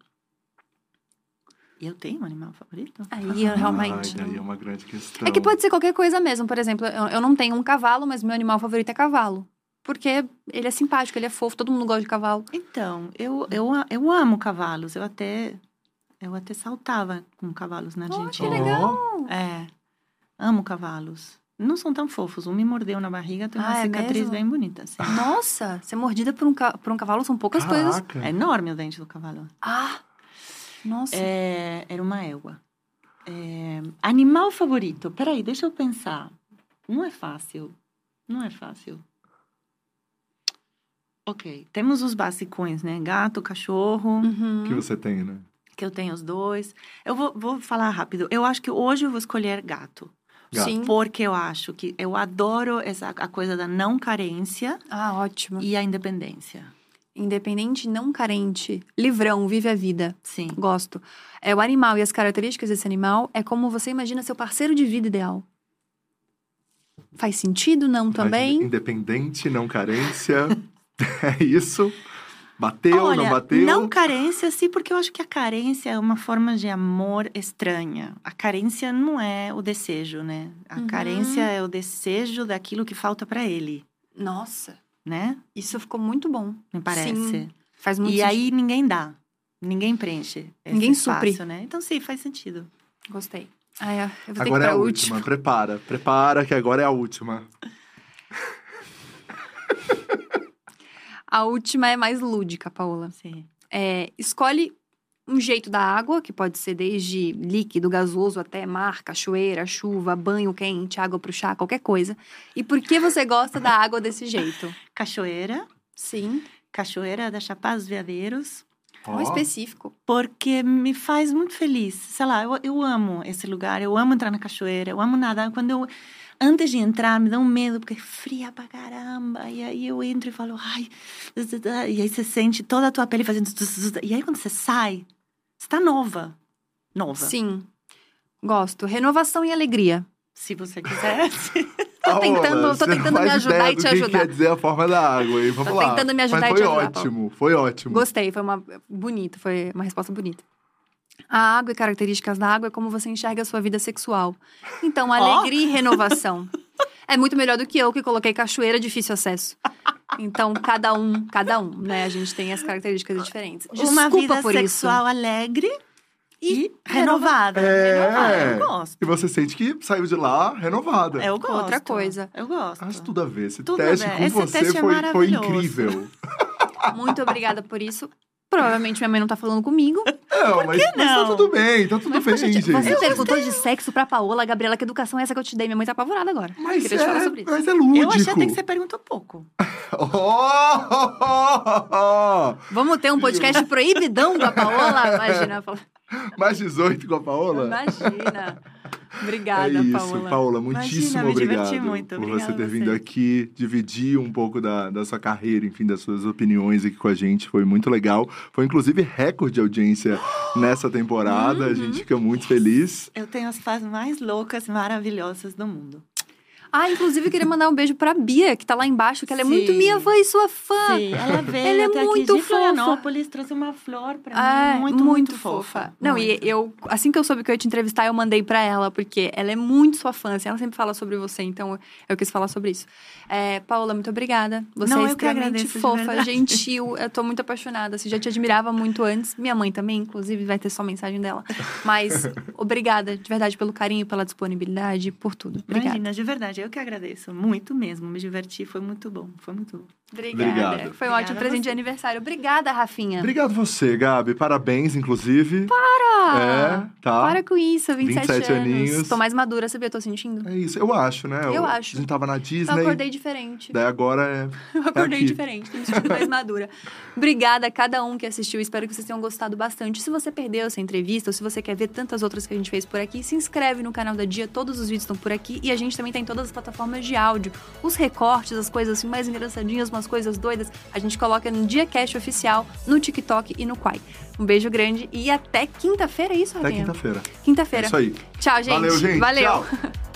Eu tenho um animal favorito? Aí, ah, realmente. Ai, é uma grande questão. É que pode ser qualquer coisa mesmo. Por exemplo, eu, eu não tenho um cavalo, mas meu animal favorito é cavalo porque ele é simpático, ele é fofo, todo mundo gosta de cavalo. Então, eu, eu, eu amo cavalos. Eu até eu até saltava com cavalos na Argentina. Oh, que legal! É. Amo cavalos. Não são tão fofos. Um me mordeu na barriga, tem uma ah, é cicatriz é bem bonita. Assim. Nossa, ser mordida por um, por um cavalo são poucas Caraca. coisas. É enorme o dente do cavalo. Ah! Nossa. É, era uma égua. É, animal favorito? Peraí, deixa eu pensar. Não é fácil. Não é fácil. Ok. Temos os basicões, né? Gato, cachorro. Uhum. Que você tem, né? Que eu tenho os dois. Eu vou, vou falar rápido. Eu acho que hoje eu vou escolher gato. Sim. Porque eu acho que eu adoro essa a coisa da não carência. Ah, ótimo. E a independência. Independente, não carente. Livrão, vive a vida. Sim. Gosto. É o animal e as características desse animal é como você imagina seu parceiro de vida ideal. Faz sentido, não também? Independente, não carência. é isso. Bateu, Olha, não bateu? Não carência, sim, porque eu acho que a carência é uma forma de amor estranha. A carência não é o desejo, né? A Uhum. carência é o desejo daquilo que falta para ele, Nossa, né? isso ficou muito bom. Me parece. Sim, Faz muito E sentido. aí ninguém dá. Ninguém preenche. esse Ninguém espaço, supre. né? Então sim, faz sentido. Gostei. Ah, é. Eu vou ter Agora que é ir a pra última. última. Prepara, prepara que agora é a última. A última é mais lúdica, Paola. Sim. É, escolhe um jeito da água, que pode ser desde líquido, gasoso, até mar, cachoeira, chuva, banho quente, água pro chá, qualquer coisa. E por que você gosta da água desse jeito? Cachoeira. Sim, Cachoeira da Chapada dos Veadeiros. qual específico. Porque me faz muito feliz. Sei lá, eu, eu amo esse lugar. Eu amo entrar na cachoeira. Eu amo nadar. Quando eu... Antes de entrar, me dá um medo, porque é fria pra caramba. E aí eu entro e falo, ai... E aí você sente toda a tua pele fazendo... E aí quando você sai, você tá nova. Nova. Sim, gosto. Renovação e alegria. Se você quiser. Tô tentando- tô tentando me ajudar ideia e te que ajudar. quer dizer a forma da água aí. Vamos Tô lá. tentando me ajudar Mas e foi te ajudar, ótimo, foi ótimo. Gostei, foi uma bonito, foi uma resposta bonita. A água e características da água é como você enxerga a sua vida sexual. Então, alegria e renovação. É muito melhor do que eu que coloquei cachoeira difícil acesso. Então, cada um, cada um, né? A gente tem as características diferentes. Desculpa Uma vida por sexual alegre e, E renovada. É. Renovada, eu gosto. E você sente que saiu de lá renovada. Eu gosto. Outra coisa. Eu gosto. Acho tudo a ver. Esse Tudo a teste ver. com Esse você teste é foi, incrível. isso. Muito obrigada por isso. Provavelmente minha mãe não tá falando comigo. Não, mas, mas tá não? tudo bem, tá tudo Mas, bem, poxa, gente. você perguntou de sexo pra Paola, Gabriela, que educação é essa que eu te dei? Minha mãe tá apavorada agora. Mas Queria te falar é, sobre isso. mas é lúdico. Eu achei até que você perguntou pouco. Oh! Vamos ter um podcast proibidão com a Paola? Imagina. Paola. Mais 18 com a Paola? Imagina. Obrigada, é isso, Paola. Paola. Muitíssimo Imagina, obrigado muito. por Obrigada você ter vindo você. aqui, dividir um pouco da, da sua carreira, enfim, das suas opiniões aqui com a gente. Foi muito legal. Foi inclusive recorde de audiência nessa temporada. Uhum. A gente fica muito feliz. Eu tenho as fãs mais loucas e maravilhosas do mundo. Ah, inclusive, eu queria mandar um beijo pra Bia, que tá lá embaixo, que ela é Sim. muito minha fã e sua fã. Sim, ela veio Ela é até aqui muito de fofa. Florianópolis, trouxe uma flor pra É, mim. Muito, muito, fofa. Não, e Muito. eu, assim que eu soube que eu ia te entrevistar, eu mandei pra ela, porque ela é muito sua fã, assim, ela sempre fala sobre você, então eu quis falar sobre isso. É, Paola, muito obrigada. Você Não, é extremamente fofa, gentil, eu tô muito apaixonada, assim, já te admirava muito antes. Minha mãe também, inclusive, vai ter só mensagem dela. Mas obrigada, de verdade, pelo carinho, pela disponibilidade, por tudo. Obrigada. Imagina, de verdade, eu que agradeço. Muito mesmo. Me diverti, foi muito bom. Foi muito bom. Obrigada. Obrigado. Foi um Obrigada ótimo a presente de aniversário. Obrigada, Rafinha. Obrigado você, Gabi. Parabéns, inclusive. Para! É, tá. Para com isso, 27, 27 anos. aninhos. Tô mais madura, sabia? Tô sentindo. É isso, eu acho, né? Eu acho. A gente tava na Eu Disney. acordei diferente. Daí agora é. Eu acordei aqui. diferente, tô me sentindo mais madura. Obrigada a cada um que assistiu. Espero que vocês tenham gostado bastante. Se você perdeu essa entrevista ou se você quer ver tantas outras que a gente fez por aqui, se inscreve no canal da Dia. Todos os vídeos estão por aqui. E a gente também tá em todas as plataformas de áudio. Os recortes, as coisas assim mais engraçadinhas, umas coisas doidas, a gente coloca no Dia Cash oficial, no TikTok e no Quai. Um beijo grande e até quinta-feira, é isso, Até quinta-feira. Quinta-feira. É isso aí. Tchau, gente. Valeu, gente. Valeu. Tchau.